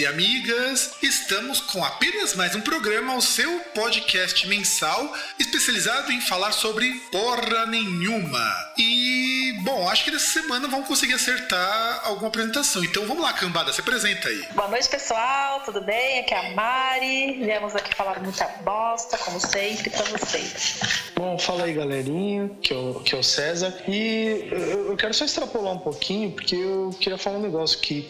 e amigas! Estamos com apenas mais um programa, o seu podcast mensal especializado em falar sobre porra nenhuma. E, bom, acho que nessa semana vamos conseguir acertar alguma apresentação. Então vamos lá, cambada, se apresenta aí. Boa noite, pessoal, tudo bem? Aqui é a Mari. Viemos aqui falar muita bosta, como sempre, pra vocês. Bom, fala aí, galerinha, que eu, que é o César. E eu, eu quero só extrapolar um pouquinho, porque eu queria falar um negócio que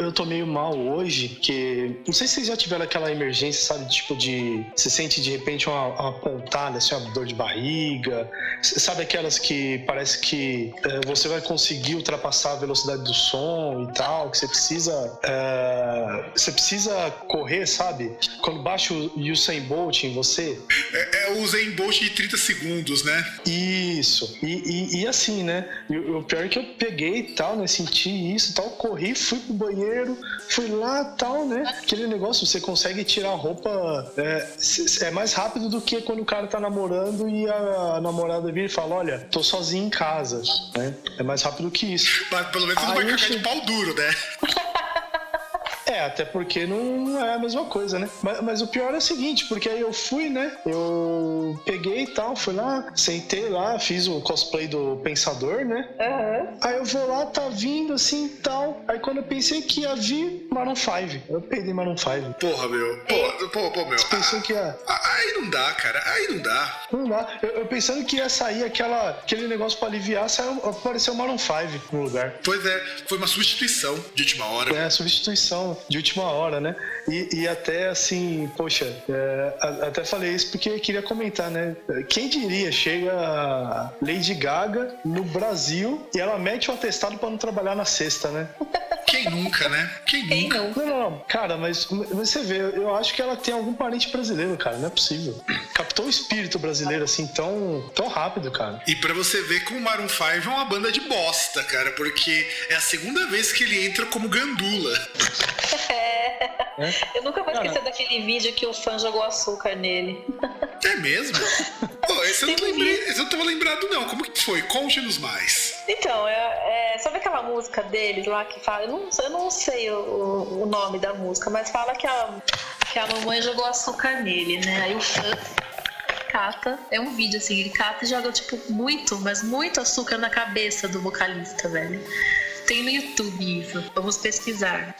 eu tô meio mal hoje, que não sei se vocês já tiveram aquela emergência, sabe, tipo de você sente de repente uma, uma pontada, assim, uma dor de barriga, sabe aquelas que parece que uh, você vai conseguir ultrapassar a velocidade do som e tal, que você precisa uh, você precisa correr, sabe? Quando baixa o Usain Bolt em você. É, é o Usain Bolt de 30 segundos, né? Isso. E, e, e assim, né? E, o pior é que eu peguei e tal, né? Senti isso e tal, corri, fui pro banheiro, fui lá tal, né? Aquele negócio, você consegue tirar a roupa é, é mais rápido do que quando o cara tá namorando e a namorada vira e fala: Olha, tô sozinho em casa, né? É mais rápido que isso. Mas pelo menos não vai cagar de pau duro, né? É, até porque não é a mesma coisa, né? Mas, mas, o pior é o seguinte, porque aí eu fui, né? Eu peguei e tal, fui lá, sentei lá, fiz o cosplay do Pensador, né? Uhum. Aí eu vou lá, tá vindo assim e tal. Aí quando eu pensei que ia vir Maroon 5, eu peguei Maroon 5. Porra, meu. Pô, pô, pô, meu. Você pensou que ia. Aí não dá, cara. Aí não dá. Não dá. Eu, eu pensando que ia sair aquela, aquele negócio pra aliviar, saiu, apareceu o Maroon 5 no lugar. Pois é, foi uma substituição de última hora. É, substituição de última hora, né? E, e até assim, poxa, é, até falei isso porque queria comentar, né? Quem diria, chega Lady Gaga no Brasil e ela mete o atestado para não trabalhar na sexta, né? Quem nunca, né? Quem, Quem nunca? Não, não, não. Cara, mas você vê, eu acho que ela tem algum parente brasileiro, cara. Não é possível. Captou o espírito brasileiro assim tão, tão rápido, cara. E para você ver como o Maroon 5 é uma banda de bosta, cara, porque é a segunda vez que ele entra como gandula. É. Eu nunca vou esquecer Cara. daquele vídeo que o fã jogou açúcar nele. É mesmo? Pô, esse eu, não lembrei, esse eu não tava lembrado, não. Como que foi? Conte-nos mais. Então, é, é, sabe aquela música deles lá que fala. Eu não, eu não sei o, o nome da música, mas fala que a, que a mamãe jogou açúcar nele, né? Aí o fã cata, é um vídeo assim, ele cata e joga, tipo, muito, mas muito açúcar na cabeça do vocalista, velho. Tem no YouTube isso. Vamos pesquisar.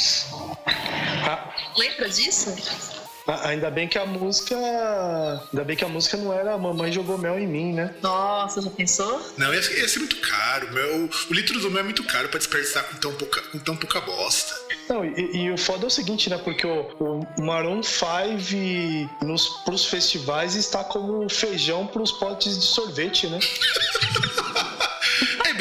Ah. Lembra disso? Ah, ainda bem que a música. Ainda bem que a música não era Mamãe Jogou Mel em Mim, né? Nossa, já pensou? Não, ia, ia ser muito caro. Meu, o litro do mel é muito caro pra desperdiçar com tão pouca, com tão pouca bosta. Não, e, e o foda é o seguinte, né? Porque o, o Maroon 5 nos, pros festivais está como feijão pros potes de sorvete, né?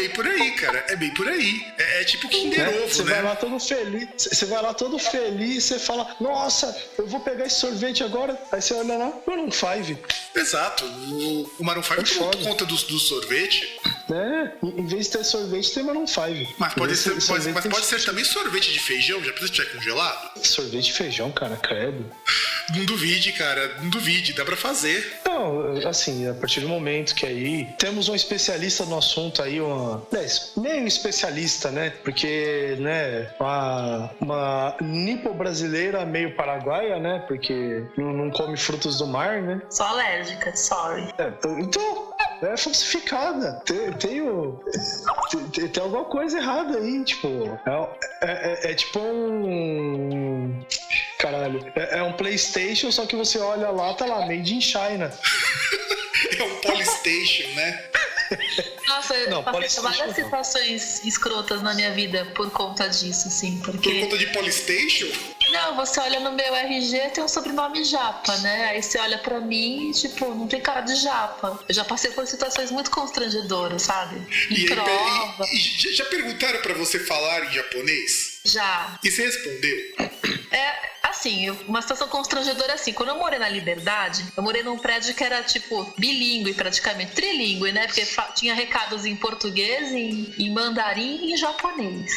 bem por aí, cara. É bem por aí. É, é tipo Kinder é, Ovo, você né? Vai lá todo feliz, você vai lá todo feliz, você fala, nossa, eu vou pegar esse sorvete agora. Aí você olha lá, Maroon 5. Exato. O, o Maroon 5 é tomou conta do, do sorvete. É, em vez de ter sorvete, tem Maroon 5. Mas pode, ser, pode, mas pode ser também sorvete de feijão, já precisa tiver congelado? Sorvete de feijão, cara, credo. Não duvide, cara, não duvide, dá pra fazer. Não, assim, a partir do momento que aí temos um especialista no assunto aí, uma. meio especialista, né? Porque, né, uma, uma nipo brasileira meio paraguaia, né? Porque não, não come frutos do mar, né? Sou alérgica, sorry. É, então, é falsificada. Tem, tem, o, tem, tem, alguma coisa errada aí, tipo. É, é, é, é tipo um. Caralho. É, é, um PlayStation, só que você olha lá, tá lá, made in China. é um Polystation, né? Nossa, eu não, passei várias situações escrotas na minha vida por conta disso, assim, porque... Por conta de Polystation? Não, você olha no meu RG, tem um sobrenome japa, né? Aí você olha pra mim e, tipo, não tem cara de japa. Eu já passei por situações muito constrangedoras, sabe? Em e prova. E, e, já perguntaram para você falar em japonês? Já. E você respondeu? É, assim, uma situação constrangedora assim. Quando eu morei na Liberdade, eu morei num prédio que era, tipo, bilíngue praticamente, trilingue, né? Porque tinha recados em português, em, em mandarim e em japonês.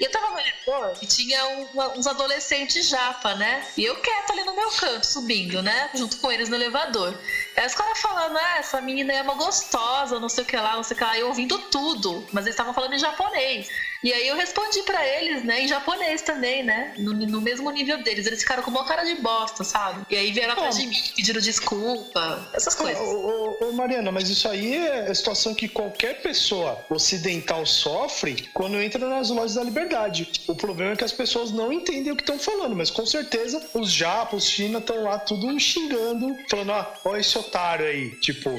E eu tava no elevador e tinha uma, uns adolescentes japa, né? E eu quieto ali no meu canto, subindo, né? Junto com eles no elevador. Aí os caras falando, ah, essa menina é uma gostosa, não sei o que lá, não sei o que lá. Eu ouvindo tudo, mas eles estavam falando em japonês. E aí eu respondi para eles, né, em japonês também, né? No, no, mesmo nível deles. Eles ficaram com uma cara de bosta, sabe? E aí vieram atrás de mim, pediram desculpa, essas coisas. Ô, ô, ô, Mariana, mas isso aí é a situação que qualquer pessoa ocidental sofre quando entra nas lojas da liberdade. O problema é que as pessoas não entendem o que estão falando, mas com certeza os japos, China, estão lá tudo xingando, falando, ah, olha esse otário aí. Tipo,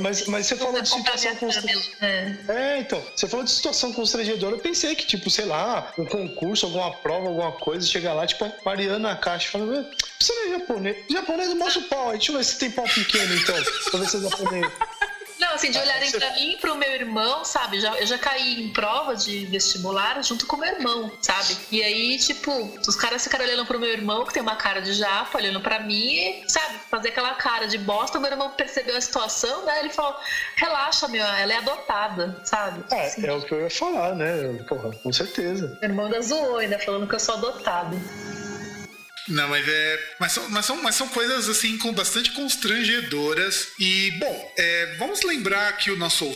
mas, mas você falou de situação constrangedora. É. é, então, você falou de situação constrangedora eu pensei que, tipo, sei lá, um concurso, alguma prova, alguma coisa, chegar lá, tipo, Mariana na caixa, falando, você não é japonês? Japonês mostra o pau aí, deixa eu ver se tem pau pequeno, então, pra ver se é japonês. Não, assim, de olharem pra mim e pro meu irmão, sabe? Já, eu já caí em prova de vestibular junto com meu irmão, sabe? E aí, tipo, os caras ficaram olhando pro meu irmão, que tem uma cara de japa, olhando pra mim, e, sabe? Fazer aquela cara de bosta. Meu irmão percebeu a situação, né? Ele falou: relaxa, meu, ela é adotada, sabe? É, assim, é o que eu ia falar, né? Porra, com certeza. Meu irmão ainda zoou, ainda falando que eu sou adotado. Não, mas é. Mas são, mas são, mas são coisas assim com bastante constrangedoras. E, bom, é, vamos lembrar que o nosso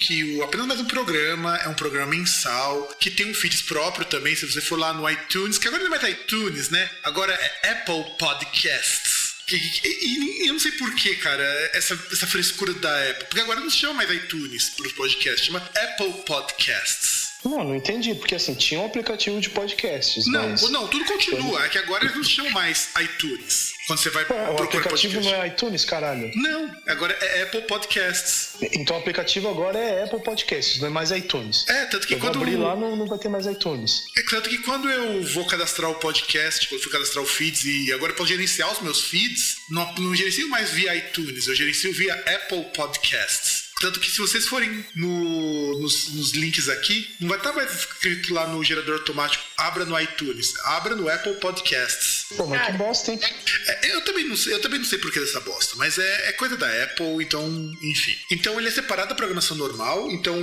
que o Apenas Mais um Programa é um programa mensal, que tem um feed próprio também, se você for lá no iTunes, que agora não vai estar iTunes, né? Agora é Apple Podcasts. E, e, e, eu não sei porquê, cara, essa, essa frescura da Apple. Porque agora não se chama mais iTunes para os podcasts, chama Apple Podcasts. Não, não entendi, porque assim, tinha um aplicativo de podcasts. Não, mas... não, tudo continua. É que agora eles não chamam mais iTunes. Quando você vai Ué, O aplicativo podcast. não é iTunes, caralho? Não, agora é Apple Podcasts. Então o aplicativo agora é Apple Podcasts, não é mais iTunes. É, tanto que eu quando. Vou abrir lá não, não vai ter mais iTunes. É tanto que quando eu vou cadastrar o podcast, quando eu fui cadastrar o feeds e agora eu posso gerenciar os meus feeds, não, não gerencio mais via iTunes, eu gerencio via Apple Podcasts. Tanto que se vocês forem no, nos, nos, links aqui, não vai estar mais escrito lá no gerador automático, abra no iTunes, abra no Apple Podcasts. Pô, mas que bosta, hein? É, eu, também não sei, eu também não sei por que dessa bosta, mas é, é, coisa da Apple, então, enfim. Então ele é separado da programação normal, então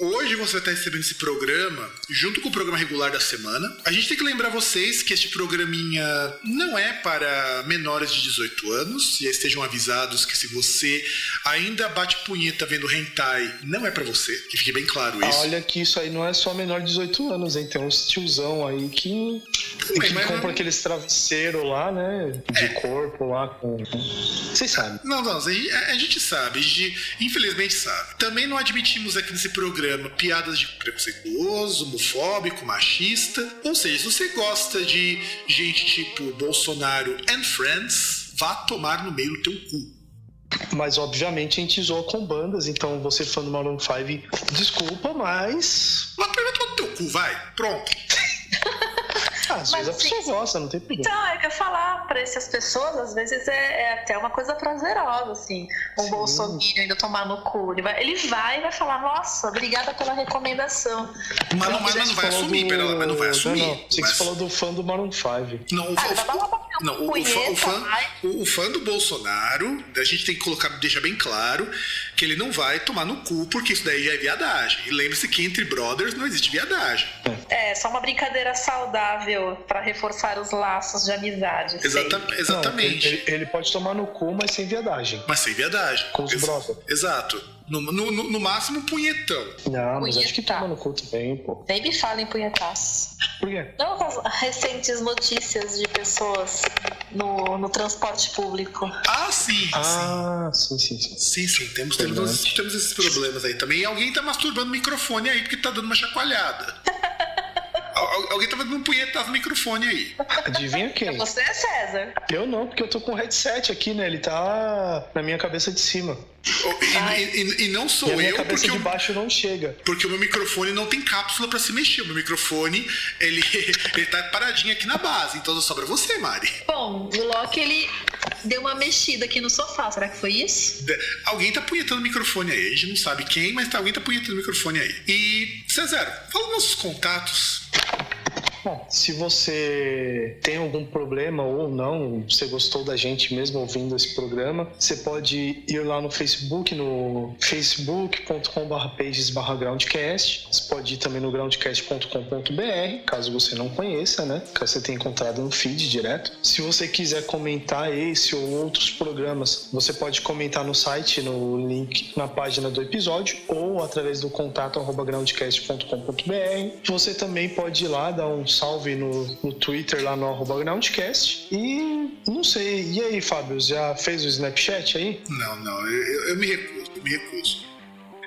hoje você vai estar recebendo esse programa junto com o programa regular da semana. A gente tem que lembrar vocês que este programinha não é para menores de 18 anos, e estejam avisados que se você ainda bate punheta vendo hentai não é para você, que fique bem claro isso. olha que isso aí não é só menor de 18 anos, hein? Tem uns tiozão aí que, Também, que compra aqueles travesseiros lá, né? De é. corpo lá com. Vocês sabem. Não, não, a, a gente sabe, a gente, infelizmente sabe. Também não admitimos aqui nesse programa piadas de preconceituoso, homofóbico, machista. Ou seja, se você gosta de gente tipo Bolsonaro and Friends, vá tomar no meio do teu cu. Mas obviamente a gente zoa com bandas, então você fã do Maroon 5, desculpa, mas. Mas pergunta no teu cu, vai. Pronto. Às vezes a pessoa gosta, não tem problema. Então, é que eu falar pra essas pessoas, às vezes é, é até uma coisa prazerosa, assim. Um Bolsonaro ainda tomar no cu. Ele vai, ele vai e vai falar, nossa, obrigada pela recomendação. Mas não, mas, mas não vai assumir, do... pera lá, mas não vai assumir. Não, não. Você mas... falou do fã do Maroon 5. Não, o, ah, o, não, o, o, fã, o, fã, o, fã, do Bolsonaro, a gente tem que colocar, deixar bem claro que ele não vai tomar no cu, porque isso daí já é viadagem. E lembre-se que entre brothers não existe viadagem. É, só uma brincadeira saudável para reforçar os laços de amizade. Exata, exatamente. Não, ele, ele, pode tomar no cu, mas sem viadagem. Mas sem viadagem. Com os Ex brothers. Exato. No, no, no, máximo, punhetão. Não, mas acho que toma no cu também, pô. Nem me fala em punhetaço. Por quê? Não, as recentes notícias de pessoas no, no transporte público. Ah, sim. Ah, sim, sim, sim. Sim, sim. Temos, temos, temos esses problemas aí também. E alguém tá masturbando o microfone aí porque tá dando uma chacoalhada. alguém tá dando um punhetaço no microfone aí. Adivinha quem? Você é César. Eu não, porque eu tô com o headset aqui, né? Ele tá na minha cabeça de cima. E, e, e, não sou e a minha eu cabeça porque de baixo não chega. Porque o meu microfone não tem cápsula para se mexer. O meu microfone, ele, ele tá paradinho aqui na base. Então sobra você, Mari. Bom, o Loki, ele deu uma mexida aqui no sofá. Será que foi isso? Alguém tá punhetando o microfone aí. A gente não sabe quem, mas tá, alguém tá punhetando o microfone aí. E, César, fala nossos contatos. Bom, se você tem algum problema ou não, você gostou da gente mesmo ouvindo esse programa, você pode ir lá no Facebook, no facebook.com.br pages/groundcast. Você pode ir também no groundcast.com.br, caso você não conheça, né? Caso você tenha encontrado no feed direto. Se você quiser comentar esse ou outros programas, você pode comentar no site, no link na página do episódio ou através do contato groundcast.com.br. Você também pode ir lá dar um salve no, no Twitter, lá no arroba groundcast. E não sei, e aí, Fábio, já fez o Snapchat aí? Não, não, eu, eu me recuso, eu me recuso.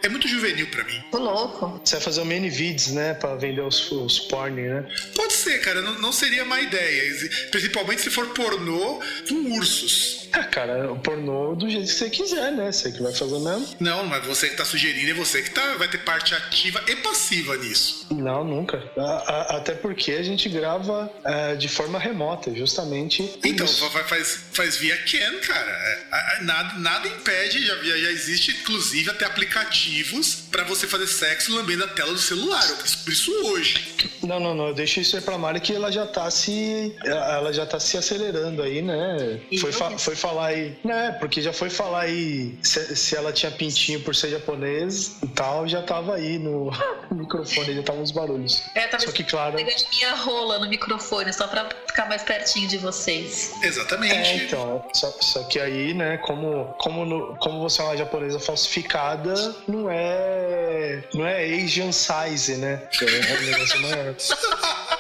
É muito juvenil pra mim. Tô louco. Você vai fazer um mini vids, né? Pra vender os, os porn, né? Pode ser, cara, não, não seria má ideia. Principalmente se for pornô com ursos. Ah, cara, o pornô do jeito que você quiser, né? Você que vai fazer mesmo. Não, mas você que tá sugerindo é você que tá, vai ter parte ativa e passiva nisso. Não, nunca. A, a, até porque a gente grava é, de forma remota, justamente. Então, faz, faz via Ken, cara. É, nada, nada impede, já, já existe inclusive até aplicativos para você fazer sexo lambendo a tela do celular. Eu fiz por isso hoje. Não, não, não. Deixa isso aí pra Mari que ela já tá se. Ela já tá se acelerando aí, né? Foi, fa foi falar aí. Né? Porque já foi falar aí se, se, ela tinha pintinho por ser japonês e tal, já tava aí no, microfone, já tava uns barulhos. É, tava só que claro. minha rola no microfone, só pra ficar mais pertinho de vocês. Exatamente. É, então. Só, só que aí, né, como, como, no, como você é uma japonesa falsificada, não é. Não é Asian size, né? É um negócio maior.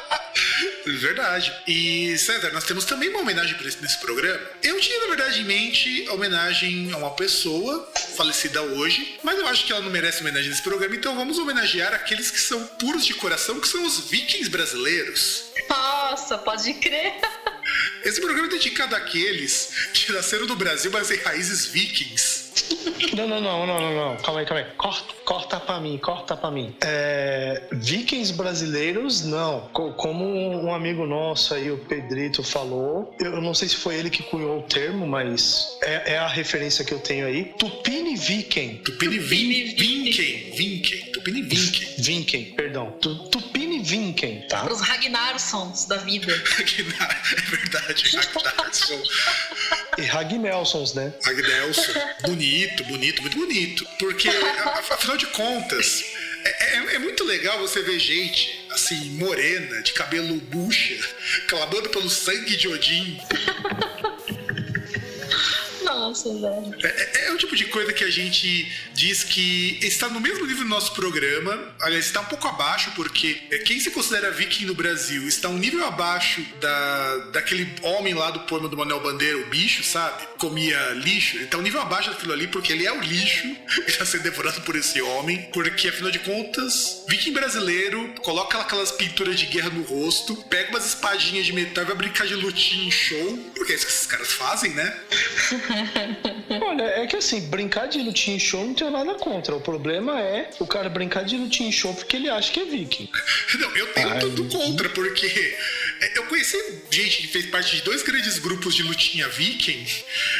Verdade. E, César, nós temos também uma homenagem para esse, nesse programa. Eu tinha, na verdade, em mente a homenagem a uma pessoa falecida hoje, mas eu acho que ela não merece homenagem nesse programa, então vamos homenagear aqueles que são puros de coração, que são os vikings brasileiros. Nossa, pode crer. Esse programa é dedicado àqueles que nasceram no Brasil, mas em raízes vikings. Não, não, não, não, não, não. Calma aí, calma aí. Corta, corta pra mim, corta pra mim. É, vikings brasileiros, não. Como um amigo nosso aí, o Pedrito, falou, eu não sei se foi ele que cunhou o termo, mas é, é a referência que eu tenho aí. Tupini Viking. Tupini Vinken. Vinken. Tupini Vinken. Vinken, perdão. Tupini Vinken, tá? Os Ragnarsons da vida. Ragnar, é verdade, Ragnarsson. e Ragnelsons, né? Ragnelson. Bonito, bonito, muito bonito. Porque, afinal de contas, é, é, é, muito legal você ver gente assim, morena, de cabelo bucha, clamando pelo sangue de Odin. Nossa, velho. É, é, é, o tipo de coisa que a gente diz que está no mesmo nível do nosso programa. Aliás, está um pouco abaixo, porque quem se considera viking no Brasil está um nível abaixo da, daquele homem lá do poema do Manuel Bandeira, o bicho, sabe? Comia lixo. Ele está um nível abaixo daquilo ali, porque ele é o lixo que está sendo devorado por esse homem. Porque, afinal de contas, viking brasileiro coloca aquelas pinturas de guerra no rosto, pega umas espadinhas de metal e vai brincar de lutinha em show. Porque é isso que esses caras fazem, né? Olha, é que assim, brincar de lutinha em show não tem nada contra. O problema é o cara brincar de lutinha em show porque ele acha que é viking. Não, eu tenho Ai, tudo contra, porque eu conheci gente que fez parte de dois grandes grupos de lutinha viking,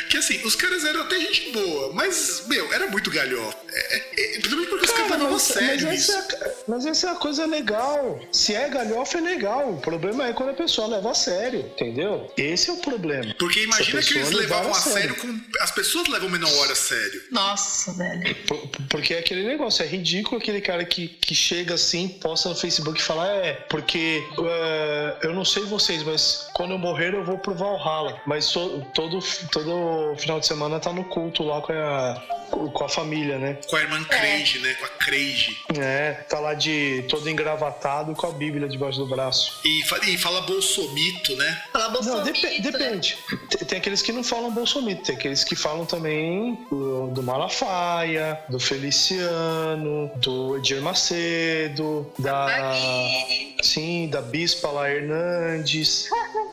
que assim, os caras eram até gente boa, mas, meu, era muito galhofa. É, é, principalmente porque cara, os caras levavam a sério mas isso. É, mas essa é a coisa legal. Se é galhofa, é legal. O problema é quando a pessoa leva a sério, entendeu? Esse é o problema. Porque imagina que eles levavam a sério, sério com. As pessoas levam menor hora a sério. Nossa, velho. Por, porque é aquele negócio, é ridículo aquele cara que, que chega assim, posta no Facebook e fala: é, porque uh, eu não sei vocês, mas quando eu morrer eu vou pro Valhalla. Mas so, todo, todo final de semana tá no culto lá com a, com a família, né? Com a irmã Craig, é. né? Com a Craig. É, tá lá de todo engravatado com a Bíblia debaixo do braço. E, e fala bolsomito, né? Fala bolsomito. Não, dep né? depende. Tem, tem, aqueles que não falam bolsomito, tem aqueles que falam também do, do Malafaia, do Feliciano, do Edir Macedo, da. Sim, da Bispa lá Hernandes.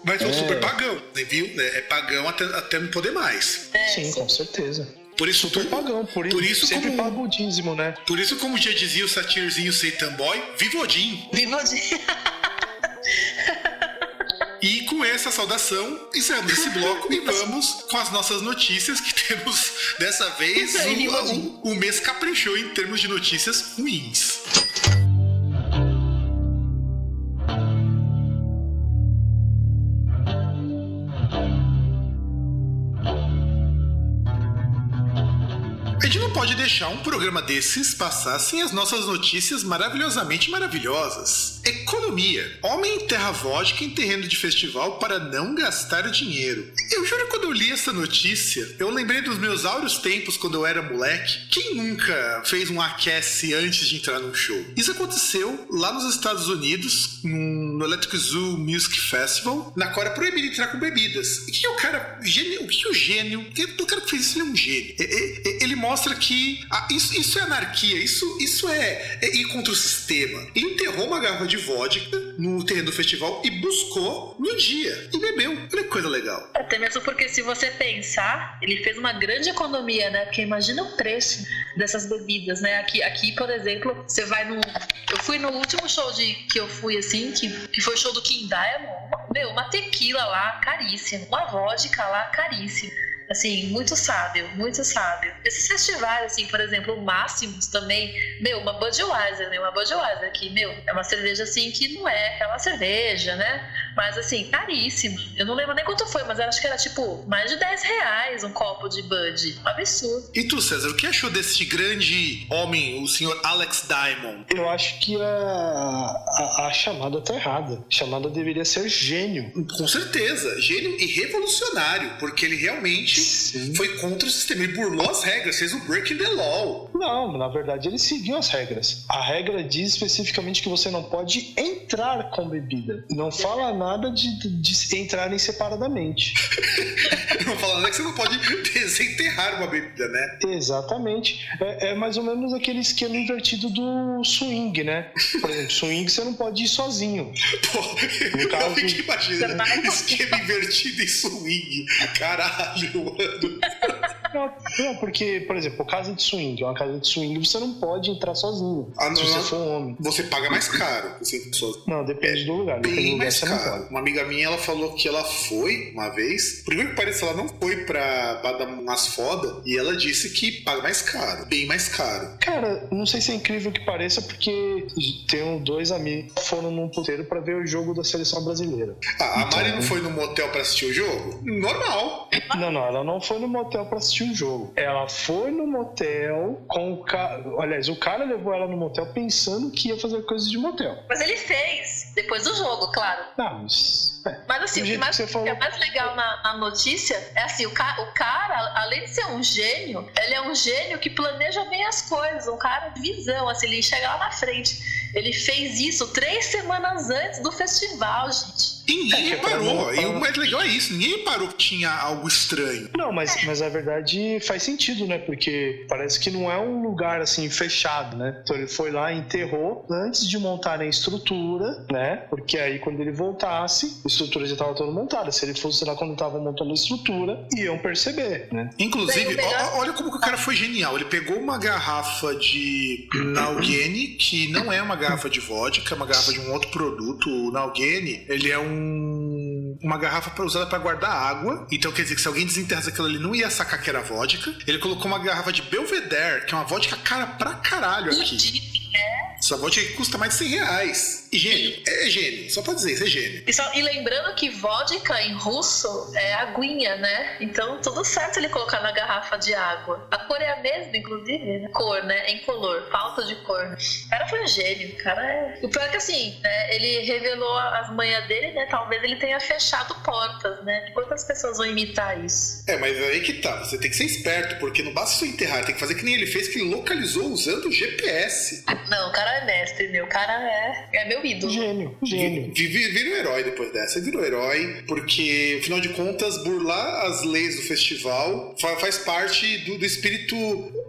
Mas é um super pagão, né, viu? É pagão até, até não poder mais. É, sim, sim, com certeza. Por isso, Super pagão, por, por isso sempre como, paga o dízimo, né? Por isso, como já dizia o satirzinho Satan Boy, viva Odin! Viva Odin! E com essa saudação, encerramos esse bloco e vamos com as nossas notícias, que temos dessa vez o, o, o mês caprichou em termos de notícias ruins. Pode deixar um programa desses passar sem as nossas notícias maravilhosamente maravilhosas. Economia. Homem enterra vodka em terreno de festival para não gastar dinheiro. Eu juro que quando eu li essa notícia, eu lembrei dos meus áureos tempos quando eu era moleque. Quem nunca fez um aquece antes de entrar num show? Isso aconteceu lá nos Estados Unidos, no Electric Zoo Music Festival, na qual era proibido entrar com bebidas. E que o cara, gênio, o que o gênio, o cara que fez isso ele é um gênio. Ele mostra que ah, isso, isso é anarquia, isso, isso é, é ir contra o sistema. Ele enterrou uma garrafa de vodka no terreno do festival e buscou no dia e bebeu. Olha que coisa legal. Até mesmo porque se você pensar, ele fez uma grande economia, né? Porque imagina o preço dessas bebidas, né? Aqui, aqui por exemplo, você vai no. Eu fui no último show de que eu fui assim, que, que foi o show do King Diamond. Meu, uma tequila lá, caríssima. Uma vodka lá, caríssima. Assim, muito sábio, muito sábio. Esses festivais, assim, por exemplo, o Máximos também, meu, uma Budweiser, né? Uma Budweiser que, meu, é uma cerveja assim que não é aquela cerveja, né? Mas assim, caríssima. Eu não lembro nem quanto foi, mas eu acho que era tipo mais de 10 reais um copo de Bud. Um absurdo. E tu, César, o que achou desse grande homem, o senhor Alex Diamond? Eu acho que a, a, a chamada tá errada. A chamada deveria ser gênio. Com certeza, gênio e revolucionário, porque ele realmente Sim. foi contra o sistema. Ele burlou as regras, fez o breaking the law. Não, na verdade ele seguiu as regras. A regra diz especificamente que você não pode entrar com bebida. Não fala nada de, de entrarem separadamente. não fala nada que você não pode desenterrar uma bebida, né? Exatamente. É, é mais ou menos aquele esquema invertido do swing, né? Por exemplo, swing você não pode ir sozinho. Pô, no caso... eu imagina, esquema invertido em swing. Caralho. Não, não, porque, por exemplo, casa de swing, uma casa de swing, você não pode entrar sozinho. Ah, não, se você for homem. Você paga mais caro. Você Não, depende é do lugar. Bem depende do mais caro. Uma amiga minha, ela falou que ela foi uma vez. Primeiro que parece, ela não foi pra dar umas foda e ela disse que paga mais caro. Bem mais caro. Cara, não sei se é incrível que pareça, porque tenho dois amigos que foram num puteiro pra ver o jogo da seleção brasileira. Ah, a Mari então, não foi no motel pra assistir o jogo? Normal. Não, não, ela não foi no motel pra assistir o jogo. Ela foi no motel com o cara. Aliás, o cara levou ela no motel pensando que ia fazer coisas de motel. Mas ele fez, depois do jogo, claro. Não, mas. É. Mas assim, o que, mais, que falou... é mais legal na, na, notícia é assim: o, ca, o cara, além de ser um gênio, ele é um gênio que planeja bem as coisas, um cara de visão, assim, ele chega lá na frente. Ele fez isso três semanas antes do festival, gente. E ninguém é, reparou. E o mais legal é isso, ninguém reparou que tinha algo estranho. Não, mas, mas a verdade faz sentido, né? Porque parece que não é um lugar assim fechado, né? Então ele foi lá e enterrou antes de montar a estrutura, né? Porque aí quando ele voltasse, a estrutura já estava toda montada. Se ele fosse lá quando estava montando a estrutura, iam perceber, né? Inclusive, olha como que o cara foi genial. Ele pegou uma garrafa de Nalgene, que não é uma garrafa de vodka, uma garrafa de um outro produto. O Nalgene, ele é um um, uma garrafa usada para guardar água. Então quer dizer que se alguém desenterrasse aquilo ali, não ia sacar que era vodka. Ele colocou uma garrafa de Belvedere, que é uma vodka cara pra caralho aqui. Essa vodka custa mais de 100 reais. E gênio, é, é gênio, só pode dizer, isso é gênio. E, só, e, lembrando que vodka em russo é aguinha, né? Então tudo certo ele colocar na garrafa de água. A cor é a mesma, inclusive, né? Cor, né? Em color, falta de cor. O cara foi um gênio, o cara é. O pior é que assim, né? Ele revelou as manhas dele, né? Talvez ele tenha fechado portas, né? Quantas pessoas vão imitar isso? É, mas aí que tá, você tem que ser esperto, porque não basta só enterrar, tem que fazer que nem ele fez, que ele localizou usando o GPS. Não, o cara é mestre, meu. O cara é, é meu ídolo. Gênio, gênio. Vira um herói depois dessa. Virou herói, porque, afinal de contas, burlar as leis do festival faz parte do, do espírito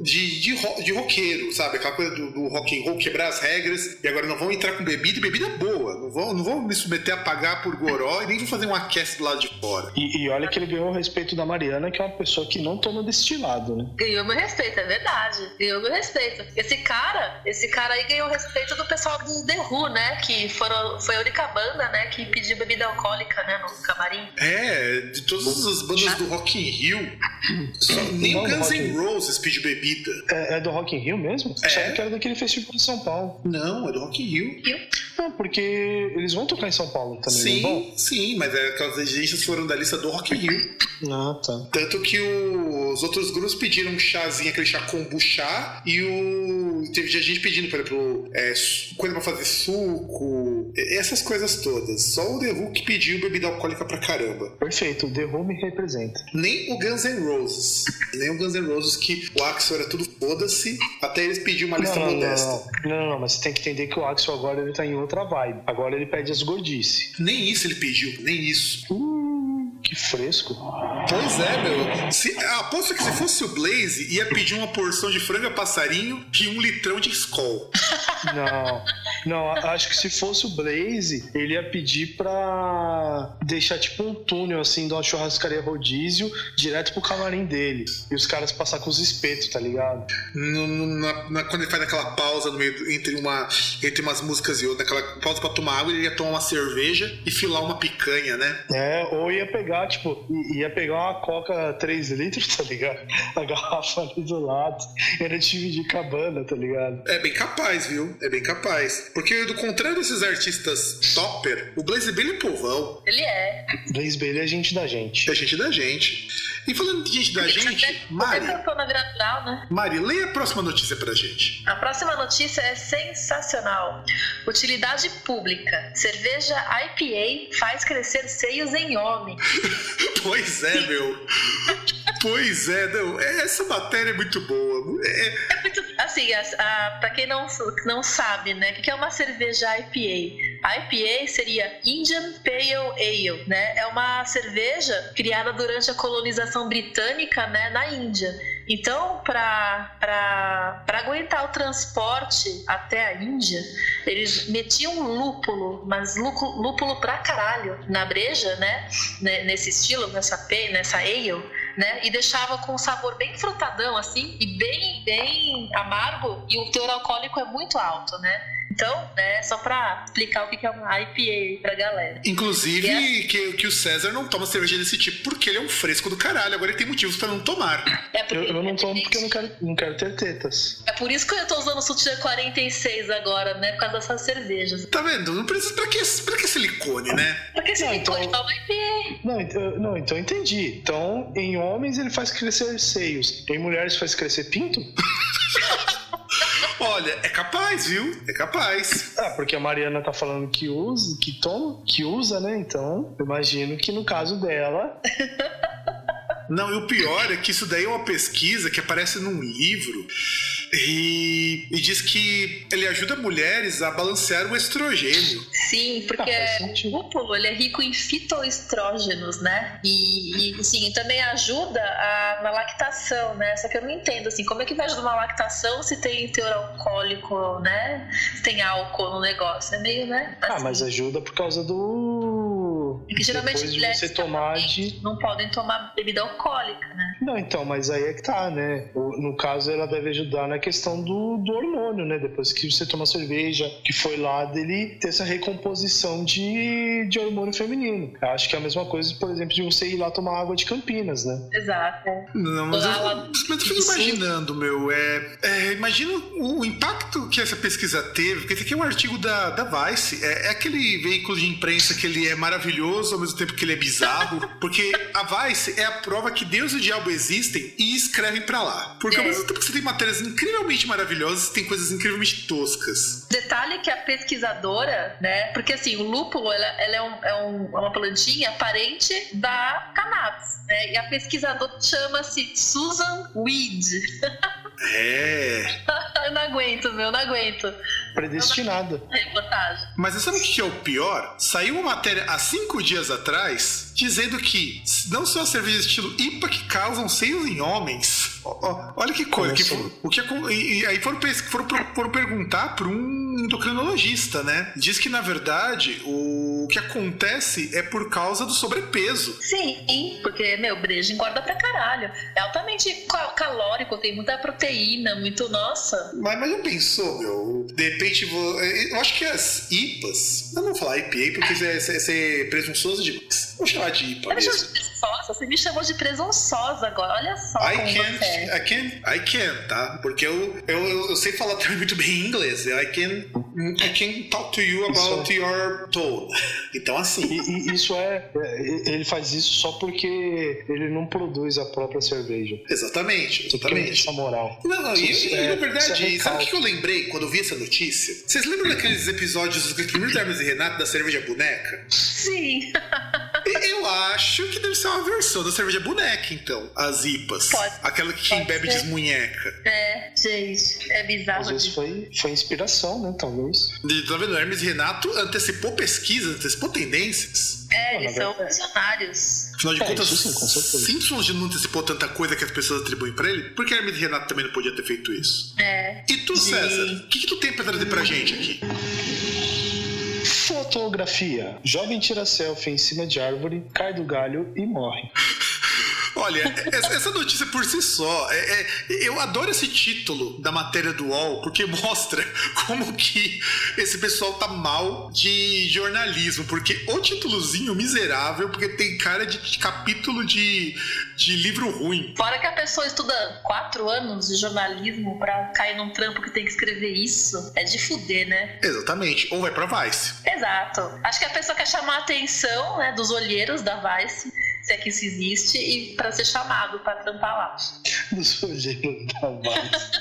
de, de, de roqueiro, sabe? Aquela coisa do, do rock and roll, quebrar as regras. E agora não vão entrar com bebida, e bebida boa. Não vão, não vão me submeter a pagar por goró e nem vão fazer um aquece do lado de fora. E, e olha que ele ganhou o respeito da Mariana, que é uma pessoa que não toma destilado, né? Ganhou meu respeito, é verdade. Ganhou meu respeito. Esse cara, esse cara aí ganhou o respeito do pessoal do The Who, né? Que foram, foi a única banda, né, que pediu bebida alcoólica, né, no camarim. É, de todas as bandas do Rock in Rio, só, nem o Guns N' Roses pediu bebida. É, é, do Rock in Rio mesmo? É. Sabe que era daquele festival de São Paulo. Não, é do Rock in Rio. Não, porque eles vão tocar em São Paulo também, não vão? Sim, sim, mas é, aquelas exigências foram da lista do Rock in Rio. Ah, tá. Tanto que o- os outros grupos pediram um chazinho, aquele chá kombucha, e o. Teve gente pedindo, por exemplo, é, coisa pra fazer suco, e- essas coisas todas. Só o The Who que pediu bebida alcoólica pra caramba. Perfeito, o The Who me representa. Nem o Guns N' Roses. Nem o Guns N' Roses, que o Axel era tudo foda-se, até eles pediram uma lista Não, não, modesta. não, não, não, mas você tem que entender que o Axel agora ele tá em outra vibe. Agora ele pede as gordice. Nem isso ele pediu, nem isso. Hum, que fresco. Pois é, meu. Se, aposto que se fosse o Blaze, ia pedir uma porção de franga passarinho e um litrão de Skol. Não, não, a- acho que se fosse o Blaze, ele ia pedir pra deixar tipo um túnel assim de uma churrascaria rodízio direto pro camarim dele. E os caras passar com os espetos, tá ligado? No- no- na- na- quando ele faz aquela pausa no meio entre, uma, entre umas músicas e outras, aquela pausa pra tomar água, ele ia tomar uma cerveja e filar uma picanha, né? É, ou ia pegar, tipo, i- ia pegar uma coca 3 litros, tá ligado? A garrafa ali do lado. Era dividir com a banda, tá ligado? É bem capaz, viu? É bem capaz. Porque, do contrário desses artistas topper, o Blaze Bailey é povão. Ele é. Blaze Bailey é gente da gente. É gente da gente. E falando de gente da gente, Mari, natural, né? Mari, leia a próxima notícia pra gente. A próxima notícia é sensacional. Utilidade pública. Cerveja IPA faz crescer seios em homem. Pois é, meu. Pois é, não. Essa matéria é muito boa. É, É muito, assim, a, a, pra quem não, não sabe, né, o que é uma cerveja IPA? IPA seria Indian Pale Ale, né? É uma cerveja criada durante a colonização britânica, né, na Índia. Então, para aguentar o transporte até a Índia, eles metiam lúpulo, mas lúpulo, lúpulo pra caralho, na breja, né? ne- Nesse estilo, nessa, pe- nessa ale, né? E deixava com um sabor bem frutadão, assim, e bem, bem amargo, e o teor alcoólico é muito alto, né? Então, né, só pra explicar o que que é uma IPA pra galera. inclusive, que, que o César não toma cerveja desse tipo porque ele é um fresco do caralho. Agora ele tem motivos pra não tomar. É Eu, porque- eu não tomo porque eu não quero, não quero ter tetas. É por isso que eu tô usando o sutiã 46 agora, né? Por causa dessas cervejas. Tá vendo? Não precisa. Pra que, pra que silicone, né? Porque se Não, me então- então... uma IPA. Não, ent- eu- não, então eu entendi. Então, em homens ele faz crescer seios, em mulheres faz crescer pinto? Olha, é capaz, viu? É capaz. Ah, porque a Mariana tá falando que usa, que toma, que usa, né? Então, eu imagino que no caso dela, Não, e o pior é que isso daí é uma pesquisa que aparece num livro e, e diz que ele ajuda mulheres a balancear o estrogênio. Sim, porque Ah, o lúpulo ele é rico em fitoestrógenos, né? E, e sim, também ajuda a- na lactação, né? Só que eu não entendo assim, como é que vai ajudar uma lactação se tem teor alcoólico, né? Se tem álcool no negócio, é meio, né? ah, Assim. mas ajuda por causa do. É que geralmente Depois de você tomar de. não podem tomar bebida alcoólica, né? Não, então, mas aí é que tá, né? No caso, ela deve ajudar na questão do, do hormônio, né? Depois que você toma cerveja, que foi lá dele ter essa recomposição de, de hormônio feminino. Eu acho que é a mesma coisa, por exemplo, de você ir lá tomar água de Campinas, né? Exato. Não, mas eu, lá- mas eu fico imaginando, meu. É, é, imagina o impacto que essa pesquisa teve, porque esse aqui é um artigo da, da Vice. É, é aquele veículo de imprensa que ele é maravilhoso ao mesmo tempo que ele é bizarro. porque a Vice é a prova que Deus e o diabo existem e escrevem pra lá. Porque ao É. mesmo tempo que você tem matérias incrivelmente maravilhosas, tem coisas incrivelmente toscas. Detalhe que a pesquisadora, né? Porque assim, o lúpulo ela, ela é, um- é um- é uma plantinha parente da cannabis, né? E a pesquisadora chama-se Susan Weed. É. eu não aguento, meu, não aguento. Predestinada. Reportagem. Mas você sabe o que é o pior? Saiu uma matéria há cinco dias atrás dizendo que não só as cervejas estilo IPA que causam seios em homens. Olha que coisa. Que, o que e, e aí foram, foram, foram perguntar para um endocrinologista, né? Diz que na verdade o que acontece é por causa do sobrepeso. Sim, porque, meu, breja engorda pra caralho. É altamente calórico, tem muita proteína, muito. Nossa. Mas, mas não pensou, meu? De repente, eu acho que as IPAs. Eu não vou falar IPA porque é, é, ser presunçoso demais. Vou chamar de IPA. mesmo. Você me chamou de presunçosa agora. Olha só. I como can't, você é. I can't, I can't, tá? Porque eu, eu, eu sei falar também muito bem inglês. I can, I can talk to you about isso. your tone. Então, assim. E, e, isso é, é. Ele faz isso só porque ele não produz a própria cerveja. Exatamente, exatamente. Essa moral. Não, não, e, é, na verdade, é sabe o que eu lembrei quando eu vi essa notícia? Vocês lembram daqueles episódios dos primeiros Hermes e Renato da cerveja boneca? Sim. Eu acho que deve ser uma versão da cerveja boneca, então. As IPAs. Pode. Aquela que quem bebe ser. desmunheca. É, gente. É bizarro. Às vezes foi, foi inspiração, né? Talvez. E, tá vendo? Hermes e Renato antecipou pesquisa, antecipou tendências. É, eles são funcionários. Afinal de é, contas, sim, com Simpsons não antecipou tanta coisa que as pessoas atribuem pra ele. Por que Hermes e Renato também não podia ter feito isso? É. E tu, César, o que, que tu tem pra trazer pra gente aqui? Fotografia. Jovem tira selfie em cima de árvore, cai do galho e morre. Olha, essa notícia por si só, é, é, eu adoro esse título da matéria do UOL, porque mostra como que esse pessoal tá mal de jornalismo, porque o títulozinho miserável, porque tem cara de capítulo de, de livro ruim. Fora que a pessoa estuda quatro anos de jornalismo para cair num trampo que tem que escrever isso, é de fuder, né? Exatamente, ou vai pra Vice. Exato. Acho que a pessoa quer chamar a atenção né, dos olheiros da Vice se é que isso existe, e para ser chamado para trampar lá. Do sujeito da base.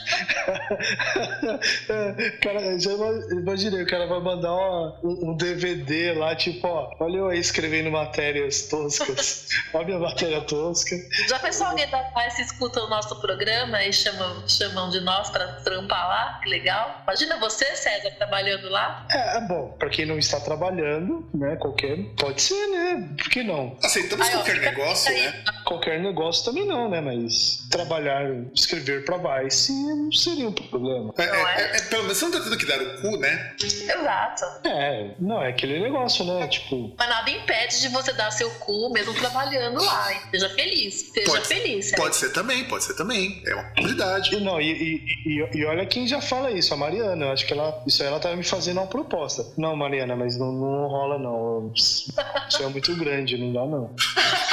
cara, já imaginei, o cara vai mandar um, um, DVD lá, tipo, ó, olha eu aí escrevendo matérias toscas. olha a minha matéria tosca. Já pensou alguém da paz escuta o nosso programa e chamam, chamam de nós para trampar lá? Que legal. Imagina você, César, trabalhando lá. É, é bom, para quem não está trabalhando, né, qualquer, pode ser, né? Por que não? Aceitamos qualquer qualquer negócio, né? Qualquer negócio também não, né? Mas trabalhar, escrever pra Vice não seria um problema. É, é, é, é, pelo menos você não tá tendo que dar o cu, né? Exato. É, não, é aquele negócio, né? Tipo. Mas nada impede de você dar seu cu mesmo trabalhando lá. Seja feliz. Seja pode, feliz. É. Pode ser também, pode ser também. É uma possibilidade. Não, e, e, e, e, olha quem já fala isso, a Mariana. Eu acho que ela, isso aí ela tava me fazendo uma proposta. Não, Mariana, mas não, não rola, não. Isso é muito grande, não dá, não.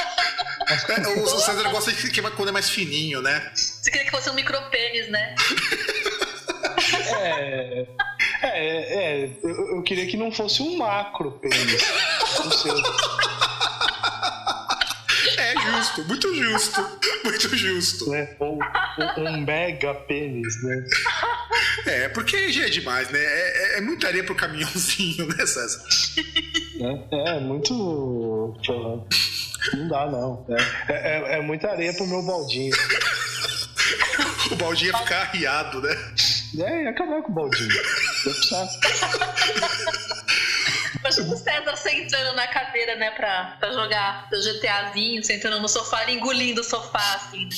É, o, o César gosta de que quando é mais fininho, né? Você queria que fosse um micropênis, né? é. É, é eu, eu, queria que não fosse um macro pênis. É justo, muito justo, muito justo. É, ou, ou um mega pênis, né? É, porque já é demais, né? É, é, é muita areia pro caminhãozinho, né, César? É, é muito. Não dá, não. É, é, é muita areia pro meu baldinho. o baldinho ia ficar arriado, né? É, ia acabar com o baldinho. Imagina o César sentando na cadeira, né, pra, pra jogar GTAzinho, sentando no sofá e engolindo o sofá, assim.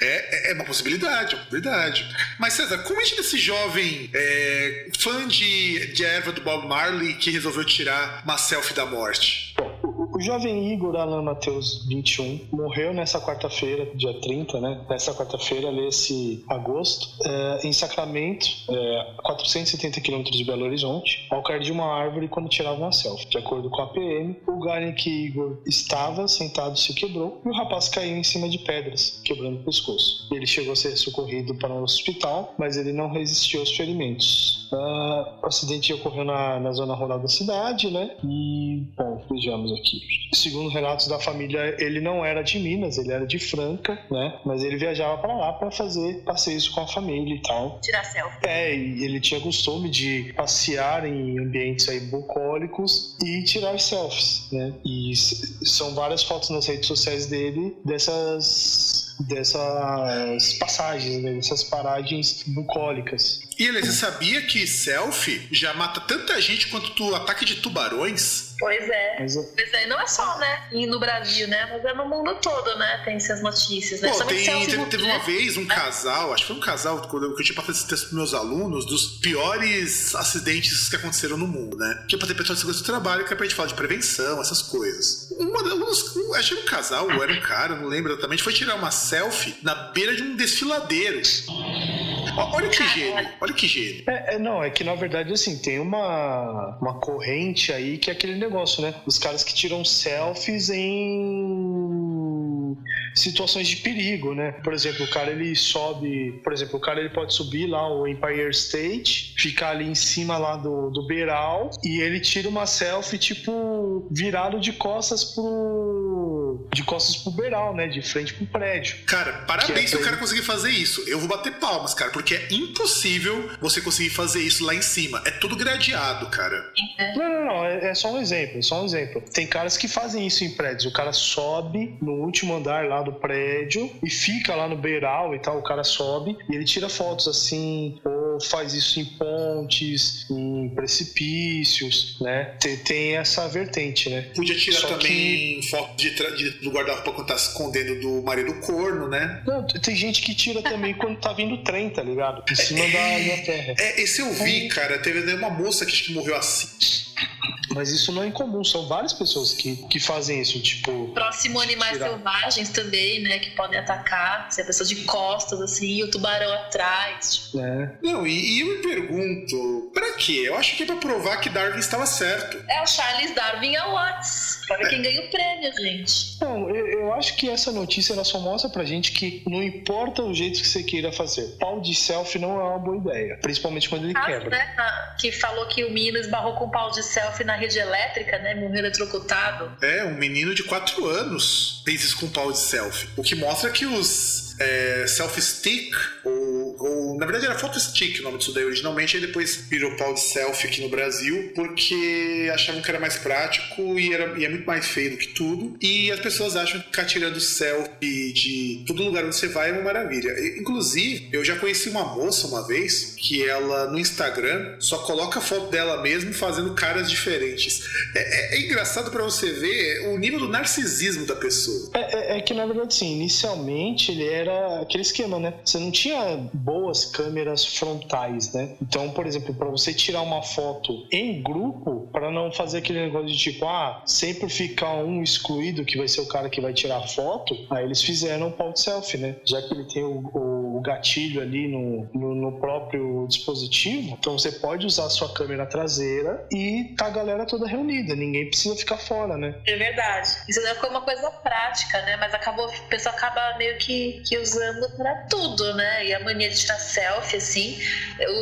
É, é, é uma possibilidade, é uma possibilidade. Mas, César, como é desse jovem é, fã de, de erva do Bob Marley que resolveu tirar uma selfie da morte? Bom, o jovem Igor Alan Mateus, 21, morreu nessa quarta-feira, dia 30, né? Nessa quarta-feira, nesse agosto, é, em Sacramento, é, 470 quilômetros de Belo Horizonte, ao cair de uma árvore quando tirava uma selfie. De acordo com a PM, o lugar em que Igor estava sentado se quebrou e o rapaz caiu em cima de pedras, quebrando o pescoço. Ele chegou a ser socorrido para um hospital, mas ele não resistiu aos ferimentos. Uh, o acidente ocorreu na, na zona rural da cidade, né? E, bom, vejamos aqui. Segundo relatos da família, ele não era de Minas, ele era de Franca, né? Mas ele viajava para lá para fazer passeios com a família e tal. Tirar selfie. É, e ele tinha costume de passear em ambientes aí bucólicos e tirar selfies, né? E são várias fotos nas redes sociais dele dessas dessas passagens, né? dessas paragens bucólicas. E ele, você sabia que selfie já mata tanta gente quanto o ataque de tubarões? Pois é. Mas, pois é, não é só, né? no Brasil, né? Mas é no mundo todo, né? Tem essas notícias, né? Pô, tem, teve, teve uma vez um casal, acho que foi um casal, quando eu, tinha passado esse texto pros meus alunos, dos piores acidentes que aconteceram no mundo, né? Que é pra ter pessoas de segurança do trabalho, que é pra gente falar de prevenção, essas coisas. Uma, um, acho que era um casal, ou era um cara, não lembro exatamente, foi tirar uma selfie na beira de um desfiladeiro. Olha que gênio, olha que gênio. É, é, não, é que na verdade, assim, tem uma, uma corrente aí que é aquele negócio, né? Os caras que tiram selfies em situações de perigo, né? Por exemplo, o cara ele sobe, por exemplo, o cara ele pode subir lá o Empire State, ficar ali em cima lá do, do beiral e ele tira uma selfie tipo virado de costas pro de costas pro beiral, né? De frente pro prédio. Cara, parabéns é se o cara conseguir fazer isso. Eu vou bater palmas, cara, porque é impossível você conseguir fazer isso lá em cima. É tudo gradeado, cara. Não, não, não. É, é só um exemplo. É só um exemplo. Tem caras que fazem isso em prédios. O cara sobe no último andar lá do prédio e fica lá no beiral e tal. O cara sobe e ele tira fotos assim, ou faz isso em pontes, em precipícios, né? Tem, tem essa vertente, né? Podia tirar Só também que... foto de, de, do guarda-roupa quando tá se escondendo do marido corno, né? Não, tem gente que tira também quando tá vindo trem, tá ligado? Em cima é, da linha terra. É, esse eu vi, cara. Teve uma moça que morreu assim. Mas isso não é incomum, são várias pessoas que, que fazem isso, tipo. Próximo animais tirar. selvagens também, né? Que podem atacar. Se a pessoa de costas, assim, o tubarão atrás. Tipo. É. Não, e, e, eu me pergunto, pra quê? Eu acho que é pra provar que Darwin estava certo. É o Charles Darwin Awards. Pra ver é. quem ganha o prêmio, gente. Não, eu, eu acho que essa notícia ela só mostra pra gente que não importa o jeito que você queira fazer. Pau de selfie não é uma boa ideia. Principalmente quando ele ah, quebra. Né? Que falou que o menino esbarrou com pau de selfie na rede elétrica, né? Morreu eletrocutado. É, um menino de 4 anos fez isso com pau de selfie. O que mostra que os é, selfie-stick, ou, na verdade era photo-stick o nome disso daí originalmente, aí depois virou pau de selfie aqui no Brasil, porque achavam que era mais prático e, era, e é muito mais feio do que tudo. E as pessoas acham que ficar tirando selfie de todo lugar onde você vai é uma maravilha. Inclusive, eu já conheci uma moça uma vez que ela no Instagram só coloca foto dela mesmo fazendo caras diferentes. É, é, é engraçado para você ver o nível do narcisismo da pessoa. É, é, é que na verdade, sim, inicialmente ele era aquele esquema, né? Você não tinha boas câmeras frontais, né? Então, por exemplo, para você tirar uma foto em grupo, para não fazer aquele negócio de tipo, ah, sempre ficar um excluído, que vai ser o cara que vai tirar a foto, aí eles fizeram o pau selfie, né? Já que ele tem o, o, o gatilho ali no, no, no, próprio dispositivo, então você pode usar a sua câmera traseira e tá a galera toda reunida, ninguém precisa ficar fora, né? É verdade. Isso foi uma coisa prática, né? Mas acabou, o pessoal acaba meio que, que usando para tudo, né? E a mania de tirar selfie, assim.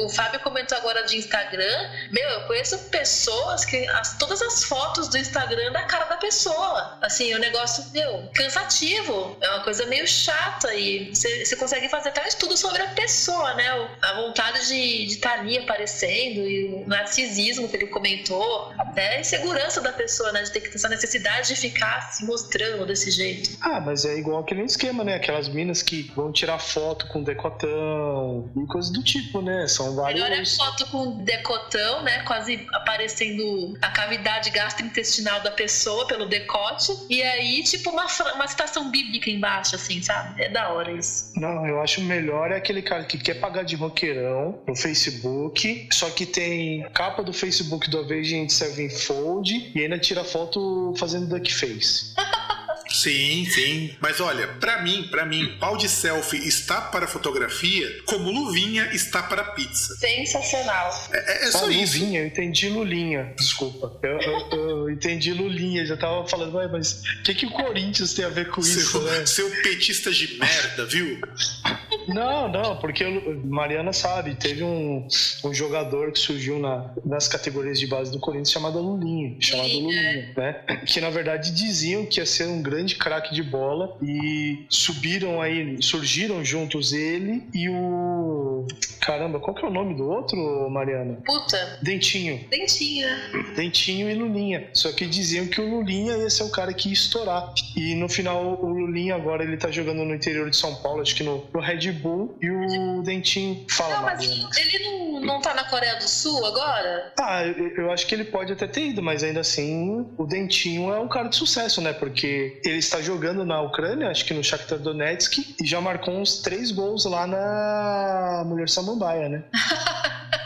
O Fábio comentou agora de Instagram. Meu, eu conheço pessoas que as, todas as fotos do Instagram da cara da pessoa. Assim, o é negócio, meu, cansativo. É uma coisa meio chata. E você, você consegue fazer até um estudo sobre a pessoa, né? A vontade de estar tá ali aparecendo e o narcisismo que ele comentou. Até a insegurança da pessoa, né? De ter que ter essa necessidade de ficar se mostrando desse jeito. Ah, mas é igual aquele esquema, né? Aquelas minas que vão tirar foto com decotão e coisas do tipo, né? São vários. Melhor é foto com decotão, né? Quase aparecendo a cavidade gastrointestinal da pessoa pelo decote. E aí, tipo, uma, uma citação bíblica embaixo, assim, sabe? É da hora isso. Não, eu acho melhor é aquele cara que quer pagar de roqueirão no Facebook, só que tem capa do Facebook do Avenged Sevenfold e ainda tira foto fazendo duckface. Sim, sim. Mas olha, para mim, para mim, pau de selfie está para fotografia como luvinha está para pizza. Sensacional. É, é, é só ah, isso. Luvinha, eu entendi Lulinha. Desculpa. Eu, eu, eu entendi Lulinha. Já tava falando, mas o que, que o Corinthians tem a ver com seu, isso, né? Seu petista de merda, viu? Não, não, porque Mariana sabe, teve um, um jogador que surgiu na, nas categorias de base do Corinthians chamado Lulinha, chamado Lulinha, né? Que na verdade diziam que ia ser um grande craque de bola e subiram aí, surgiram juntos ele e o caramba, qual que é o nome do outro, Mariana? Puta. Dentinho. Dentinho. Dentinho e Lulinha. Só que diziam que o Lulinha ia ser o cara que ia estourar. E no final o Lulinha agora ele tá jogando no interior de São Paulo, acho que no, no Red Bull e o Dentinho fala. Não, mas ele não, não tá na Coreia do Sul agora? Ah, eu, eu acho que ele pode até ter ido, mas ainda assim o Dentinho é um cara de sucesso, né? Porque ele está jogando na Ucrânia, acho que no Shakhtar Donetsk, e já marcou uns três gols lá na Mulher Samambaia, né?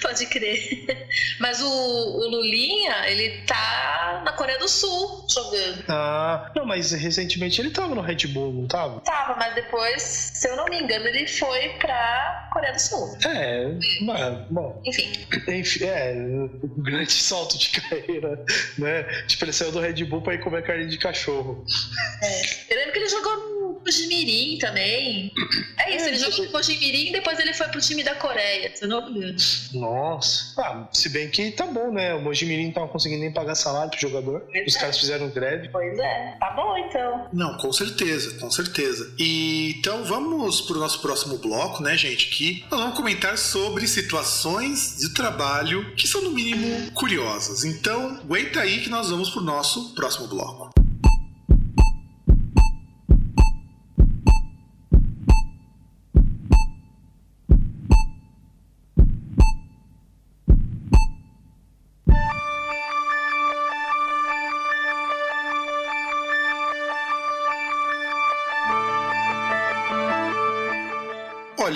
Pode crer. Mas o, o, Lulinha, ele tá na Coreia do Sul jogando. Ah, não, mas recentemente ele tava no Red Bull, não tava? Tava, mas depois, se eu não me engano, ele foi pra Coreia do Sul. É, mas, bom. Enfim. Enfim, é, um grande salto de carreira, né? Tipo, ele saiu do Red Bull pra ir comer carne de cachorro. É. Eu lembro que ele jogou no Mojimirim também. É isso, é, ele jogou no Mojimirim e depois ele foi pro time da Coreia, se eu não me engano. Nossa. Ah, se bem que tá bom, né? O Mojimirim não tava conseguindo nem pagar salário pro jogador. Pois Os é. caras fizeram greve. Pois é. Tá bom, então. Não, com certeza, com certeza. E então vamos pro nosso próximo bloco, né, gente? Que nós vamos comentar sobre situações de trabalho que são, no mínimo, curiosas. Então, aguenta aí que nós vamos pro nosso próximo bloco.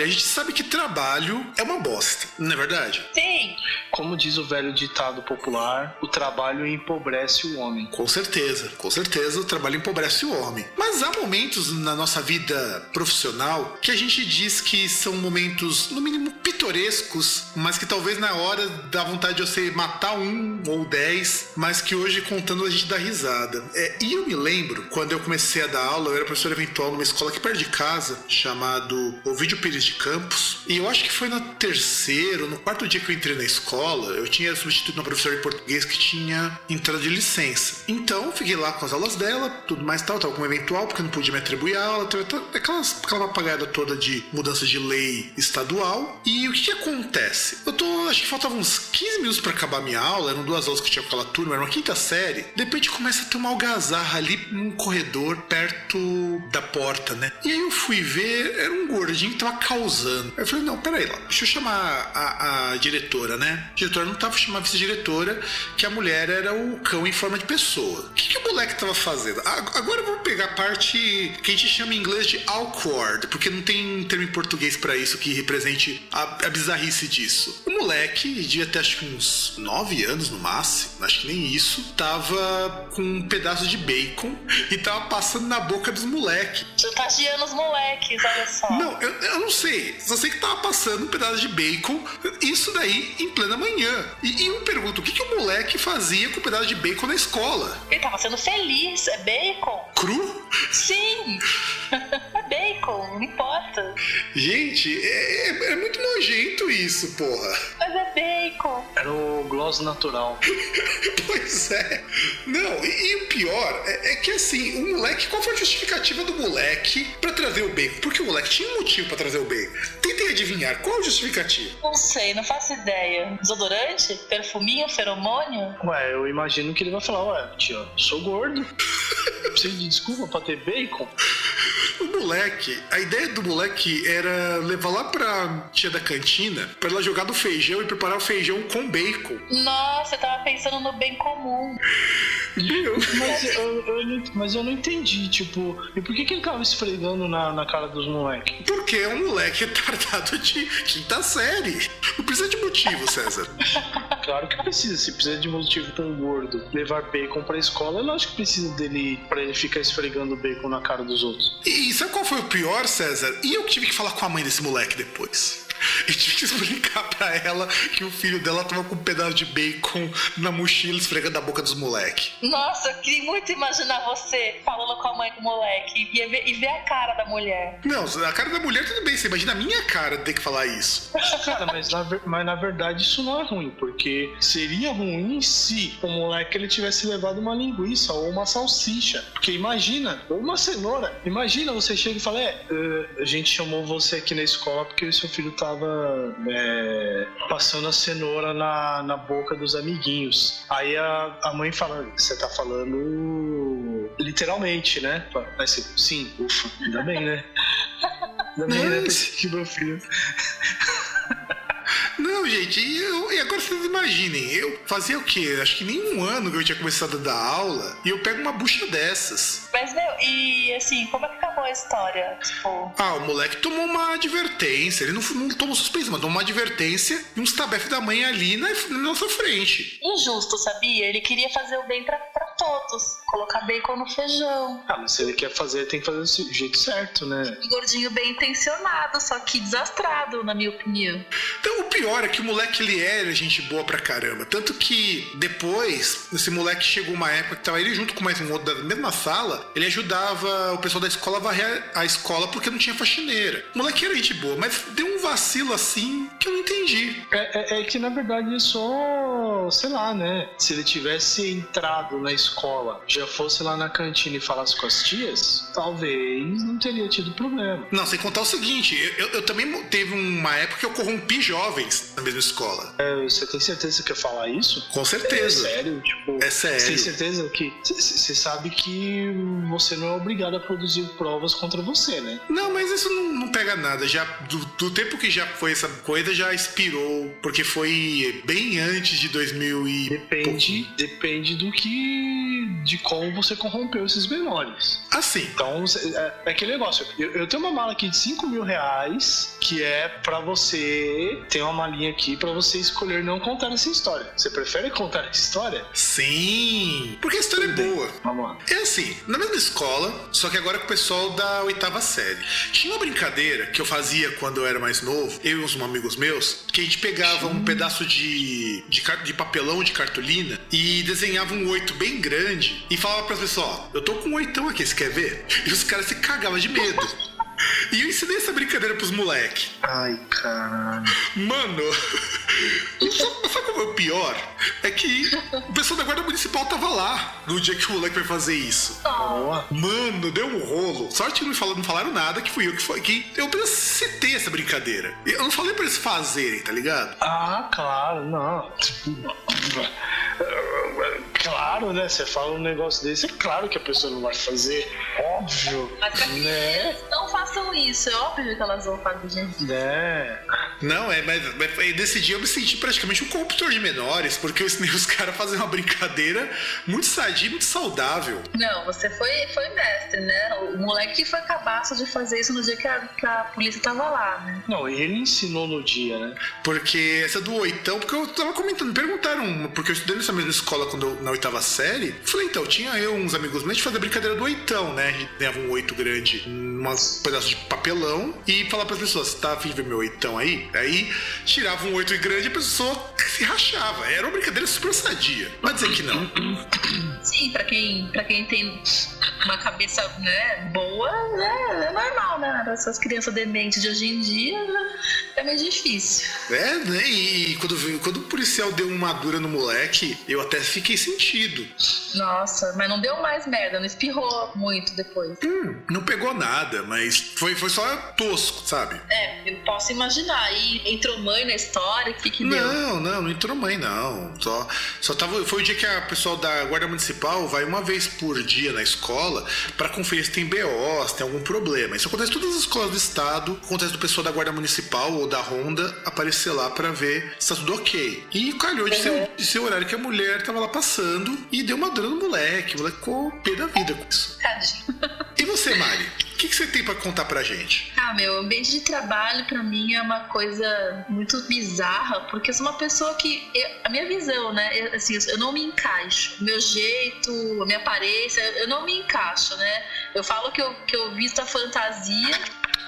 Olha, a gente sabe que trabalho é uma bosta, não é verdade? Sim. Como diz o velho ditado popular, o trabalho empobrece o homem. Com certeza, com certeza o trabalho empobrece o homem. Mas há momentos na nossa vida profissional que a gente diz que são momentos, no mínimo, pitorescos, mas que talvez na hora dá vontade de você matar um ou dez, mas que hoje contando a gente dá risada. É, e eu me lembro, quando eu comecei a dar aula, eu era professor eventual numa escola aqui perto de casa, chamado Ovidio Pires de Campos, e eu acho que foi no terceiro, no quarto dia que eu entrei na escola, eu tinha substituído uma professora de português que tinha entrada de licença. Então, fiquei lá com as aulas dela, tudo mais tal, tava com eventual, porque não podia me atribuir a aula, aquelas, aquela papagaiada toda de mudança de lei estadual. E o que, que acontece? Eu tô, acho que faltavam uns 15 minutos para acabar minha aula, eram duas aulas que eu tinha com aquela turma, era uma quinta série. De repente começa a ter uma algazarra ali num corredor perto da porta, né? E aí eu fui ver, era um gordinho que tava causando. Aí eu falei, não, peraí lá, deixa eu chamar a, a diretora, né? A diretora não tava chamando a vice-diretora, que a mulher era o cão em forma de pessoa. O que, que o moleque tava fazendo? Agora eu vou pegar a parte que a gente chama em inglês de awkward, porque não tem termo em português para isso que represente a, a, bizarrice disso. O moleque, devia ter acho que uns 9 anos no máximo, acho que nem isso, tava com um pedaço de bacon e tava passando na boca dos moleques. Chantageando os moleques, olha só. Não, eu, eu não sei. Só sei que tava passando um pedaço de bacon, isso daí em plena manhã. E, e eu pergunto, o que, que o moleque fazia com um pedaço de bacon na escola? Ele tava sendo feliz, é bacon. Cru? Sim! bacon, não importa. Gente, é, é, é, muito nojento isso, porra. Mas é bacon. Era o gloss natural. pois é. Não, e, e o pior é, é, que assim, o moleque, qual foi a justificativa do moleque para trazer o bacon? Porque o moleque tinha um motivo para trazer o bacon. Tentei adivinhar, qual a justificativa? Não sei, não faço ideia. Desodorante? Perfuminho? Feromônio? Ué, eu imagino que ele vai falar, ué, tio, sou gordo. Preciso de desculpa pra ter bacon? O moleque, a ideia do moleque era levar lá pra tia da cantina pra ela jogar no feijão e preparar o feijão com bacon. Nossa, eu tava pensando no bem comum. Meu. Mas eu, eu, mas eu não entendi, tipo, e por que, que ele tava esfregando na, na cara dos moleques? Porque é um moleque retardado de quinta série. Não precisa de motivo, César. claro que precisa. Se precisa de motivo pra um gordo levar bacon pra escola, eu acho que precisa dele pra ele ficar esfregando bacon na cara dos outros. E sabe qual foi o pior, César? E eu tive que falar com a mãe desse moleque depois. E tive que explicar pra ela que o filho dela tava com um pedaço de bacon na mochila esfregando a boca dos moleques. Nossa, eu queria muito imaginar você falando com a mãe do moleque e ver, e ver a cara da mulher. Não, a cara da mulher tudo bem, você imagina a minha cara ter que falar isso. Cara, mas na, mas na verdade isso não é ruim, porque seria ruim se o moleque ele tivesse levado uma linguiça ou uma salsicha. Porque imagina, ou uma cenoura. Imagina você chega e fala: É, uh, a gente chamou você aqui na escola porque o seu filho tá tava é, passando a cenoura na, na boca dos amiguinhos. Aí a, a mãe fala: Você tá falando literalmente, né? Vai ser, sim, ufa, ainda bem, né? Ainda bem, né? Filho. Então, gente, e, eu, e agora vocês imaginem, eu fazia o quê? Acho que nem um ano que eu tinha começado a dar aula e eu pego uma bucha dessas. Mas, meu, e assim, como é que acabou a história? Tipo, Ah, o moleque tomou uma advertência. Ele não, não tomou suspensão, mas tomou uma advertência e uns tabef da mãe ali na, na nossa frente. injusto, sabia? Ele queria fazer o bem pra, pra todos. Colocar bacon no feijão. Ah, mas se ele quer fazer, tem que fazer do jeito certo, né? Um gordinho bem intencionado, só que desastrado, na minha opinião. Então, o pior é que o moleque ele era gente boa pra caramba. Tanto que depois, esse moleque chegou uma época que tava ele junto com mais um outro da mesma sala, ele ajudava o pessoal da escola a varrer a escola porque não tinha faxineira. O moleque era gente boa, mas deu um vacilo assim que eu não entendi. É, é- é que na verdade é só, sei lá, né? Se ele tivesse entrado na escola, já fosse lá na cantina e falasse com as tias, talvez não teria tido problema. Não, sem contar o seguinte, eu, eu- eu também teve uma época que eu corrompi jovens na mesma escola. É, você tem certeza que quer falar isso? Com É certeza. sério, tipo. É sério. Você tem certeza que. Você sabe que você não é obrigado a produzir provas contra você, né? Não, mas isso não, não pega nada. Já do, do tempo que já foi essa coisa já expirou, porque foi bem antes de 2000 e Depende, depende do que. De como você corrompeu esses menores. assim. Então, é, é aquele negócio. Eu, eu tenho uma mala aqui de 5 mil reais que é pra você. Tem uma malinha aqui pra você escolher não contar essa história. Você prefere contar essa história? Sim, porque a história é boa. Vamos lá. É assim, na mesma escola, só que agora com o pessoal da oitava série. Tinha uma brincadeira que eu fazia quando eu era mais novo, eu e uns amigos meus, que a gente pegava um pedaço de, de, de papelão de cartolina e desenhava um oito bem grande e falava pras pessoas, ó, eu tô com um oitão aqui, você quer ver? E os caras se cagavam de medo. E eu ensinei essa brincadeira pros moleque. Ai, caralho. Mano, sabe, sabe como é o pior? É que o pessoal da guarda municipal tava lá no dia que o moleque vai fazer isso. Boa. Mano, deu um rolo. Sorte que não, falaram, não falaram nada, que fui eu que foi. Que eu citei essa brincadeira. Eu não falei pra eles fazerem, tá ligado? Ah, claro, não. Claro, né? Você fala um negócio desse, é claro que a pessoa não vai fazer. Óbvio. Mas pra Né? não façam isso. É óbvio que elas vão fazer, gente. Né? Não, é, mas, mas nesse dia eu me senti praticamente um corruptor de menores, porque eu ensinei os caras a fazer uma brincadeira muito sadia, muito saudável. Não, você foi, foi mestre, né? O moleque que foi cabaço de fazer isso no dia que a, que a polícia tava lá, né? Não, ele ensinou no dia, né? Porque essa do oitão, porque eu tava comentando, me perguntaram, porque eu estudei nessa mesma escola quando eu, na oitava série. Falei, então, tinha eu uns amigos meus, a gente fazia a brincadeira do oitão, né? A gente ganhava um oito grande, um pedaço de papelão e falava pras pessoas, tá afim de ver meu oitão aí? Aí tirava um oito grande e a pessoa se rachava. Era uma brincadeira super sadia. Vai dizer que não. Sim, pra quem, pra quem tem uma cabeça né, boa, né, é normal, né? Essas crianças dementes de hoje em dia é meio difícil. É, né? E quando, quando o policial deu uma dura no moleque, eu até fiquei sentido. Nossa, mas não deu mais merda, não espirrou muito depois. Hum, não pegou nada, mas foi, foi só tosco, sabe? É, eu posso imaginar. E entrou mãe na história, o que que deu? Não, não, não entrou mãe, não. Só, só tava. Foi o dia que a pessoal da Guarda Municipal vai uma vez por dia na escola pra conferir se tem BO, se tem algum problema. Isso acontece em todas as escolas do estado, acontece do pessoal da Guarda Municipal ou da Honda aparecer lá pra ver se tá tudo ok. E calhou de, ser, o- de ser o horário que a mulher tava lá passando e deu uma dor no moleque. O moleque ficou pé da vida com isso. Tadinho. E você, Mari? O que, que você tem pra contar pra gente? Ah, meu, ambiente de trabalho pra mim é uma coisa muito bizarra, porque eu sou uma pessoa que. eu- a minha visão, né? eu- assim, eu não me encaixo. O meu jeito, a minha aparência, eu não me encaixo, né? Eu falo que eu, que eu visto a fantasia,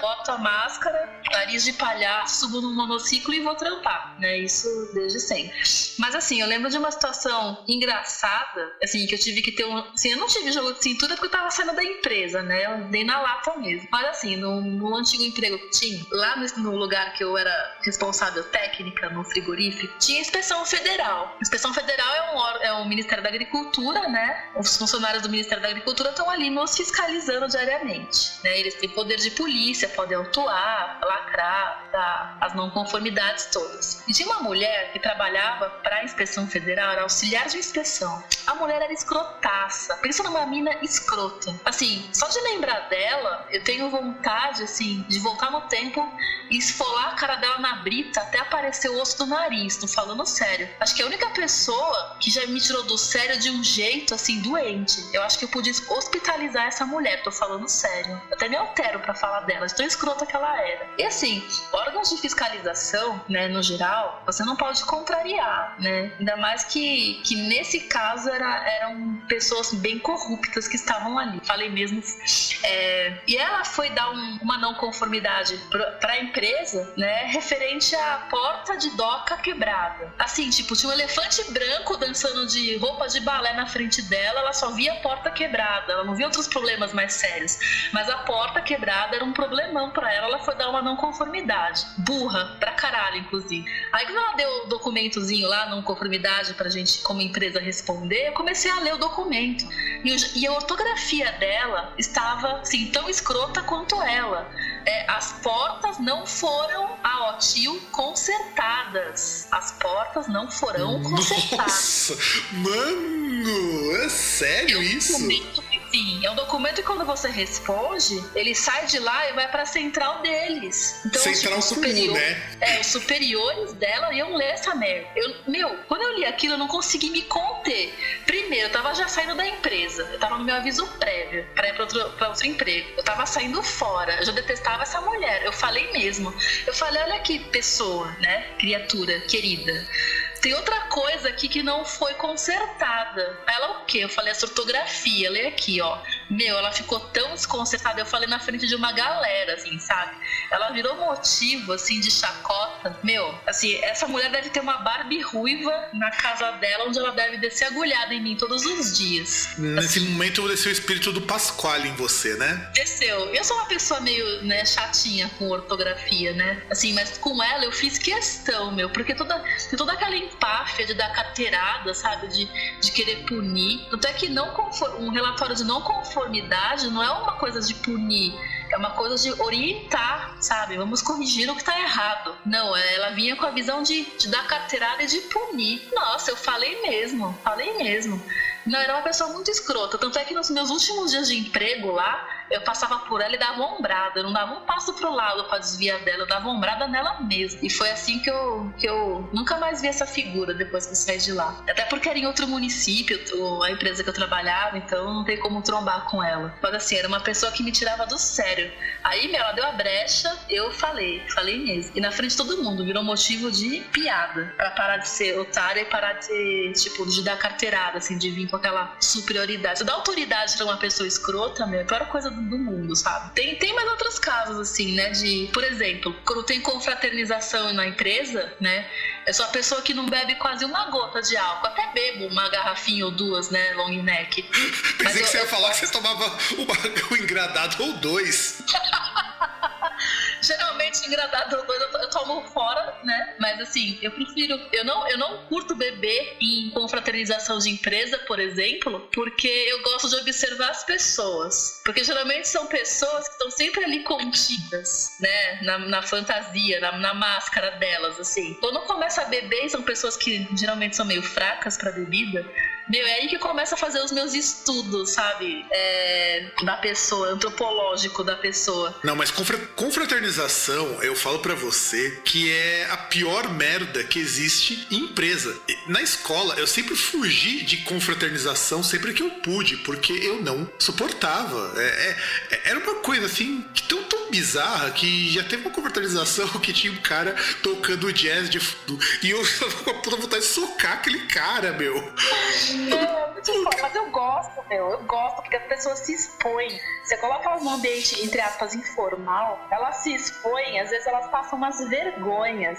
boto a máscara, nariz de palhaço, subo no monociclo e vou trampar, né? Isso desde sempre. Mas assim, eu lembro de uma situação engraçada, assim, que eu tive que ter um. Assim, eu não tive jogo de cintura porque eu tava saindo da empresa, né? Eu dei na lata mesmo. Mas assim, no, no antigo emprego que tinha, lá no, no lugar que eu era responsável técnica, no frigorífico, tinha inspeção federal. Inspeção federal é um, é um Ministério da Agricultura, né? Os funcionários do Ministério da Agricultura estão ali nos fiscalizando diariamente. Né? Eles têm poder de polícia, você pode autuar, lacrar, tá? as não conformidades todas. E tinha uma mulher que trabalhava para a inspeção federal, era auxiliar de inspeção. A mulher era escrotaça. Pensa numa mina escrota. Assim, só de lembrar dela, eu tenho vontade, assim, de voltar no tempo e esfolar a cara dela na brita até aparecer o osso do nariz. Tô falando sério. Acho que é a única pessoa que já me tirou do sério de um jeito, assim, doente. Eu acho que eu podia hospitalizar essa mulher. Tô falando sério. Eu até me altero para falar dela, de tão escrota que ela era. E assim, órgãos de fiscalização, né, no geral, você não pode contrariar, né? Ainda mais que, que nesse caso era, eram pessoas bem corruptas que estavam ali. Falei mesmo. É, e ela foi dar um, uma não conformidade para a empresa, né, referente à porta de doca quebrada. Assim, tipo, tinha um elefante branco dançando de roupa de balé na frente dela, ela só via a porta quebrada, ela não via outros problemas mais sérios. Mas a porta quebrada era um problemão para ela, ela foi dar uma não conformidade. Burra, pra caralho, inclusive. Aí quando ela deu o documentozinho lá, não conformidade, pra gente, como empresa, responder, eu comecei a ler o documento. E, e a ortografia dela estava, assim, tão escrota quanto ela. É, as portas não foram a OTIL consertadas. As portas não foram consertadas. Nossa, mano, é sério isso? Sim, é um documento que quando você responde, ele sai de lá e vai para a central deles. Então, central tipo, superior, né? É, os superiores dela iam ler essa merda. Eu, meu, quando eu li aquilo, eu não consegui me conter. Primeiro, eu tava já saindo da empresa. Eu tava no meu aviso prévio para ir para outro, pra outro emprego. Eu tava saindo fora. Eu já detestava essa mulher. Eu falei mesmo. Eu falei, olha que pessoa, né? Criatura querida. Tem outra coisa aqui que não foi consertada. Ela o quê? Eu falei essa ortografia, lê aqui, ó. Meu, ela ficou tão desconcertada. Eu falei na frente de uma galera, assim, sabe? Ela virou motivo, assim, de chacota. Meu, assim, essa mulher deve ter uma Barbie ruiva na casa dela, onde ela deve descer agulhada em mim todos os dias. Nesse assim, momento desceu o espírito do Pasquale em você, né? Desceu. Eu sou uma pessoa meio, né, chatinha com ortografia, né? Assim, mas com ela eu fiz questão, meu, porque toda, toda aquela empáfia de dar carteirada, sabe? De, de querer punir. Tanto é que não um relatório de não conformidade não é uma coisa de punir é uma coisa de orientar, sabe? Vamos corrigir o que tá errado. Não, ela vinha com a visão de, de dar carteirada e de punir. Nossa, eu falei mesmo, falei mesmo. Não, era uma pessoa muito escrota. Tanto é que nos meus últimos dias de emprego lá, eu passava por ela e dava ombrada. Eu não dava um passo pro lado para desviar dela, eu dava ombrada nela mesma. E foi assim que eu, que eu nunca mais vi essa figura depois que saí de lá. Até porque era em outro município, a empresa que eu trabalhava, então não tem como trombar com ela. Mas assim, era uma pessoa que me tirava do sério. Aí, meu, ela deu a brecha, eu falei, falei mesmo. E na frente de todo mundo, virou motivo de piada. Pra parar de ser otária e parar de, tipo, de dar carteirada, assim, de vir com aquela superioridade. Dar autoridade pra uma pessoa escrota, meu, é a pior coisa do, do mundo, sabe? Tem, tem mais outros casos, assim, né? De, por exemplo, quando tem confraternização na empresa, né? Eu sou a pessoa que não bebe quase uma gota de álcool. Até bebo uma garrafinha ou duas, né? Long neck. Pensei Mas que eu, você ia falar que você tomava uma, um engradado ou dois. Geralmente, engradado eu, tomo fora, né? Mas assim, eu prefiro. Eu não, eu não curto beber em confraternização de empresa, por exemplo, porque eu gosto de observar as pessoas. Porque geralmente são pessoas que estão sempre ali contidas, né? Na, na fantasia, na, na, máscara delas, assim. Quando começa a beber, são pessoas que geralmente são meio fracas pra bebida. Meu, é aí que começa a fazer os meus estudos, sabe? É, da pessoa, antropológico da pessoa. Não, mas confraternização, eu falo para você que é a pior merda que existe em empresa. Na escola, eu sempre fugi de confraternização sempre que eu pude, porque eu não suportava. É, é, era uma coisa assim, tão, tão bizarra que já teve uma confraternização que tinha um cara tocando jazz de fundo. E eu tava com a puta vontade de socar aquele cara, meu. Não, tipo, mas eu gosto, meu. Eu gosto porque as pessoas se expõem. Você coloca elas num ambiente, entre aspas, informal, elas se expõem, às vezes elas passam umas vergonhas.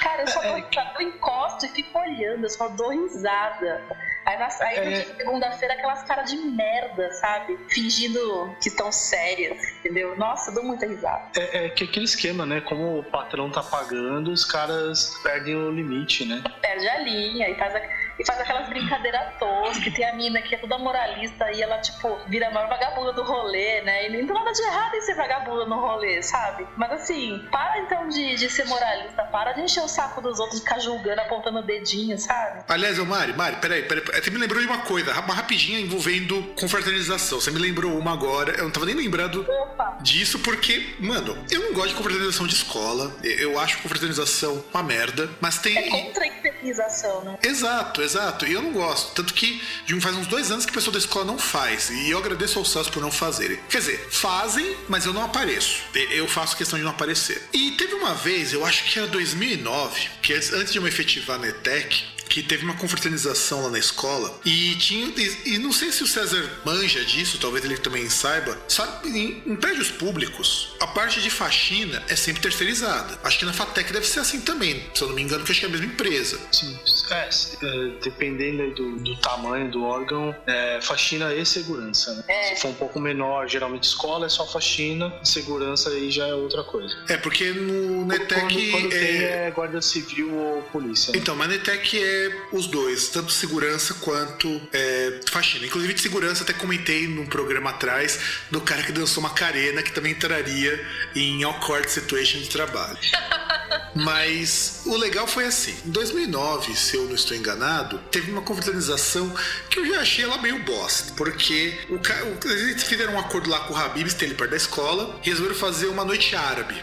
Cara, eu só é, é eu encosto e fico olhando, eu só dou risada. Aí, na, aí é... segunda-feira, aquelas caras de merda, sabe? Fingindo que estão sérias, entendeu? Nossa, eu dou muita risada. É, é, que aquele esquema, né? Como o patrão tá pagando, os caras perdem o limite, né? Perde a linha e faz a e faz aquelas brincadeiras toscas, que tem a mina que é toda moralista e ela, tipo, vira a maior vagabunda do rolê, né? E não tem nada de errado em ser vagabunda no rolê, sabe? Mas assim, para então de, de ser moralista, para de encher o saco dos outros, ficar julgando, apontando o dedinho, sabe? Aliás, ô Mari, Mari, peraí, peraí, você me lembrou de uma coisa, uma rapidinha envolvendo confraternização. Você me lembrou uma agora, eu não tava nem lembrando Opa. disso, porque, mano, eu não gosto de confraternização de escola, eu acho confraternização uma merda, mas tem. É contra a inferiorização, né? Exato, exato. E eu não gosto. Tanto que de faz uns dois anos que a pessoa da escola não faz. E eu agradeço aos SAS por não fazerem. Quer dizer, fazem, mas eu não apareço. Eu faço questão de não aparecer. E teve uma vez, eu acho que era 2009, que antes de eu me efetivar na ETEC, que teve uma confraternização lá na escola e tinha e, e não sei se o César manja disso, talvez ele também saiba. Sabe, em, em prédios públicos, a parte de faxina é sempre terceirizada. Acho que na Fatec deve ser assim também, se eu não me engano, que acho que é a mesma empresa. Sim, é, é, dependendo aí do, do tamanho do órgão, é, faxina e segurança, né? É. Se for um pouco menor, geralmente escola é só faxina, segurança aí já é outra coisa. É, porque no Netec quando quando é... tem é guarda civil ou polícia. né? Então, mas Netec é os dois, tanto segurança quanto é, faxina. Inclusive de segurança, até comentei num programa atrás do cara que dançou Macarena, que também entraria em awkward situation de trabalho. Mas o legal foi assim: em 2009, se eu não estou enganado, teve uma confraternização que eu já achei ela meio bosta, porque o ca... eles fizeram um acordo lá com o Habib, tem ele perto da escola, e resolveram fazer uma noite árabe.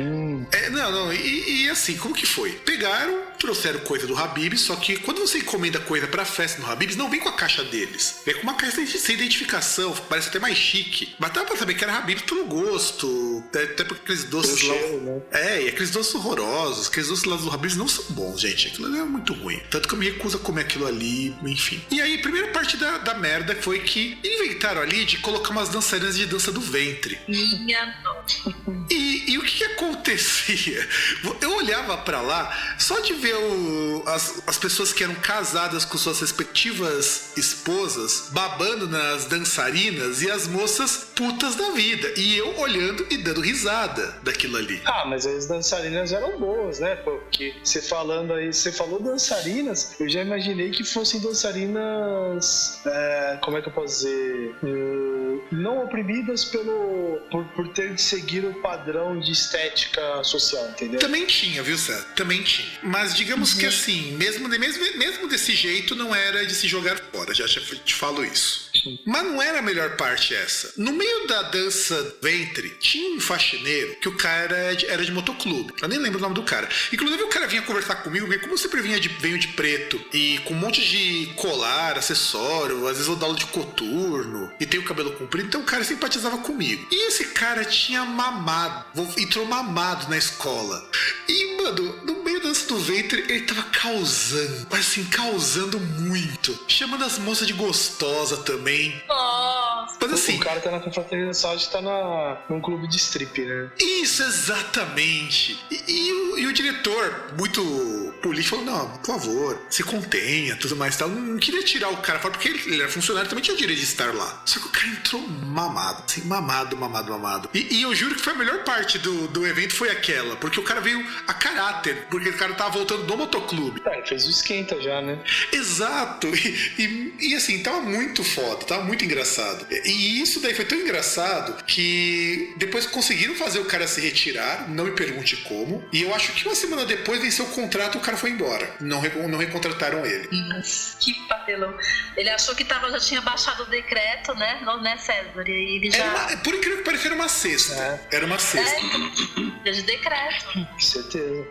É, não, não, e, e assim, como que foi? Pegaram, trouxeram coisa do Habib, só que quando você encomenda coisa pra festa no Habib, não vem com a caixa deles. Vem com uma caixa sem- identificação, parece até mais chique. Mas dá pra saber que era Habib pelo gosto, até porque aqueles doces lá. né? É, e aqueles doces horrorosos, aqueles doces lá do Habib não são bons, gente. Aquilo ali é muito ruim. Tanto que eu me recuso a comer aquilo ali, enfim. E aí, a primeira parte da, da merda foi que inventaram ali de colocar umas dançarinas de dança do ventre. Minha nossa. E o que, que acontecia? Eu olhava pra lá, só de ver o- as, as pessoas que eram casadas com suas respectivas esposas babando nas dançarinas e as moças putas da vida. E eu olhando e dando risada daquilo ali. Ah, mas as dançarinas eram boas, né? Porque você falando aí, você falou dançarinas, eu já imaginei que fossem dançarinas. é, como é que eu posso dizer? É, não oprimidas pelo. Por, por ter de seguir o padrão de estética social, entendeu? Também tinha, viu, César? Também tinha. Mas digamos que assim, mesmo, mesmo, mesmo desse jeito, não era de se jogar fora, já te falo isso. Mas não era a melhor parte essa. No meio da dança ventre, tinha um faxineiro que o cara era de, era de motoclube. Eu nem lembro o nome do cara. Inclusive, o cara vinha conversar comigo, porque como eu sempre vinha de, venho de preto e com um monte de colar, acessório, às vezes eu dou aula de coturno e tenho cabelo comprido, então o cara simpatizava comigo. E esse cara tinha mamado, entrou mamado na escola. E, mano, no meio da dança do ventre, ele tava causando, mas assim, causando muito. Chamando as moças de gostosa também. Nossa. Mas assim, O cara tá na confraternização, tá na, num clube de strip, né? Isso, exatamente. E, e o, e o diretor, muito político, falou: não, por favor, se contenha, tudo mais e tal. Não queria tirar o cara fora, porque ele, ele era funcionário, também tinha o direito de estar lá. Só que o cara entrou mamado, assim, mamado, mamado, mamado. E, e eu juro que foi a melhor parte do, do evento foi aquela, porque o cara veio a caráter, porque o cara tava voltando do motoclube. É, ele fez o esquenta já, né? Exato! E, e- e, assim, tava muito foda, tava muito engraçado. E isso daí foi tão engraçado que depois conseguiram fazer o cara se retirar, não me pergunte como. E eu acho que uma semana depois venceu o contrato e o cara foi embora. Não, re- não recontrataram ele. Nossa, que papelão. Ele achou que tava, já tinha baixado o decreto, né? Não, né, César? E ele já. Uma- por incrível que pareça, era uma cesta. É. Era uma cesta. É, de decreto. Com certeza.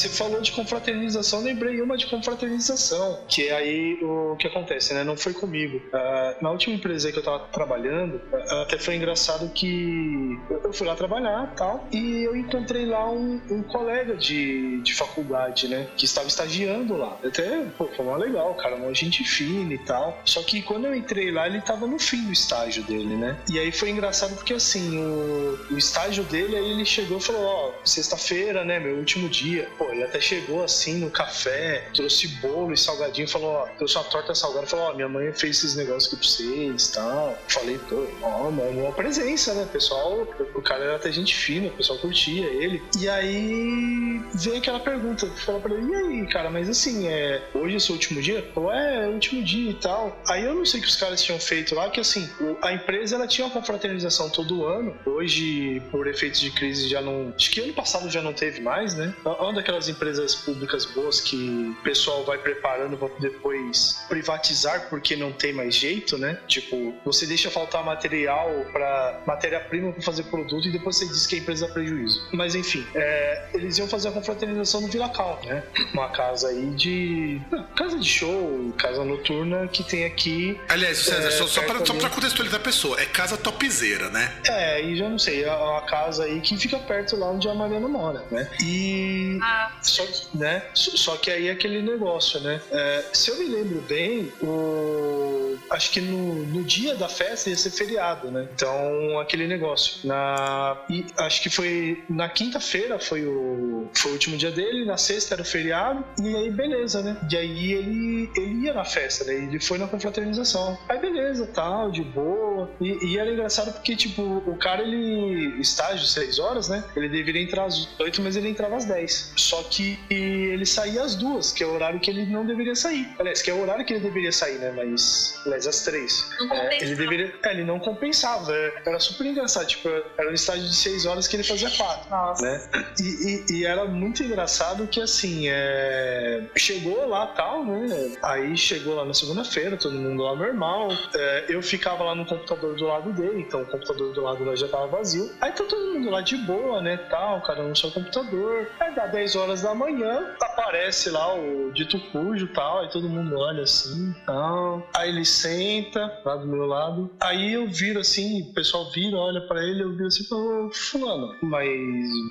Você falou de confraternização, lembrei uma de confraternização, que aí o que acontece, né? Não foi comigo. Ah, na última empresa que eu tava trabalhando, ah, até foi engraçado que eu fui lá trabalhar tal, e eu encontrei lá um, um colega de, de faculdade, né? Que estava estagiando lá. Até, pô, foi mó legal, cara, uma gente fina e tal. Só que quando eu entrei lá, ele tava no fim do estágio dele, né? E aí foi engraçado porque assim, o, o estágio dele, aí ele chegou e falou, ó, sexta-feira, né, meu último dia. Pô, ele até chegou assim no café, trouxe bolo e salgadinho, falou, ó, trouxe uma torta salgada, falou, ó, minha mãe fez esses negócios aqui pra vocês e tal. Falei, pô, ó, mano, uma presença, né? O pessoal, o cara era até gente fina, o pessoal curtia ele. E aí veio aquela pergunta, falou pra ele, e aí, cara, mas assim, é, hoje é seu último dia? Falou, é, é o último dia e tal. Aí eu não sei o que os caras tinham feito lá, que assim, a empresa ela tinha uma confraternização todo ano. Hoje, por efeitos de crise, já não. Acho que ano passado já não teve mais, né? É uma daquelas empresas públicas boas que o pessoal vai preparando para depois privatizar porque não tem mais jeito, né? Tipo, você deixa faltar material para matéria-prima para fazer produto e depois você diz que a empresa dá prejuízo. Mas enfim, é, eles iam fazer a confraternização no Vilacal, né? Uma casa aí de. Não, casa de show, casa noturna que tem aqui. Aliás, César, é, só, só para contextualizar a pessoa, é casa topzeira, né? É, e já não sei, é uma casa aí que fica perto lá onde a Mariana mora, né? E. Ah, só, né? Só que aí é aquele negócio, né? É, se eu me lembro bem, o. Acho que no, no dia da festa ia ser feriado, né? Então, aquele negócio. Na... E acho que foi na quinta-feira foi o... foi o último dia dele, na sexta era o feriado, e aí beleza, né? E aí ele, ele ia na festa, né? Ele foi na confraternização. Aí beleza, tal, de boa. E, e era engraçado porque, tipo, o cara, ele. estágio, seis horas, né? Ele deveria entrar às oito, mas ele entrava às dez. Só que ele saía às duas, que é o horário que ele não deveria sair. Aliás, que é o horário que ele deveria sair, né? Mas. Aliás, às três. É, ele deveria. É, ele não compensava. É, era super engraçado. Tipo, era um estágio de seis horas que ele fazia quatro. Nossa. Né? E, e, e, era muito engraçado que assim, é... chegou lá tal, né? Aí chegou lá na segunda-feira, todo mundo lá normal. É, eu ficava lá no computador do lado dele, então o computador do lado lá já tava vazio. Aí tá todo mundo lá de boa, né? Tal, cada um no seu computador. Aí dá 10 horas da manhã, aparece lá o dito cujo tal, aí todo mundo olha assim tal. Aí ele senta lá do meu lado. Aí eu viro assim, o pessoal vira, olha para ele, eu viro assim, ô, fulano, mas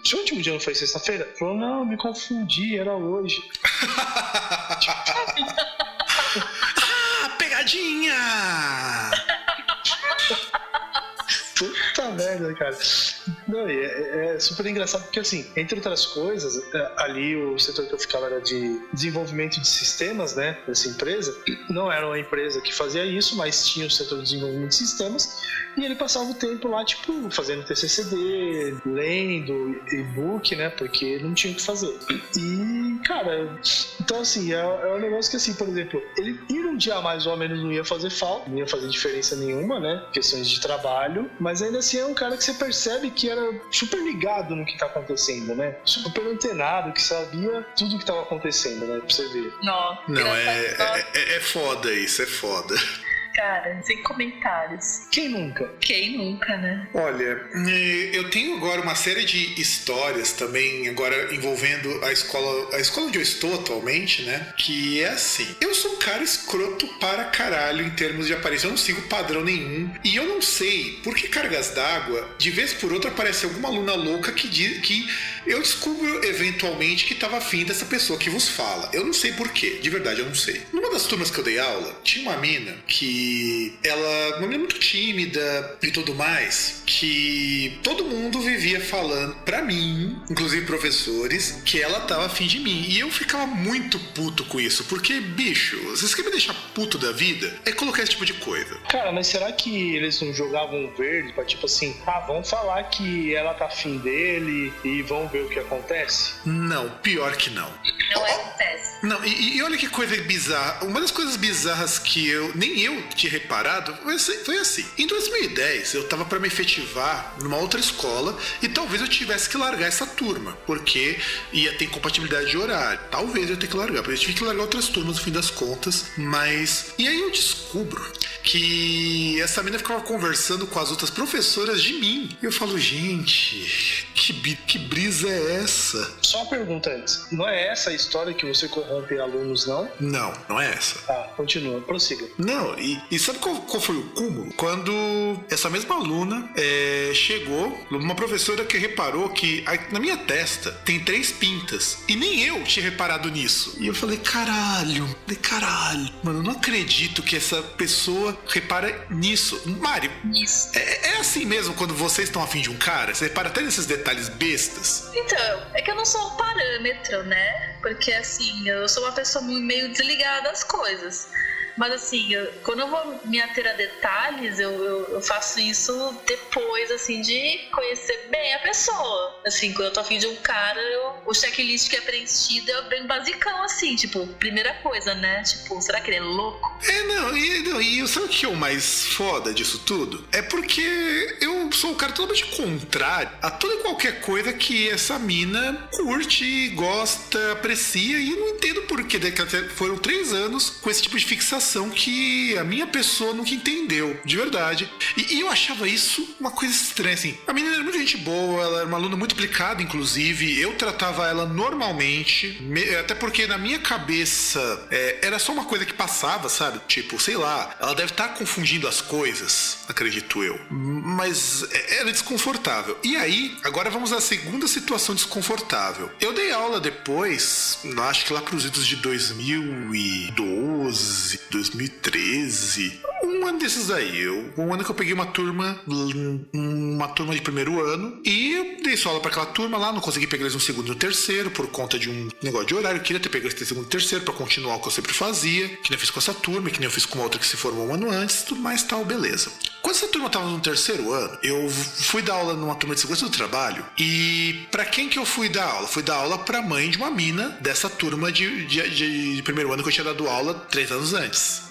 seu último dia não foi sexta-feira? Falou, não, me confundi, era hoje. ah, pegadinha! Puta merda, cara. Não, é, é, super engraçado porque, assim, entre outras coisas, é, ali o setor que eu ficava era de desenvolvimento de sistemas, né, dessa empresa. Não era uma empresa que fazia isso, mas tinha o setor de desenvolvimento de sistemas. E ele passava o tempo lá, tipo, fazendo TCCD, lendo e-book, né, porque não tinha o que fazer. E, cara, então, assim, é, é um negócio que, assim, por exemplo, ele ir um dia mais ou menos não ia fazer falta, não ia fazer diferença nenhuma, né, questões de trabalho, mas ainda assim é um cara que você percebe que era super ligado no que tá acontecendo, né? Super antenado, que sabia tudo que tava acontecendo, né? Pra você ver. Não, Não é, é, é, é foda isso, é foda cara, sem comentários. Quem nunca? Quem nunca, né? Olha, eh, eu tenho agora uma série de histórias também, agora envolvendo a escola, a escola onde eu estou atualmente, né? Que é assim. Eu sou um cara escroto para caralho em termos de aparência. Eu não sigo padrão nenhum. E eu não sei por que cargas d'água, de vez por outra, aparece alguma aluna louca que diz que eu descubro eventualmente que estava afim dessa pessoa que vos fala. Eu não sei porquê, de verdade eu não sei. Numa das turmas que eu dei aula, tinha uma mina que ela, uma mina muito tímida e tudo mais, que todo mundo vivia falando pra mim, inclusive professores, que ela tava afim de mim. E eu ficava muito puto com isso, porque, bicho, vocês querem me deixar puto da vida? É colocar esse tipo de coisa. Cara, mas será que eles não jogavam verde pra tipo assim, ah, vamos falar que ela tá afim dele e vão ver o que acontece? Não, pior que não. Não é acontece. Não, e, e, olha que coisa bizarra. Uma das coisas bizarras que eu nem eu tinha reparado foi assim. Assim. Em 2010, eu tava para me efetivar numa outra escola e talvez eu tivesse que largar essa turma, porque ia ter incompatibilidade de horário. Talvez eu tenha que largar, porque eu tive que largar outras turmas no fim das contas, mas. E aí eu descubro que essa menina ficava conversando com as outras professoras de mim. E eu falo, gente, que, que brisa é essa? Só uma pergunta antes. Não é essa a história que você corrompe alunos, não? Não, não é essa. Tá, continua, prossiga. Não, e, e sabe qual, qual, foi o cúmulo? Quando essa mesma aluna é, chegou, uma professora que reparou que na minha testa tem três pintas. E nem eu tinha reparado nisso. E eu falei, caralho, falei, caralho, mano, eu não acredito que essa pessoa repara nisso. Mari, é, é assim mesmo quando vocês estão afim de um cara? Você repara até nesses detalhes detalhes bestas? Então, é que eu não sou um parâmetro, né? Porque assim, eu sou uma pessoa meio desligada das coisas. Mas assim, eu, quando eu vou me ater a detalhes, eu, eu, eu, faço isso depois, assim, de conhecer bem a pessoa. Assim, quando eu tô afim de um cara, o checklist que é preenchido é bem basicão, assim, tipo, primeira coisa, né? Tipo, será que ele é louco? É, não, e, não, e sabe o que é o mais foda disso tudo? É porque eu sou um cara totalmente contrário a toda e qualquer coisa que essa mina curte, gosta, aprecia, e eu não entendo por que foram três anos com esse tipo de fixação que a minha pessoa nunca entendeu, de verdade. E, e, eu achava isso uma coisa estranha, assim. A menina era muito gente boa, ela era uma aluna muito aplicada, inclusive. Eu tratava ela normalmente, me, até porque na minha cabeça é, era só uma coisa que passava, sabe? Tipo, sei lá, ela deve estar tá confundindo as coisas, acredito eu. Mas é, era desconfortável. E aí, agora vamos à segunda situação desconfortável. Eu dei aula depois, acho que lá para os idos de 2012, 2013. Um ano desses aí. Eu, um ano que eu peguei uma turma, uma turma de primeiro ano, e eu dei só aula para aquela turma lá, não consegui pegar eles no segundo e no terceiro, por conta de um negócio de horário. Eu queria ter pegado eles no segundo e terceiro para continuar o que eu sempre fazia, que nem eu fiz com essa turma, que nem eu fiz com outra que se formou um ano antes, tudo mais tal, beleza. Quando essa turma tava no terceiro ano, eu fui dar aula numa turma de segurança do trabalho, e para quem que eu fui dar aula? Fui dar aula pra mãe de uma mina dessa turma de, de, de primeiro ano que eu tinha dado aula três anos antes.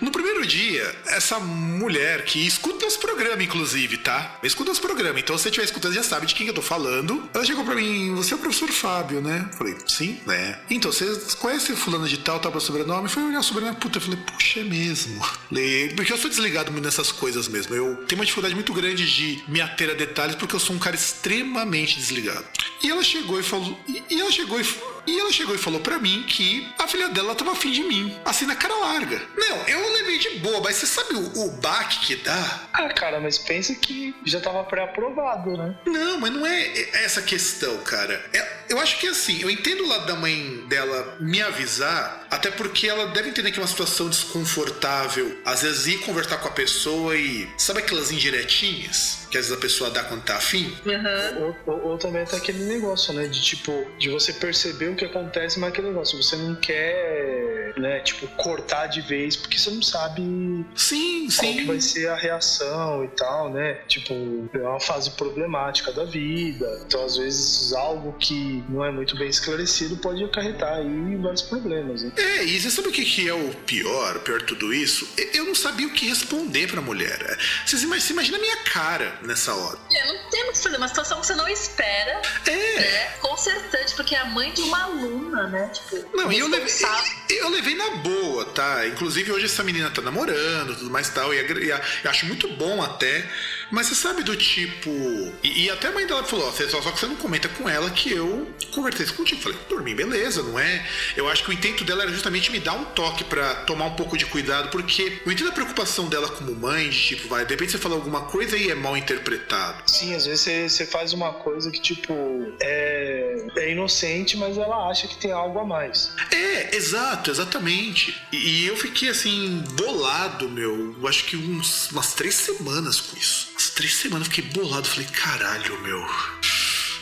No primeiro dia, essa mulher que escuta os programas, inclusive, tá? Escuta os programas, então se você estiver escutando, já sabe de quem eu tô falando. Ela chegou pra mim, você é o professor Fábio, né? Falei, sim, né? Então, você conhece fulano de tal, tal pra sobrenome? Foi olhar o sobrenome, puta, eu falei, puxa, é mesmo. Porque eu sou desligado muito nessas coisas mesmo. Eu tenho uma dificuldade muito grande de me ater a detalhes, porque eu sou um cara extremamente desligado. E ela chegou e falou. E ela chegou e e ela chegou e falou para mim que a filha dela tava afim de mim, assim na cara larga. Não, eu levei de boa, mas você sabe o, o baque que dá? Ah, cara, mas pensa que já tava pré-aprovado, né? Não, mas não é essa questão, cara. É, eu acho que assim, eu entendo o lado da mãe dela me avisar, até porque ela deve entender que é uma situação desconfortável. Às vezes ir conversar com a pessoa e. Sabe aquelas indiretinhas? Que às vezes a pessoa dá quando tá afim. Uhum. Ou, ou, ou, também tá aquele negócio, né? De tipo, de você perceber o que acontece, mas aquele negócio, você não quer, né, tipo, cortar de vez, porque você não sabe sim, qual sim. que vai ser a reação e tal, né? Tipo, é uma fase problemática da vida. Então, às vezes, algo que não é muito bem esclarecido pode acarretar aí vários problemas. Né? É, e você sabe o que, é o pior, o pior de tudo isso? Eu não sabia o que responder pra mulher. Você imagina a minha cara nessa hora. É, não tem muito fazer, uma situação que você não espera. É. Né? Concertante, porque é a mãe de uma aluna, né? Tipo, não, e eu levei, eu levei na boa, tá? Inclusive hoje essa menina tá namorando, tudo mais tal, e, e, e acho muito bom até. Mas você sabe do tipo. E, e até a mãe dela falou: ó, só, só que você não comenta com ela que eu conversei contigo. Falei, por mim, beleza, não é? Eu acho que o intento dela era justamente me dar um toque para tomar um pouco de cuidado, porque eu entendo a preocupação dela como mãe, de tipo, vai, de repente você fala alguma coisa e é mal interpretado. Sim, às vezes você, faz uma coisa que, tipo, é, é inocente, mas ela acha que tem algo a mais. É, exato, exatamente. E, e eu fiquei assim, bolado, meu, eu acho que uns, umas três semanas com isso. Umas três semanas eu fiquei bolado, falei, caralho, meu.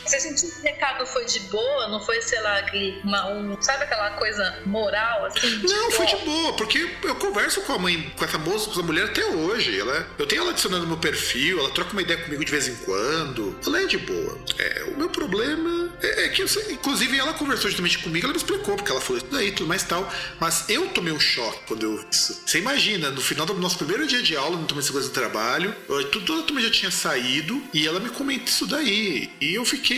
Você sentiu que o recado foi de boa? Não foi, sei lá, uma, um, sabe aquela coisa moral, assim? Não, foi de boa, porque eu converso com a mãe, com essa moça, com essa mulher até hoje. Ela, eu tenho ela adicionando meu perfil, ela troca uma ideia comigo de vez em quando. Ela é de boa. É, o meu problema é, é que, eu, inclusive, ela conversou justamente comigo, ela me explicou, porque ela falou isso daí, tudo mais tal. Mas eu tomei um choque quando eu isso. Você imagina, no final do nosso primeiro dia de aula, no Tomei Segurança do Trabalho, eu, toda a turma já tinha saído e ela me comenta isso daí. E eu fiquei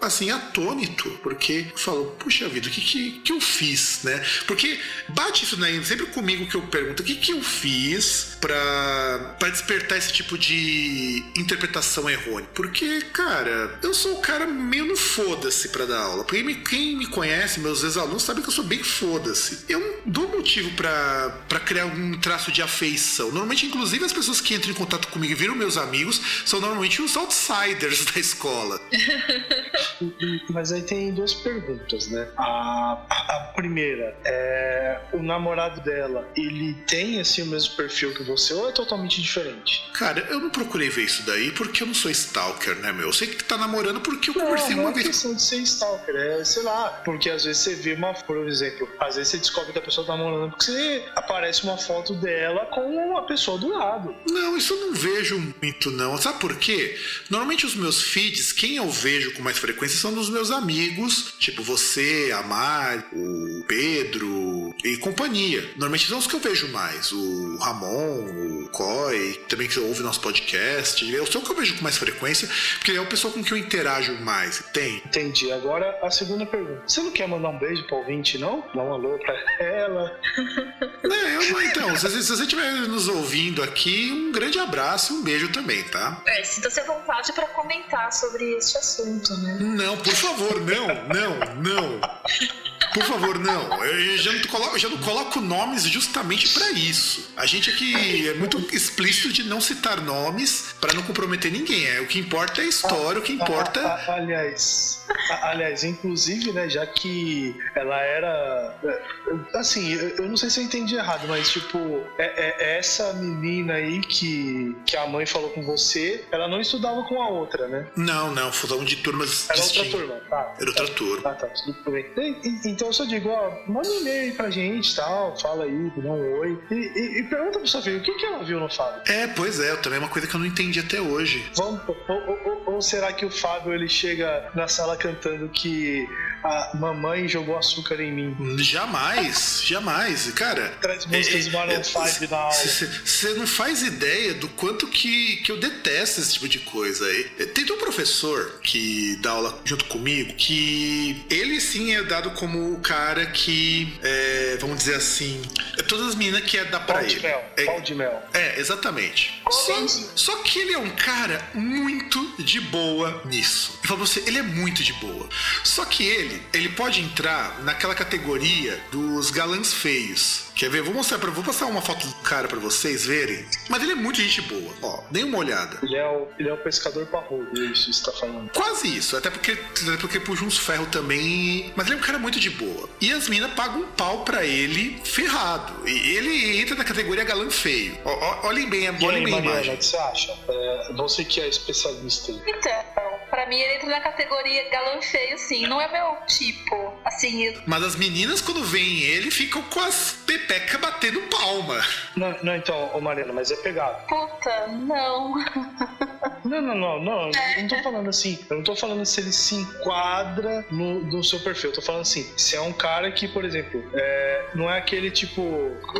assim, atônito, porque eu falo, puxa vida, o que, que, que eu fiz, né? Porque bate isso né, sempre comigo que eu pergunto, o que, que eu fiz para despertar esse tipo de interpretação errônea? Porque, cara, eu sou o cara meio no foda foda-se pra dar aula. Porque me- quem me conhece, meus ex-alunos, sabe que eu sou bem foda-se. Eu dou motivo pra, pra criar algum traço de afeição. Normalmente, inclusive, as pessoas que entram em contato comigo e viram meus amigos são normalmente os outsiders da escola. Mas aí tem duas perguntas, né? A, a- a primeira é o namorado dela, ele tem assim o mesmo perfil que você ou é totalmente diferente? Cara, eu não procurei ver isso daí porque eu não sou stalker, né, meu? Eu sei que tá namorando porque eu conversei não, uma não é vez. questão de ser stalker, é, sei lá, porque às vezes você vê uma, por exemplo, às vezes você descobre que a pessoa tá namorando porque você aparece uma foto dela com uma pessoa do lado. Não, isso eu não vejo muito, não. Sabe por quê? Normalmente os meus feeds, quem eu vejo com mais frequência são dos meus amigos, tipo você, a Mari, o Pedro e companhia. Normalmente são os que eu vejo mais. O Ramon, o Coy, também que ouve nosso podcast. Sou o que eu vejo com mais frequência, porque é o pessoal com quem eu interajo mais. Tem. Entendi. Agora a segunda pergunta. Você não quer mandar um beijo pro ouvinte, não? Dar um alô pra ela? É, eu não, então, se, se você estiver nos ouvindo aqui, um grande abraço e um beijo também, tá? É, sinta-se à vontade pra comentar sobre este assunto, né? Não, por favor, não, não, não. Por favor, não. Eu já não coloco, já não coloco nomes justamente pra isso. A gente aqui é muito explícito de não citar nomes pra não comprometer ninguém. É, o que importa é a história, o que importa. A- a- aliás, a- aliás, inclusive, né, já que ela era. é, Assim, eu, eu não sei se eu entendi errado, mas tipo, é, é- essa menina aí que, que a mãe falou com você, ela não estudava com a outra, né? Não, não, foram de turmas Era outra turma, tá? Era outra turma. Ah, tá, tudo bem. E- Então eu só digo, ó, manda um e-mail aí pra gente tal, fala aí, dá um oi. E, e- e pergunta pra sua filha, o que, que ela viu no Fábio? É, pois é, também é uma coisa que eu não entendi até hoje. Vamos, ou, ou- ou- ou será que o Fábio ele chega na sala cantando que a mamãe jogou açúcar em mim? Jamais, jamais. Cara, Traz músicas do Maroon 5 na aula. Você não faz ideia do quanto que, que eu detesto esse tipo de coisa. E- Tem um professor que dá aula junto comigo que ele sim é dado como o cara que, é, vamos dizer assim, é todas as meninas que é dar pra Pau de mel, É, pau de mel. é, exatamente. Só, só que ele é um cara muito de boa nisso. Eu falo pra você, ele é muito de boa. Só que ele, ele pode entrar naquela categoria dos galãs feios. Quer ver? Vou mostrar para, vou passar uma foto do cara pra vocês verem. Mas ele é muito gente boa. Ó, dê uma olhada. Ele é o, ele é o pescador parrudo, isso você tá falando. Quase isso, até porque, até porque puxa uns ferros também. Mas ele é um cara muito de boa. E as minas pagam um pau pra ele ferrado. E ele entra na categoria galã feio. Ó, ó, olhem bem, olhem aí, bem a Mariana, imagem. o que você acha? É, você que é especialista. Então, pra mim ele entra na categoria galã feio, sim. Não é meu tipo. Assim, eu- Mas as meninas, quando veem ele, ficam com as pepeca batendo palma. Não, não, então, ô Mariana, mas é pegado. puta, não. Não, não, não, não. Eu não tô falando assim. Eu não tô falando se ele se enquadra no, no seu perfil. Eu tô falando assim, se é um cara que, por exemplo, é, não é aquele tipo.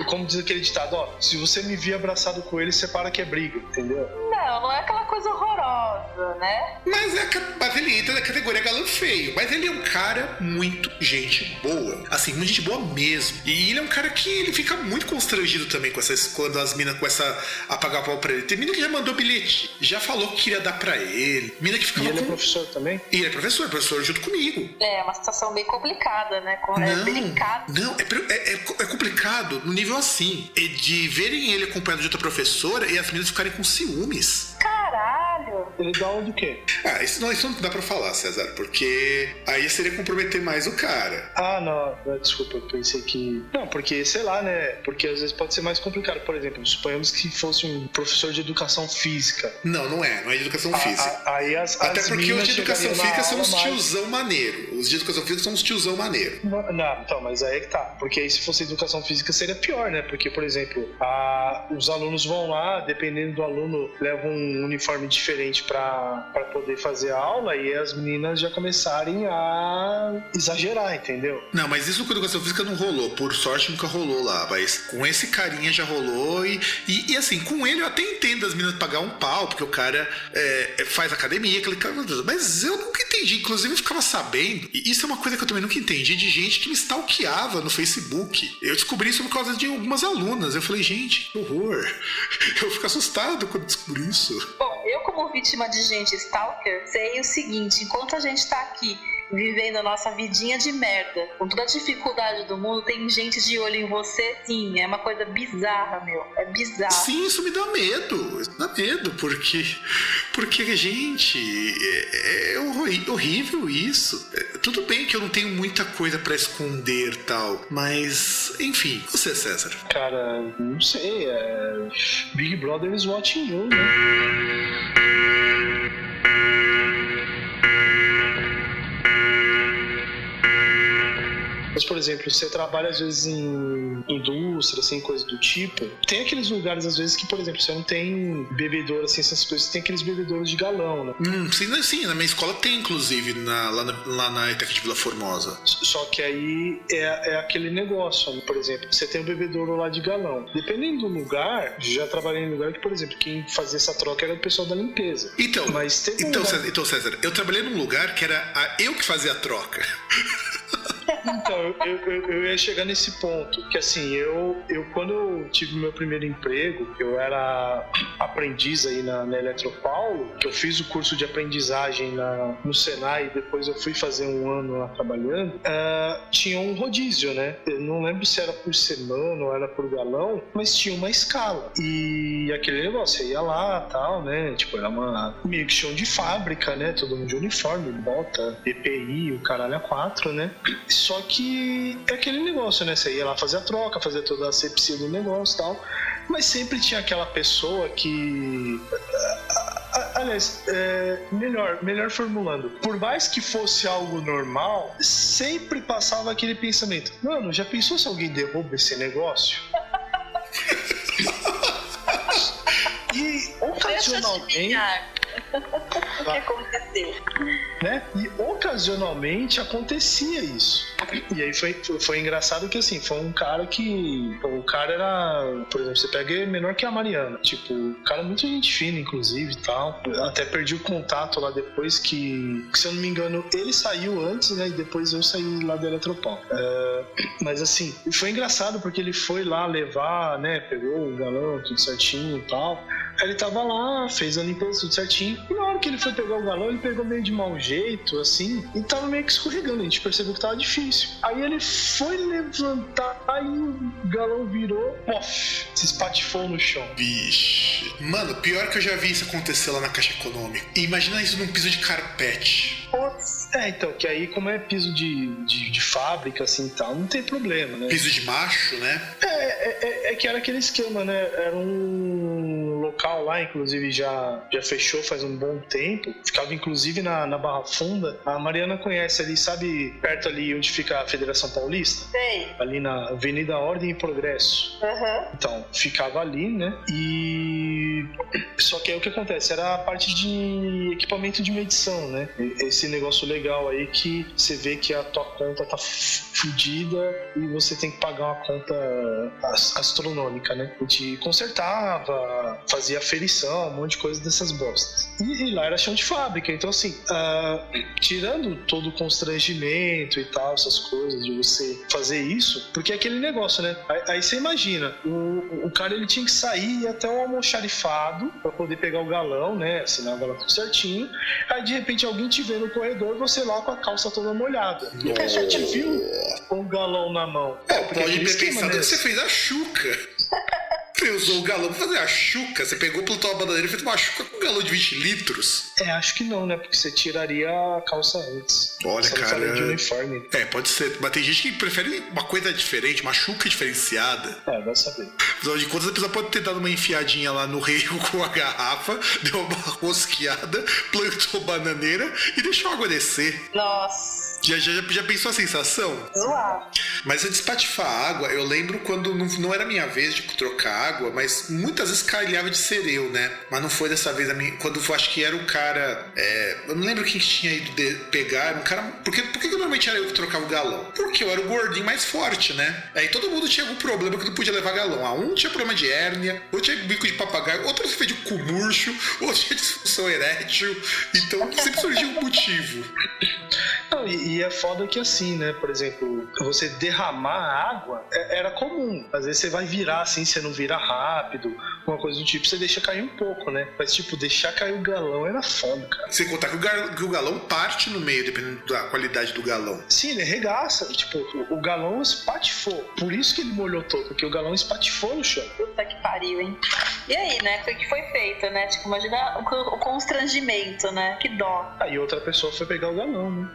Como diz aquele ditado, ó, se você me vir abraçado com ele, você para que é briga, entendeu? Não, não é aquela coisa horrorosa, né? Mas, é, mas ele entra na categoria galã feio. Mas ele é um cara muito gente boa. Assim, muito gente boa mesmo. E ele é um cara que ele fica muito constrangido também com essas, quando as minas começam a pagar pau pra ele. Tem mina que já mandou bilhete, já falou que queria dar pra ele. Mina que E ficava ele é com. professor também? E ele é professor, professor junto comigo. É uma situação bem complicada, né? Com- É Não, delicado. não, é, é- é- é complicado no nível assim. É de verem ele acompanhado de outra professora e as meninas ficarem com ciúmes. Caralho. Ele dá aula do quê? Ah, isso não, isso não dá pra falar, César, porque aí seria comprometer mais o cara. Ah, não, desculpa, eu pensei que. Não, porque, sei lá, né? Porque às vezes pode ser mais complicado. Por exemplo, suponhamos que fosse um professor de educação física. Não, não é, não é de educação A- física. a- aí as, Até as porque os de educação física são aula uns mais- tiozão maneiro. Os de educação física são uns tiozão maneiro. Não, não, então, mas aí é que tá. Porque aí se fosse educação física seria pior, né? Porque, por exemplo, a- os alunos vão lá, dependendo do aluno, levam um uniforme diferente pra pra poder fazer a aula e as meninas já começarem a exagerar, entendeu? Não, mas isso com educação física não rolou. Por sorte nunca rolou lá. Mas com esse carinha já rolou. E, e, e, assim, com ele eu até entendo as meninas pagar um pau, porque o cara é, é, faz academia, aquele cara. Mas eu nunca entendi. Inclusive eu ficava sabendo. E isso é uma coisa que eu também nunca entendi de gente que me stalkeava no Facebook. Eu descobri isso por causa de algumas alunas. Eu falei, gente, que horror. Eu fico assustado quando descobri isso. Bom, eu como vítima de gente stalker, sei o seguinte, enquanto a gente tá aqui vivendo a nossa vidinha de merda. Com toda a dificuldade do mundo, tem gente de olho em você, sim. É uma coisa bizarra, meu. É bizarro. Sim, isso me dá medo. Isso dá medo, porque. Porque, gente, é, é horrível isso. É, tudo bem que eu não tenho muita coisa para esconder tal, mas. Enfim, você, César. Cara, não sei. É... Big Brother is watching you, né? Por exemplo, você trabalha às vezes em indústria, assim, coisa do tipo, tem aqueles lugares, às vezes, que, por exemplo, você não tem bebedouro, assim, essas coisas, tem aqueles bebedouros de galão, né? Hum, sim, sim, na minha escola tem, inclusive, na, lá, na, lá na Itec de Vila Formosa. Só que aí é, é aquele negócio, né? por exemplo, você tem um bebedouro lá de galão. Dependendo do lugar, já trabalhei em lugar que, por exemplo, quem fazia essa troca era o pessoal da limpeza. Então, Mas então, um lugar... César, então, César, eu trabalhei num lugar que era a, eu que fazia a troca. Então, eu, eu, eu, ia chegar nesse ponto, que assim, eu, eu quando eu tive meu primeiro emprego, eu era aprendiz aí na, na Eletropaulo, que eu fiz o curso de aprendizagem na, no Senai depois eu fui fazer um ano lá trabalhando, uh, tinha um rodízio, né? Eu não lembro se era por semana ou era por galão, mas tinha uma escala. E aquele negócio, você ia lá tal, né? Tipo, era uma meio que chão de fábrica, né? Todo mundo de uniforme, bota, EPI, o caralho a quatro, né? Só que é aquele negócio, né? Você ia lá fazer a troca, fazer toda a sepsia do negócio e tal. Mas sempre tinha aquela pessoa que. Aliás, é, melhor, melhor formulando. Por mais que fosse algo normal, sempre passava aquele pensamento: Mano, já pensou se alguém derruba esse negócio? e ocasionalmente o que aconteceu. Né? E ocasionalmente acontecia isso. E aí foi, foi engraçado que assim, foi um cara que. O cara era. Por exemplo, você pega menor que a Mariana. Tipo, o cara é muito gente fina, inclusive e tal. Até perdi o contato lá depois que, que, se eu não me engano, ele saiu antes, né? E depois eu saí lá do Eletropau. É, mas assim, foi engraçado porque ele foi lá levar, né? Pegou o galão, tudo certinho e tal. Ele tava lá, fez a limpeza tudo certinho. E na hora que ele foi pegar o galão, ele pegou meio de mau jeito, assim, e tava meio que escorregando. A gente percebeu que tava difícil. Aí ele foi levantar, aí o galão virou, pof, se espatifou no chão. Vixe. Mano, pior que eu já vi isso acontecer lá na Caixa Econômica. Imagina isso num piso de carpete. Putz. É, então, que aí, como é piso de, de, de fábrica, assim e tal, não tem problema, né? Piso de macho, né? É, é, é, é que era aquele esquema, né? Era um local lá, inclusive, já, já fechou faz um bom tempo. Ficava, inclusive, na, na Barra Funda. A Mariana conhece ali, sabe, perto ali onde fica a Federação Paulista? Sei. Ali na Avenida Ordem e Progresso. Uhum. Então, ficava ali, né? E. Só que aí o que acontece? Era a parte de equipamento de medição, né? Esse negócio legal aí que você vê que a tua conta tá fodida e você tem que pagar uma conta astronômica, né? A gente consertava, fazia aferição, um monte de coisa dessas bostas. E, e lá era chão de fábrica, então assim, uh, tirando todo o constrangimento e tal, essas coisas de você fazer isso, porque é aquele negócio, né? Aí, aí você imagina, o, o cara ele tinha que sair até um almoxarifado para poder pegar o galão, né? Assinar o galão tudo certinho. Aí de repente alguém te vê no corredor, você lá com a calça toda molhada. Porque já te viu com o galão na mão. É, pode ter pensado que você fez a chuca. Você usou o galão pra fazer a chuca. Você pegou, plantou uma bananeira e fez uma chuca com um galão de 20 litros. É, acho que não, né? Porque você tiraria a calça antes. Olha, cara. De uniforme. É, pode ser. Mas tem gente que prefere uma coisa diferente, uma chuca diferenciada. É, vai saber. Afinal de contas, a pessoa pode ter dado uma enfiadinha lá no rio com a garrafa, deu uma rosqueada, plantou bananeira e deixou a água descer. Nossa. Já, já, já pensou a sensação? Zoado. Mas a despatifar água, eu lembro quando não, não era minha vez de trocar água, mas muitas vezes calhava de ser eu, né? Mas não foi dessa vez a minha. Quando eu acho que era o cara. É, eu não lembro quem tinha ido de, pegar. Um cara. Por que, por que normalmente era eu que trocava o galão? Porque eu era o gordinho mais forte, né? Aí todo mundo tinha algum problema que não podia levar galão. A um Um tinha problema de hérnia, outro tinha bico de papagaio, outro sofria de cu murcho, outro tinha disfunção erétil. Então sempre surgia um motivo. Não, e, e, é foda que assim, né? Por exemplo, você derramar água é, era comum. Às vezes você vai virar assim, você não vira rápido, uma coisa do tipo, você deixa cair um pouco, né? Mas, tipo, deixar cair o galão era foda, cara. Sem contar que o, gar, que o galão parte no meio, dependendo da qualidade do galão. Sim, ele regaça. Tipo, o, o galão espatifou. Por isso que ele molhou todo, porque o galão espatifou no chão. Puta que pariu, hein? E aí, né? Foi o que foi feito, né? Tipo, imagina o, o constrangimento, né? Que dó. Aí outra pessoa foi pegar o galão, né?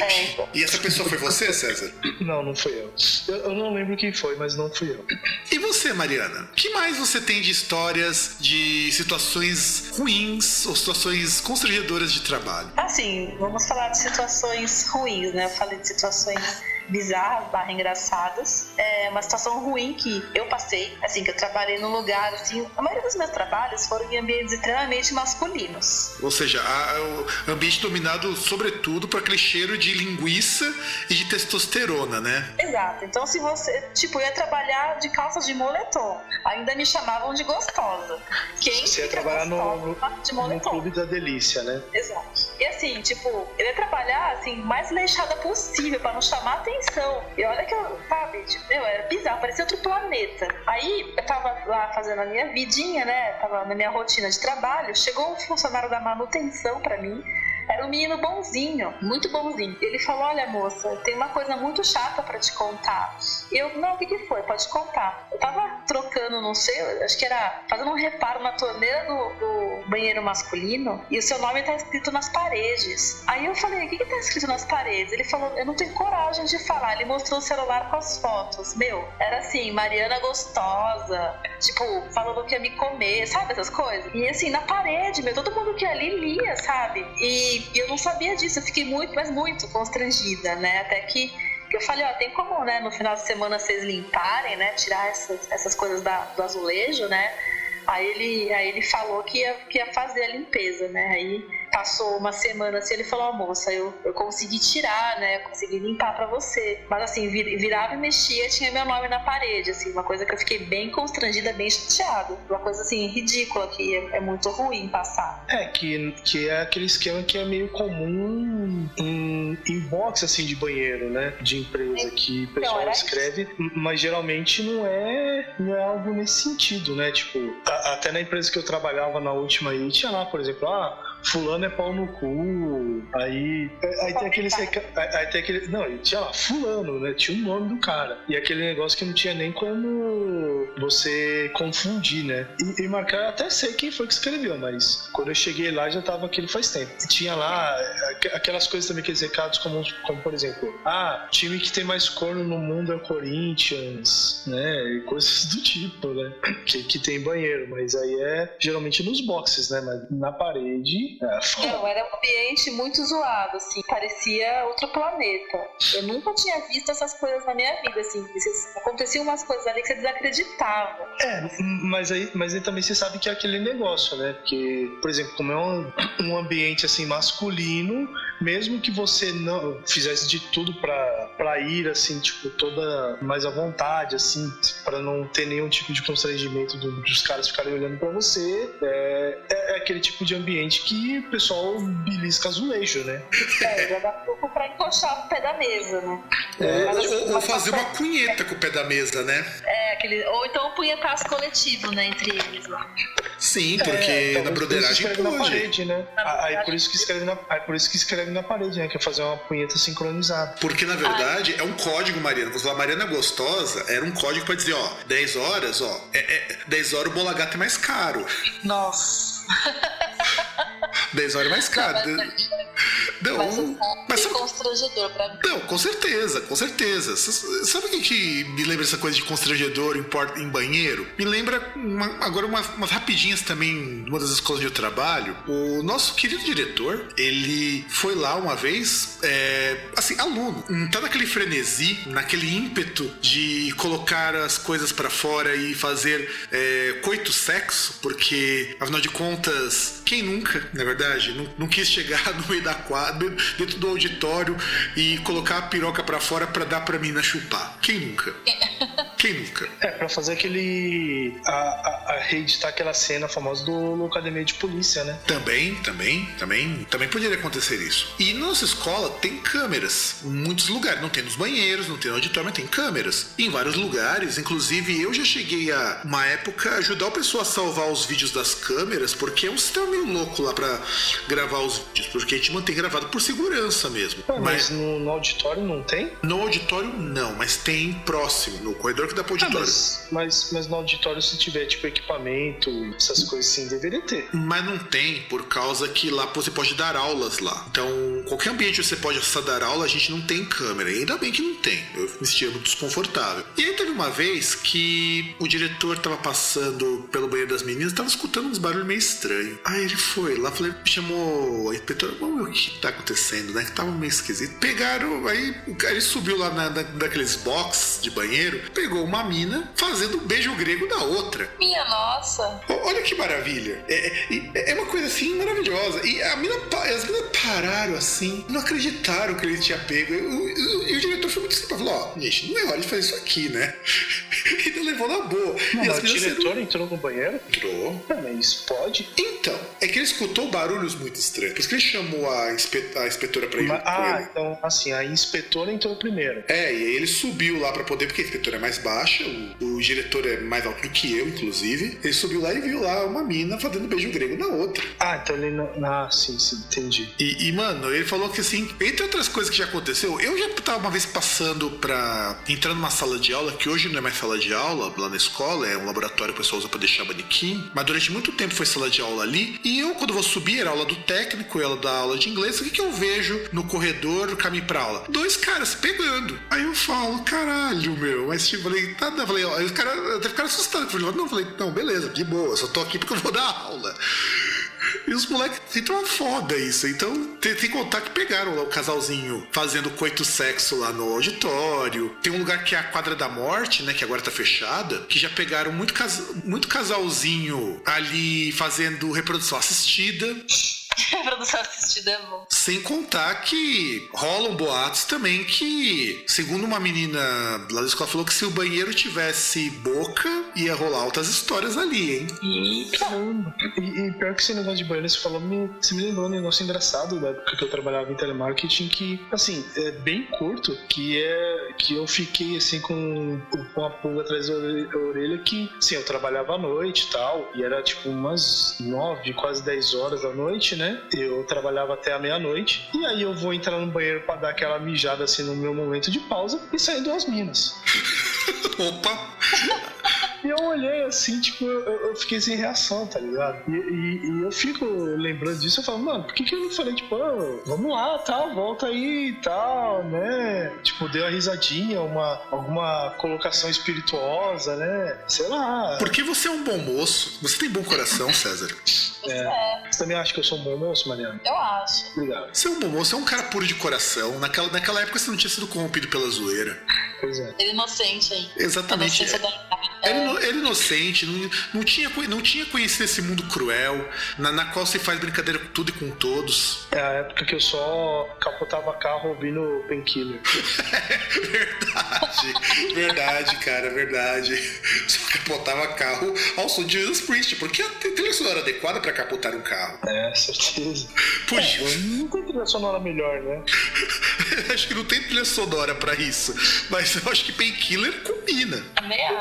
É, então. E essa pessoa foi você, César? Não, não fui eu. eu. eu. não lembro quem foi, mas não fui eu. E você, Mariana? O que mais você tem de histórias de situações ruins ou situações constrangedoras de trabalho? Assim, vamos falar de situações ruins, né? Eu falei de situações bizarras, barra engraçadas. É uma situação ruim que eu passei, assim, que eu trabalhei num lugar, assim, a maioria dos meus trabalhos foram em ambientes extremamente masculinos. Ou seja, a, o ambiente dominado, sobretudo, por aquele cheiro de linguiça e de testosterona, né? Exato. Então, se você, tipo, ia trabalhar de calças de moletom, ainda me chamavam de gostosa. Quem você ia trabalhar no, de moletom? no clube da delícia, né? Exato. E assim, tipo, eu ia trabalhar, assim, mais leixada possível, para não chamar atenção atenção. E olha que eu, sabe, tipo, meu, era bizarro, parecia outro planeta. Aí eu tava lá fazendo a minha vidinha, né? Tava na minha rotina de trabalho. Chegou um funcionário da manutenção para mim era um menino bonzinho, muito bonzinho. Ele falou: Olha, moça, tem uma coisa muito chata para te contar. Eu, não, o que, que foi? Pode contar. Eu tava trocando, não sei, acho que era fazendo um reparo na torneira do, do banheiro masculino e o seu nome tá escrito nas paredes. Aí eu falei: O que, que tá escrito nas paredes? Ele falou: Eu não tenho coragem de falar. Ele mostrou o celular com as fotos. Meu, era assim: Mariana gostosa, tipo, falando que ia me comer, sabe essas coisas? E assim, na parede, meu, todo mundo que ali lia, sabe? E e, eu não sabia disso, eu fiquei muito, mas muito constrangida, né? Até que eu falei, ó, tem como, né, no final de semana vocês limparem, né? Tirar essas, essas coisas da, do azulejo, né? Aí ele, aí ele falou que ia, que ia fazer a limpeza, né? Aí passou uma semana assim, ele falou, oh, moça, eu, eu consegui tirar, né? Eu consegui limpar para você. Mas assim, vir, virava e mexia, tinha meu nome na parede, assim, uma coisa que eu fiquei bem constrangida, bem chateada. Uma coisa assim, ridícula, que é, é muito ruim passar. É, que, que é aquele esquema que é meio comum em, em box assim de banheiro, né? De empresa, que o pessoal escreve, isso. mas geralmente não é, não é algo nesse sentido, né? Tipo, a, até na empresa que eu trabalhava na última aí, tinha lá, por exemplo, ah, fulano é pau no cu, aí, aí tem aquele. Aí, tem aquele. Não, tinha lá, fulano, né? Tinha o nome do cara. E aquele negócio que não tinha nem como você confundir, né? E, e marcar, até sei quem foi que escreveu, mas quando eu cheguei lá já tava aquilo faz tempo. E tinha lá aquelas coisas também, aqueles recados como, como, por exemplo, ah, time que tem mais corno no mundo é o Corinthians, né? E coisas do tipo, né? Que, que tem banheiro, mas aí é geralmente nos boxes, né? Mas na parede é, Não, era um ambiente muito zoado, assim, parecia outro planeta. Eu nunca tinha visto essas coisas na minha vida, assim. Aconteciam umas coisas ali que você desacreditava. É, mas aí, mas aí também você sabe que é aquele negócio, né? Porque, por exemplo, como é um, um ambiente assim masculino, mesmo que você não fizesse de tudo para ir assim, tipo, toda mais à vontade, assim, para não ter nenhum tipo de constrangimento dos caras ficarem olhando para você, é, é, aquele tipo de ambiente que o pessoal belisca azulejo, né? É, já dá pouco pra encoxar o pé da mesa, né? É, ou, assim, ou fazer uma cunheta com o pé da mesa, né? É, aquele, ou então um punhetaço coletivo, né, entre eles lá. Sim, porque é, então, na broderagem pode. Na parede, né? Na aí por isso que escreve na, aí por isso que escreve na parede, né? Que é fazer uma punheta sincronizada. Porque na verdade ah. é um código, Mariana. Você fala, Mariana Gostosa era um código para dizer, ó, 10 horas, ó, é, é, 10 horas o bolagato é mais caro. Nossa. 10 horas mais caro. Não, mas, mas constrangedor pra mim. Não, com certeza, com certeza. Sabe o que, que me lembra essa coisa de constrangedor em, porta, em banheiro? Me lembra uma, agora umas, umas rapidinhas também, uma das escolas de trabalho. O nosso querido diretor, ele foi lá uma vez, é, assim, aluno, tá naquele frenesi, naquele ímpeto de colocar as coisas para fora e fazer é, coito sexo, porque afinal de contas, quem nunca, na verdade, não, não quis chegar no meio da quadra, dentro do auditório e colocar a piroca para fora para dar pra mina chupar? Quem nunca? Quem nunca? É, pra fazer aquele. A, a, a reeditar aquela cena famosa do Academia de Polícia, né? Também, também, também, também poderia acontecer isso. E nossa escola tem câmeras em muitos lugares. Não tem nos banheiros, não tem no auditório, mas tem câmeras. Em vários lugares. Inclusive, eu já cheguei a, uma época, ajudar o pessoal a salvar os vídeos das câmeras, porque é um sistema meio louco lá pra gravar os vídeos, porque a gente mantém gravado por segurança mesmo. mas, mas no, no, auditório não tem? No auditório não, mas tem próximo, no corredor que dá pro ah, auditório. Ah, mas, mas, mas, no auditório, se tiver tipo equipamento, essas coisas assim, deveria ter. Mas não tem, por causa que lá você pode dar aulas lá. Então, qualquer ambiente você pode acessar dar aula, a gente não tem câmera. E ainda bem que não tem. Eu me sentia muito desconfortável. E aí teve uma vez que o diretor tava passando pelo banheiro das meninas, tava escutando uns barulhos meio estranhos. Aí ele foi lá, falei, chamou a inspetora, vamos ver o que tá acontecendo, né? Que tava meio esquisito. Pegaram, aí o cara ele subiu lá na, na, naqueles box de banheiro, pegou uma mina fazendo um beijo grego da outra. Minha nossa! Olha que maravilha. É, é, é uma coisa assim maravilhosa. E a mina, as minas pararam assim, não acreditaram que ele tinha pego. E o, diretor foi muito simples, falou, ó, gente, não é hora de fazer isso aqui, né? e levou na boa. Não, e o diretor entrou no banheiro? Entrou. Ah, mas pode? Então, é que ele escutou barulhos muito estranhos. Por isso que ele chamou a, inspe a inspetora pra ir. ah, então, assim, a inspetora entrou primeiro. É, e aí ele subiu lá pra poder, porque a inspetora é mais baixa, o, o diretor é mais alto do que eu, inclusive. Ele subiu lá e viu lá uma mina fazendo beijo grego na outra. Ah, então ele não. Ah, sim, sim, entendi. E, e, mano, ele falou que assim, entre outras coisas que já aconteceu, eu já tava uma vez passando pra. entrando numa sala de aula, que hoje não é mais sala de aula lá na escola, é um laboratório que o pessoal usa pra deixar manequim. Mas durante muito tempo foi sala de aula ali. E eu, quando vou subir, era aula do técnico, ela da aula de inglês. Que, que eu vejo no corredor, no caminho pra aula? Dois caras pegando. Aí eu falo, caralho, meu. Mas tipo, falei, tá, não. Falei, ó, aí os caras até ficaram assustados. Falei, não, falei, não, beleza, de boa, só tô aqui porque eu vou dar aula. E os moleques, então é foda isso. Então, tem, que contar que pegaram lá o casalzinho fazendo coito sexo lá no auditório. Tem um lugar que é a quadra da morte, né? Que agora tá fechada. Que já pegaram muito, cas muito casalzinho ali fazendo reprodução assistida. produção assistida é bom. Sem contar que rolam boatos também que, segundo uma menina lá da escola, falou que se o banheiro tivesse boca, ia rolar altas histórias ali, hein? E caramba. E, e pior que esse negócio de banheiro, você falou, me, você me lembrou um negócio engraçado da época que eu trabalhava em telemarketing, que, assim, é bem curto, que é que eu fiquei assim com, com uma pulga atrás da orelha que, sim, eu trabalhava à noite e tal, e era tipo umas nove, quase dez horas da noite, né? Eu trabalhava até a meia-noite. E aí eu vou entrar no banheiro para dar aquela mijada assim no meu momento de pausa e sair duas minas. Opa! E eu olhei assim, tipo, eu, eu, fiquei sem reação, tá ligado? E, e, e, eu fico lembrando disso, eu falo, mano, por que, que eu não falei, tipo, oh, vamos lá, tá, volta aí e tal, né? Tipo, deu uma risadinha, uma, alguma colocação espirituosa, né? Sei lá. Porque você é um bom moço, você tem bom coração, César. É. Você também acha que eu sou um bom moço, Mariana? Eu acho. Obrigado. Você é um bom moço, você é um cara puro de coração. Naquela, naquela época você não tinha sido corrompido pela zoeira. Pois é. Ele é inocente aí. Exatamente. É. Ele, ele é inocente, não, não, tinha, não tinha conhecido esse mundo cruel, na, na qual se faz brincadeira com tudo e com todos. É a época que eu só capotava carro ouvindo Painkiller. verdade, verdade, cara, verdade. Só capotava carro ao som de Jesus Priest, porque a trilha sonora adequada para capotar um carro. É, certeza. Puxa. É, não tem trilha sonora melhor, né? acho que não tem trilha sonora para isso, mas eu acho que Painkiller combina.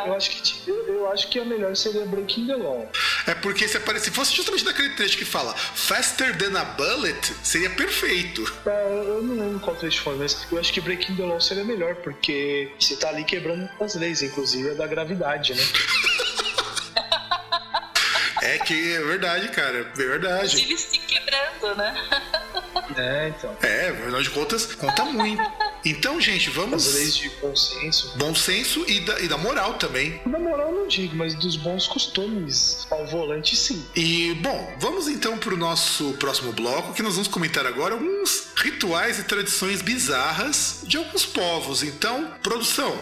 Eu, acho que eu acho que a melhor seria Breaking the Law. É porque se, aparece, se fosse justamente naquele trecho que fala Faster than a bullet, seria perfeito. É, eu não lembro qual trecho foi, mas eu acho que Breaking the Law seria melhor, porque você tá ali quebrando as leis, inclusive a da gravidade, né? É que é verdade, cara. É verdade. Inclusive se quebrando, né? É, então. É, afinal de contas, conta muito. Então, gente, vamos. As leis de bom senso. Bom senso e da, e da moral também. Da moral não digo, mas dos bons costumes ao volante, sim. E, bom, vamos então pro nosso próximo bloco, que nós vamos comentar agora alguns rituais e tradições bizarras de alguns povos. Então, produção.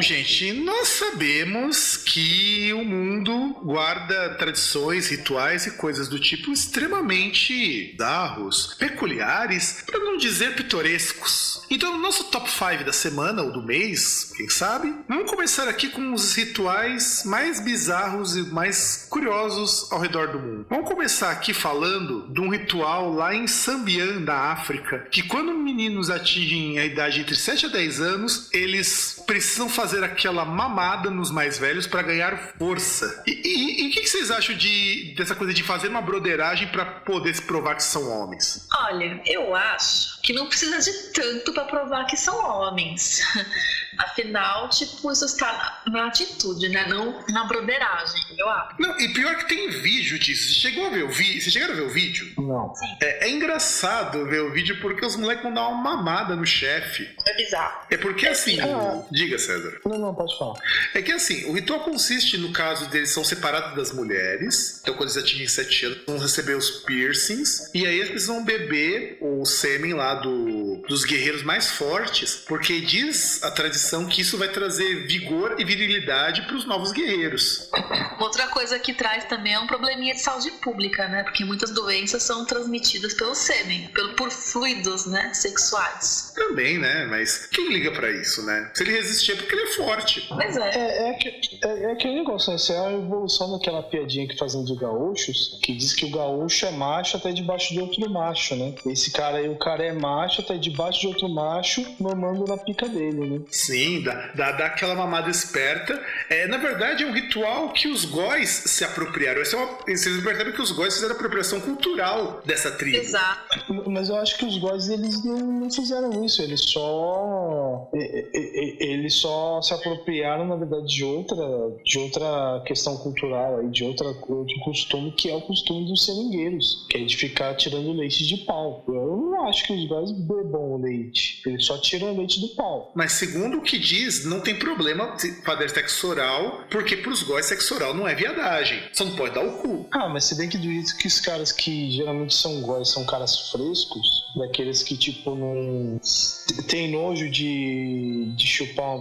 Gente, nós sabemos que o mundo guarda tradições, rituais e coisas do tipo extremamente darros, peculiares, para não dizer pitorescos. Então, no nosso top 5 da semana ou do mês, quem sabe, vamos começar aqui com os rituais mais bizarros e mais curiosos ao redor do mundo. Vamos começar aqui falando de um ritual lá em Sambian, da África, que quando meninos atingem a idade entre 7 a 10 anos, eles precisam fazer aquela mamada nos mais velhos para ganhar força. E o que, que, vocês acham de, dessa coisa de fazer uma broderagem para poder se provar que são homens? Olha, eu acho que não precisa de tanto para provar que são homens. Afinal, tipo, isso está na atitude, né? Não na broderagem, eu acho. Não, e pior que tem vídeo disso. Você chegou a ver o vídeo? Você chegaram a ver o vídeo? Não. É, é, engraçado ver o vídeo porque os moleques vão dar uma mamada no chefe. É bizarro. É porque assim. Ah, diga, César. Não, não, pode falar. É que assim, o ritual consiste, no caso deles, são separados das mulheres. Então, quando eles atingem 7 anos, vão receber os piercings. E aí eles vão beber o sêmen lá do, dos guerreiros mais fortes. Porque diz a tradição que isso vai trazer vigor e virilidade para os novos guerreiros. Outra coisa que traz também é um probleminha de saúde pública, né? Porque muitas doenças são transmitidas pelo sêmen, pelo, por fluidos, né? Sexuais. Também, né? Mas quem liga para isso, né? Se ele resistir é porque ele é forte. Pois é. É, é, é, é aquele negócio, né? Isso é a evolução daquela piadinha que fazem de gaúchos, que diz que o gaúcho é macho até debaixo de outro macho, né? Esse cara aí, o cara é macho até debaixo de outro macho, mamando na pica dele, né? Sim. Sim, dá, dá, dá aquela mamada esperta. É, na verdade, é um ritual que os góis se apropriaram. Esse é uma, vocês percebem que os góis fizeram apropriação cultural dessa tribo. Exato. Mas eu acho que os góis eles não, não fizeram isso. Eles só. Eles só se apropriaram, na verdade, de outra, de outra questão cultural, aí, de outra, outro costume, que é o costume dos seringueiros, que é de ficar tirando leite de pau. Eu não acho que os góis bebam o leite. Eles só tiram o leite do pau. Mas segundo que diz, não tem problema fazer sexo oral, porque pros góis sexo oral não é viadagem. Só não pode dar o cu. Ah, mas se bem que do jeito que os caras que geralmente são góis são caras frescos, daqueles que, tipo, não. tem nojo de, de chupar uma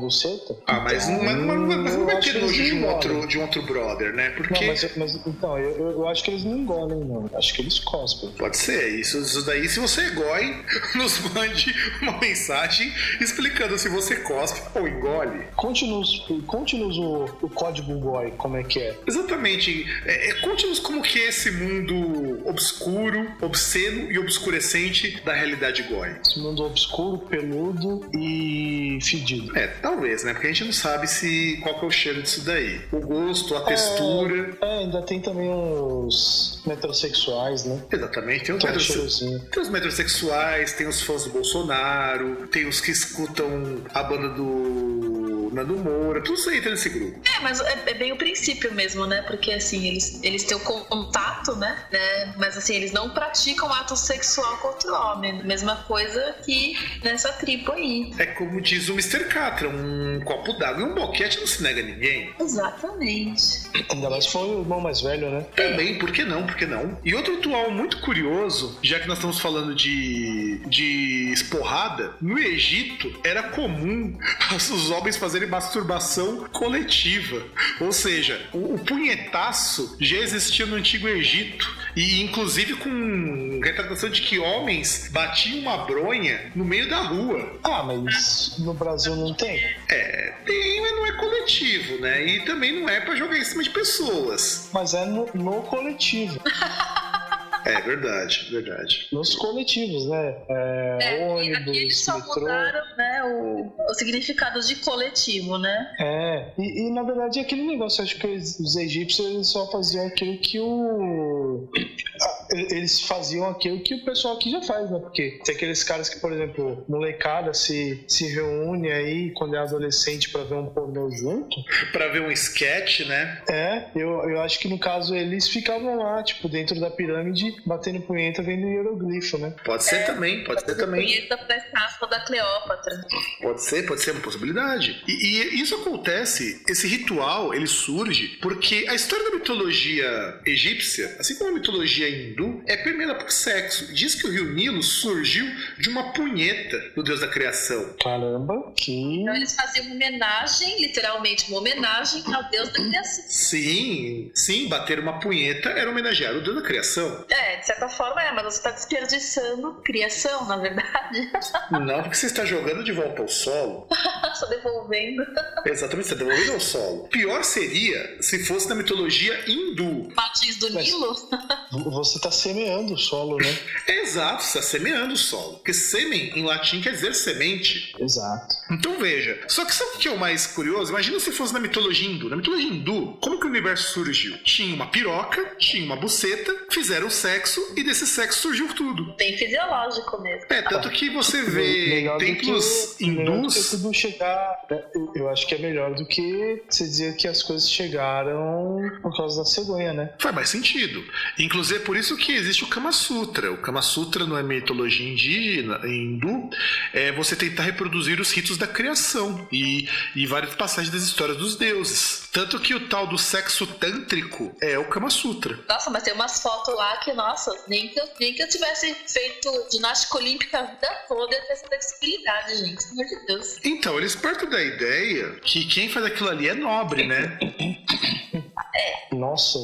Ah, mas, então, não, mas, mas não vai ter nojo de um, outro, de um outro brother, né? Porque. Não, mas, mas então, eu, eu acho que eles não engolem, não. Acho que eles cospem. Pode ser. Isso, isso daí, se você é goi, nos mande uma mensagem explicando se você cospe ou engole. Conte-nos conte o, o código goi, como é que é. Exatamente. É, é, Conte-nos como que é esse mundo obscuro, obsceno e obscurecente da realidade goi. Esse mundo obscuro, peludo e fedido. É, talvez, né? Porque a gente não sabe se qual que é o cheiro disso daí. O gosto, a textura. É, é ainda tem também os metrosexuais, né? Exatamente. Tem os, metrose... tem os metrosexuais, tem os fãs do Bolsonaro, tem os que escutam a banda do Nando Moura, tudo isso entra nesse grupo. É, mas é, é, bem o princípio mesmo, né? Porque assim, eles, eles têm o contato, né? né? Mas assim, eles não praticam ato sexual com outro homem. Mesma coisa que nessa tribo aí. É como diz o Mr. Catra, um copo d'água e um boquete não se nega a ninguém. Exatamente. Ainda mais foi o irmão mais velho, né? Também, por que não? Por que não? E outro ritual muito curioso, já que nós estamos falando de, de esporrada, no Egito era comum os homens fazerem masturbação coletiva. Ou seja, o, o punhetaço já existia no Antigo Egito. E inclusive com retratação de que homens batiam uma bronha no meio da rua. Ah, mas no Brasil não tem? É, tem, mas não é coletivo, né? E também não é para jogar em cima de pessoas. Mas é no, no coletivo. É verdade, verdade. Nos coletivos, né? É, é, ônibus, aqui eles só metrô. mudaram né, o, o significado de coletivo, né? É, e, e na verdade é aquele negócio, acho que os egípcios eles só faziam aquilo que o. Eles faziam aquilo que o pessoal aqui já faz, né? Porque tem aqueles caras que, por exemplo, molecada se, se reúne aí quando é adolescente para ver um pornô junto. para ver um sketch, né? É, eu, eu acho que no caso eles ficavam lá, tipo, dentro da pirâmide batendo punheta vendo hieroglifo, né? Pode ser é, também, pode ser também. Punheta pra estátua da Cleópatra. Pode ser, pode ser uma possibilidade. E, e, isso acontece, esse ritual, ele surge porque a história da mitologia egípcia, assim como a mitologia hindu, hindu é permeada por sexo. Diz que o rio Nilo surgiu de uma punheta do deus da criação. Caramba, que. Então eles faziam uma homenagem, literalmente uma homenagem ao deus da criação. Sim, sim, bater uma punheta era homenagear o deus da criação. É, de certa forma é, mas você está desperdiçando criação, na verdade. Não, porque você está jogando de volta ao solo. Só devolvendo. Exatamente, você está devolvendo ao solo. Pior seria se fosse na mitologia hindu. Patins do Mas- Nilo? Você tá semeando o solo, né? Exato, está semeando o solo. Porque sêmen em latim quer dizer semente. Exato. Então veja, só que sabe o que é o mais curioso? Imagina se fosse na mitologia hindu. Na mitologia hindu, como que o universo surgiu? Tinha uma piroca, tinha uma buceta, fizeram sexo e desse sexo surgiu tudo. Bem fisiológico mesmo. É, tanto que você vê que templos que hindus. tudo chegar. né? Eu- Eu acho que é melhor do que você dizer que as coisas chegaram por causa da cegonha, né? Faz mais sentido. Inclusive é por isso que existe o Kama Sutra. O Kama Sutra não é mitologia indígena, hindu, é você tentar reproduzir os ritos da criação e, e várias passagens das histórias dos deuses. Tanto que o tal do sexo tântrico é o Kama Sutra. Nossa, mas tem umas fotos lá que, nossa, nem que eu, nem que eu tivesse feito ginástica olímpica a vida toda, ia ter essa flexibilidade, gente. Pelo amor de Deus. Então, eles partem da ideia que quem faz aquilo ali é nobre, né? Nossa,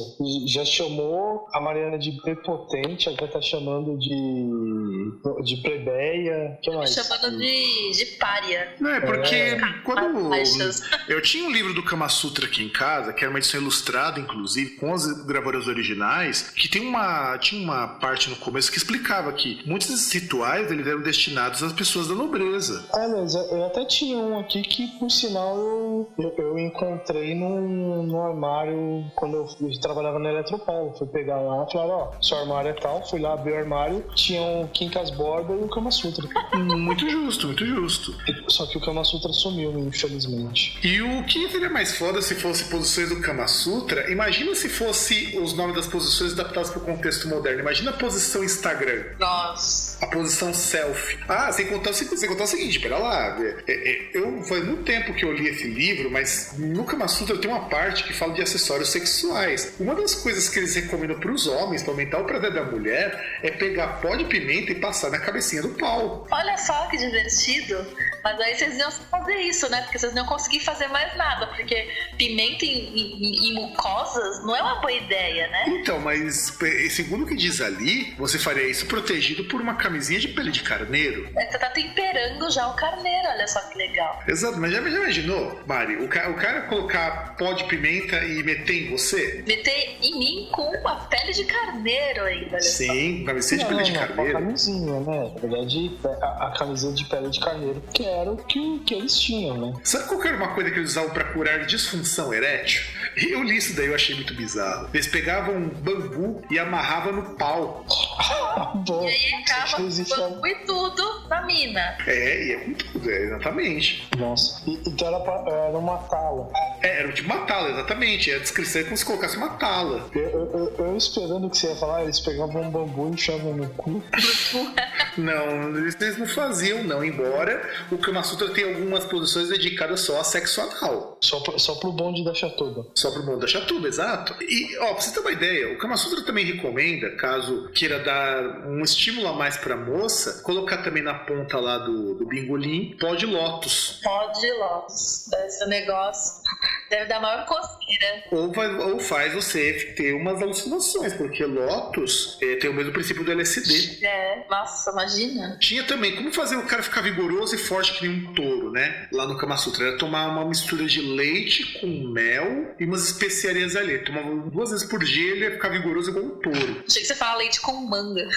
já chamou a Mariana de prepotente, agora tá chamando de. de plebeia. Que mais? Chamando de, de pária. Não é porque quando Baixas. eu tinha um livro do Kama Sutra aqui em casa, que era uma edição ilustrada, inclusive, com as gravadoras originais, que tem uma tinha uma parte no começo que explicava que muitos desses rituais eles eram destinados às pessoas da nobreza. Ah, mas eu até tinha um aqui que, por sinal, eu, eu, eu encontrei num, num armário quando eu trabalhava na Eletropaulo. Fui pegar lá e falaram, ó, seu armário é tal. Fui lá abrir o armário, tinha um Quincas Borba e o Kama Sutra. Muito justo, muito justo. Só que o Kama Sutra sumiu, infelizmente. E o que seria mais foda se fosse posições do Kama Sutra? Imagina se fosse os nomes das posições adaptados para o contexto moderno. Imagina a posição Instagram. Nossa. A posição selfie. Ah, sem contar, o seguinte- sem contar o seguinte, pera lá. é, é, Eu, faz muito tempo que eu li esse livro, mas no Kama Sutra tem uma parte que fala de acessórios sexuais. Uma das coisas que eles recomendam para os homens, para aumentar o prazer da mulher, é pegar pó de pimenta e passar na cabecinha do pau. Olha só que divertido. Mas aí vocês iam fazer isso, né? Porque vocês não iam conseguir fazer mais nada. Porque pimenta em, mucosas não é uma boa ideia, né? Então, mas eh, segundo o que diz ali, você faria isso protegido por uma camisinha de pele de carneiro. É, Você tá temperando já o carneiro, olha só que legal. Exato, mas já, já imaginou, Mari, o, ca- o cara colocar pó de pimenta e meter em você? Meter em mim com uma pele de carneiro ainda, olha só. Sim, camisinha de pele de a carneiro. camisinha, né? Na verdade, a, a camiseta de pele de carneiro, que era o que, que eles tinham, né? Sabe qual que era uma coisa que eles usavam pra curar disfunção erétil? Eu li isso daí, eu achei muito bizarro. Eles pegavam um bambu e amarravam no pau. Bom, E aí acaba bambu e tudo na mina. É, e é com tudo, é, exatamente. Nossa, e- então era, pra, era uma tala. É, era tipo uma tala, exatamente. A descrição é como se colocasse uma tala. Eu, eu- eu- eu esperando que você ia falar, eles pegavam um bambu e enfiavam no cu. Não, eles eles não faziam, não. Embora o Kama Sutra tenha algumas posições dedicadas só a sexo anal. Só, pra- só pro bonde da chatoba. Só pro mundo da chatuba, exato. E, ó, pra você ter uma ideia, o Kama Sutra também recomenda, caso queira dar um estímulo a mais pra moça, colocar também na ponta lá do, do bingolim pó de lótus. Pó de lótus. Esse negócio deve dar maior coceira. Ou, vai- ou faz você ter umas alucinações, porque lótus eh, tem o mesmo princípio do LSD. É, nossa, imagina. Tinha também como fazer o cara ficar vigoroso e forte que nem um touro, né? Lá no Kama Sutra. Era tomar uma mistura de leite com mel e umas especiarias ali. Tomava duas vezes por dia ele ia ficar vigoroso igual um touro. Achei que você fala leite com manga.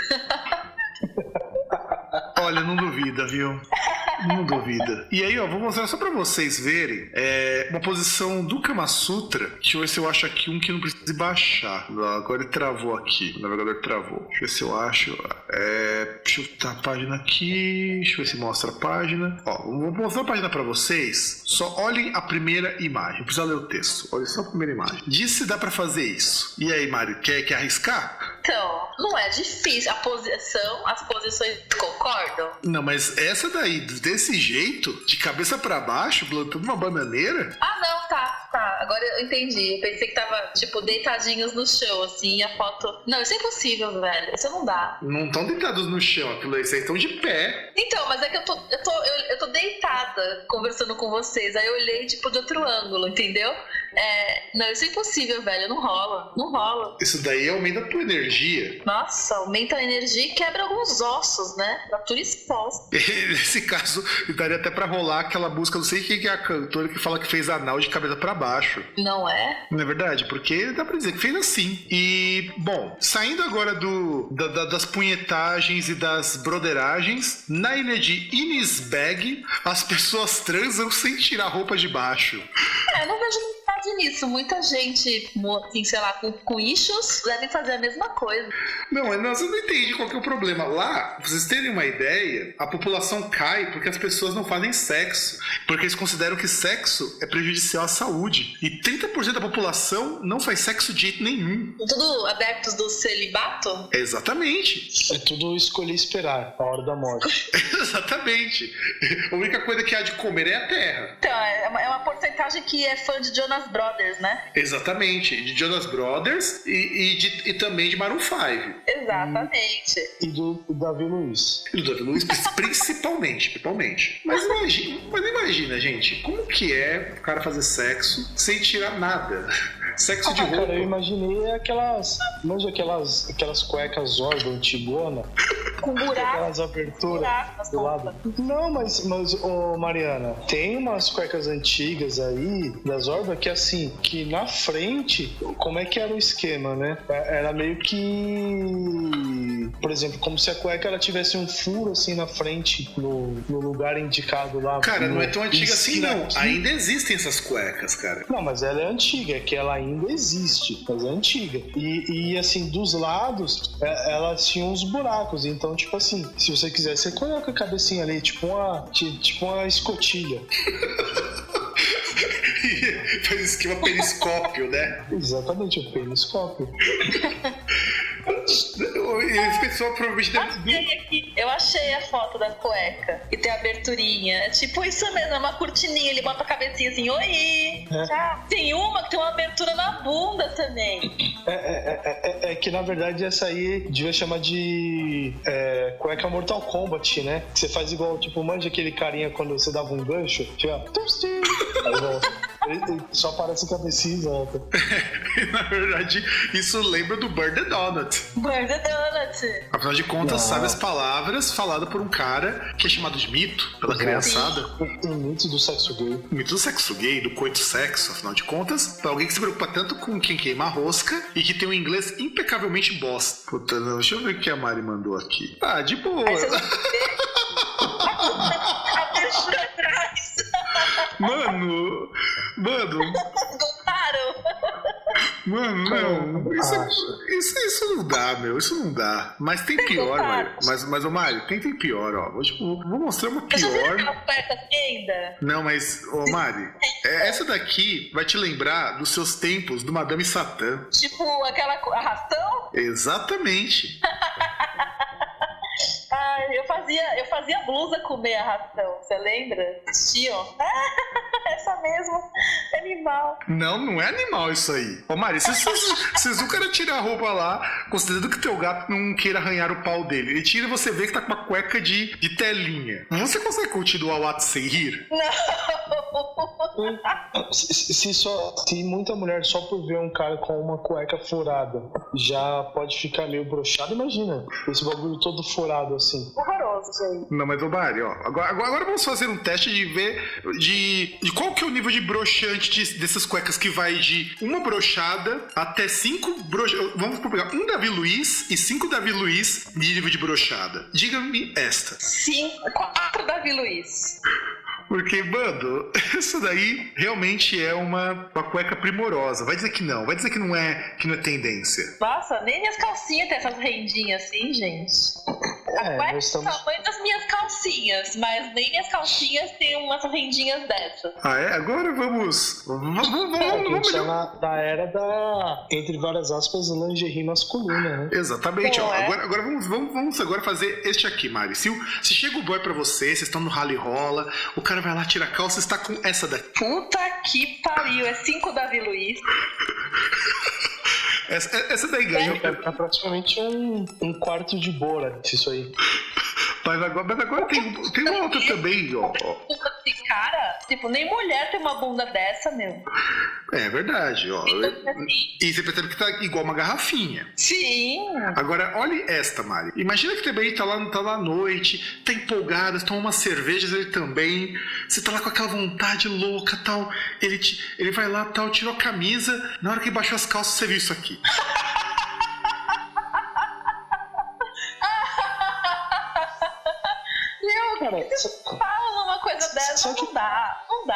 Olha, não duvida, viu? Não duvida. E aí, ó, vou mostrar só pra vocês verem é, uma posição do Kama Sutra. Deixa eu ver se eu acho aqui um que não precisa baixar. Agora ele travou aqui. O navegador travou. Deixa eu ver se eu acho. É, deixa eu botar a página aqui. Deixa eu ver se mostra a página. Ó, vou mostrar a página pra vocês. Só olhem a primeira imagem. Não precisa ler o texto. Olha só a primeira imagem. Diz se dá pra fazer isso. E aí, Mário, quer, quer arriscar? Então, não é difícil. A posição, as posições concordam? Não, mas essa daí, desse jeito, de cabeça pra baixo, plantando uma bananeira, Ah, não, tá, tá. Agora eu entendi. Eu pensei que tava, tipo, deitadinhos no chão, assim, e a foto. Não, isso é impossível, velho. Isso não dá. Não estão deitados no chão, aquilo aí, vocês estão de pé. Então, mas é que eu tô, eu tô, eu, eu tô deitada conversando com vocês. Aí eu olhei, tipo, de outro ângulo, entendeu? É, não, isso é impossível, velho. Não rola. Não rola. Isso daí aumenta a tua energia. Nossa, aumenta a energia e quebra alguns ossos, né? Tudo exposto. Nesse caso, daria até pra rolar aquela música, não sei quem é a cantora que fala que fez anal de cabeça pra baixo. Não é? Não é verdade? Porque dá pra dizer que fez assim. E, bom, saindo agora do, da- da- das punhetagens e das broderagens, na ilha de Inisbeg, as pessoas transam sem tirar a roupa de baixo. É, não vejo vontade nisso. Muita gente, assim, sei lá, com, com issues, devem fazer a mesma coisa. Não, mas não, você não entende qual que é o problema. Lá, pra vocês terem uma ideia, a população cai porque as pessoas não fazem sexo. Porque eles consideram que sexo é prejudicial à saúde. E 30% da população não faz sexo de jeito nenhum. Tudo adeptos do celibato? Exatamente. É tudo escolher esperar a hora da morte. Exatamente. A única coisa que há de comer é a terra. Então, é uma, é uma porcentagem que é fã de Jonas Brothers, né? Exatamente. De Jonas Brothers e, e, de- e também de Maroon 5. Exatamente. E do Davi Luiz. E do Davi Luiz, principalmente, principalmente. Mas imagina, mas imagina, gente, como que é o cara fazer sexo sem tirar nada? Sexo de Ah, roupa. cara, eu imaginei aquelas. Manja aquelas, aquelas cuecas Zorba antigona, Com buraco. aquelas aberturas buraco do lado. Não, mas, mas ô Mariana, tem umas cuecas antigas aí da Zorba que assim, que na frente, como é que era o esquema, né? É- Era meio que. Por exemplo, como se a cueca ela tivesse um furo assim na frente, no, no lugar indicado lá. Cara, não é tão no- antiga assim, não. aqui. Ainda existem essas cuecas, cara. Não, mas ela é antiga, é que ela ainda existe, mas é antiga. E, e assim, dos lados, é- elas tinham uns buracos. Então, tipo assim, se você quiser, você coloca a cabecinha ali, tipo uma, ti- tipo uma escotilha. Faz esquema periscópio, né? Exatamente, o periscópio. Esse pessoal provavelmente deve. Achei aqui. Eu achei a foto da cueca e tem a aberturinha. É tipo isso mesmo, é uma cortininha. Ele bota a cabecinha assim, oi! É. Tchau. Tem uma que tem uma abertura na bunda também. É, é- é- é- é que na verdade essa aí devia chamar de é, cueca Mortal Kombat, né? Que você faz igual, tipo, manja aquele carinha quando você dava um gancho, tipo, tosti. Aí volta. Só aparece a cabecinha e volta. Na verdade, isso lembra do Burn the Donut. Burn the Donut. Afinal de contas, Não. sabe as palavras faladas por um cara que é chamado de mito pela criançada. O, mito do sexo gay. O mito do sexo gay, do coito sexo, afinal de contas, pra alguém que se preocupa tanto com quem queima a rosca e que tem um inglês impecavelmente bosta. Puta, não, deixa eu ver o que a Mari mandou aqui. Ah, de boa. Aí Mano, mano, Gostaram? mano, não. Isso, isso, isso não dá, meu. Isso não dá. Mas tem pior? Mário. Mas, mas ô, Mário, tem, tem pior, ó. Vou, tipo, vou mostrar uma pior. ainda? Não, mas, ô Mari, é, essa daqui vai te lembrar dos seus tempos do Madame Satã. Tipo aquela arrastão? Exatamente. Ai, eu fazia, eu fazia blusa com meia arrastão, você lembra? Vestiam? Essa mesmo, animal. Não, não é animal isso aí. Ô Mari, se, se, se, se o cara tirar a roupa lá, considerando que teu gato não queira arranhar o pau dele, ele tira e você vê que tá com uma cueca de, de telinha. Você consegue continuar o ato sem rir? Se, se- se só, se muita mulher só por ver um cara com uma cueca furada já pode ficar meio broxado, imagina esse bagulho todo furado assim. Horroroso, gente. Não, mas ô Mari, ó, agora, agora, agora vamos fazer um teste de ver de, de qual que é o nível de broxante de- dessas cuecas que vai de uma brochada até cinco brochadas. Vamos pegar um Davi Luiz e cinco Davi Luiz de nível de brochada. Diga-me esta. Cinco, quatro Davi Luiz. Porque, mano, isso daí realmente é uma, uma cueca primorosa. Vai dizer que não, vai dizer que não é, que não é tendência. Nossa, nem minhas calcinhas tem essas rendinhas assim, gente. É, a estamos... é o tamanho das minhas calcinhas, mas nem minhas calcinhas têm umas rendinhas dessa. Ah, é? Agora vamos. Vamos, vamos, é, vamos. É na, da era da. Entre várias aspas, lingerie masculina, né? Exatamente. Ó, é? agora, agora vamos, vamos, vamos agora fazer este aqui, Mari. Se, se chega o boy pra você, vocês estão no rally rola, o cara vai lá, tira a calça, está com essa daqui. Puta que pariu, é cinco Davi Luiz. Essa, essa daí ganhou. É, é praticamente um, um quarto de bora, isso aí. Mas agora, mas agora tem, tem uma outra também, ó. Cara, tipo, nem mulher tem uma bunda dessa, meu. É verdade, ó. E você percebe que tá igual uma garrafinha. Sim. Agora, olhe esta, Mari. Imagina que também tá lá, tá lá à noite, tá empolgada, toma umas cervejas ele também. Você tá lá com aquela vontade louca tal. Ele, te, ele vai lá tal, tirou a camisa. Na hora que baixou as calças, você viu isso aqui.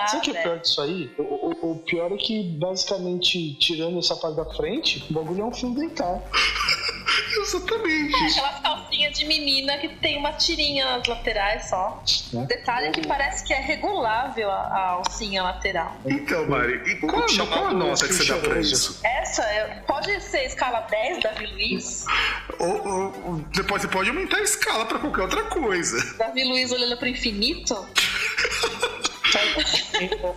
Dá. Sabe o que é pior disso aí? O, o, o, pior é que, basicamente, tirando essa parte da frente, o bagulho é um fio dental. Exatamente. É, aquelas calcinhas de menina que tem uma tirinha nas laterais só. É. Detalhe é que parece que é regulável a, a alcinha lateral. Então, Mari, e qual, qual a nota que você dá pra isso? Essa é, pode ser escala 10 da Luiz? Ou, ou, depois você pode aumentar a escala pra qualquer outra coisa. Davi Luiz olhando pro infinito?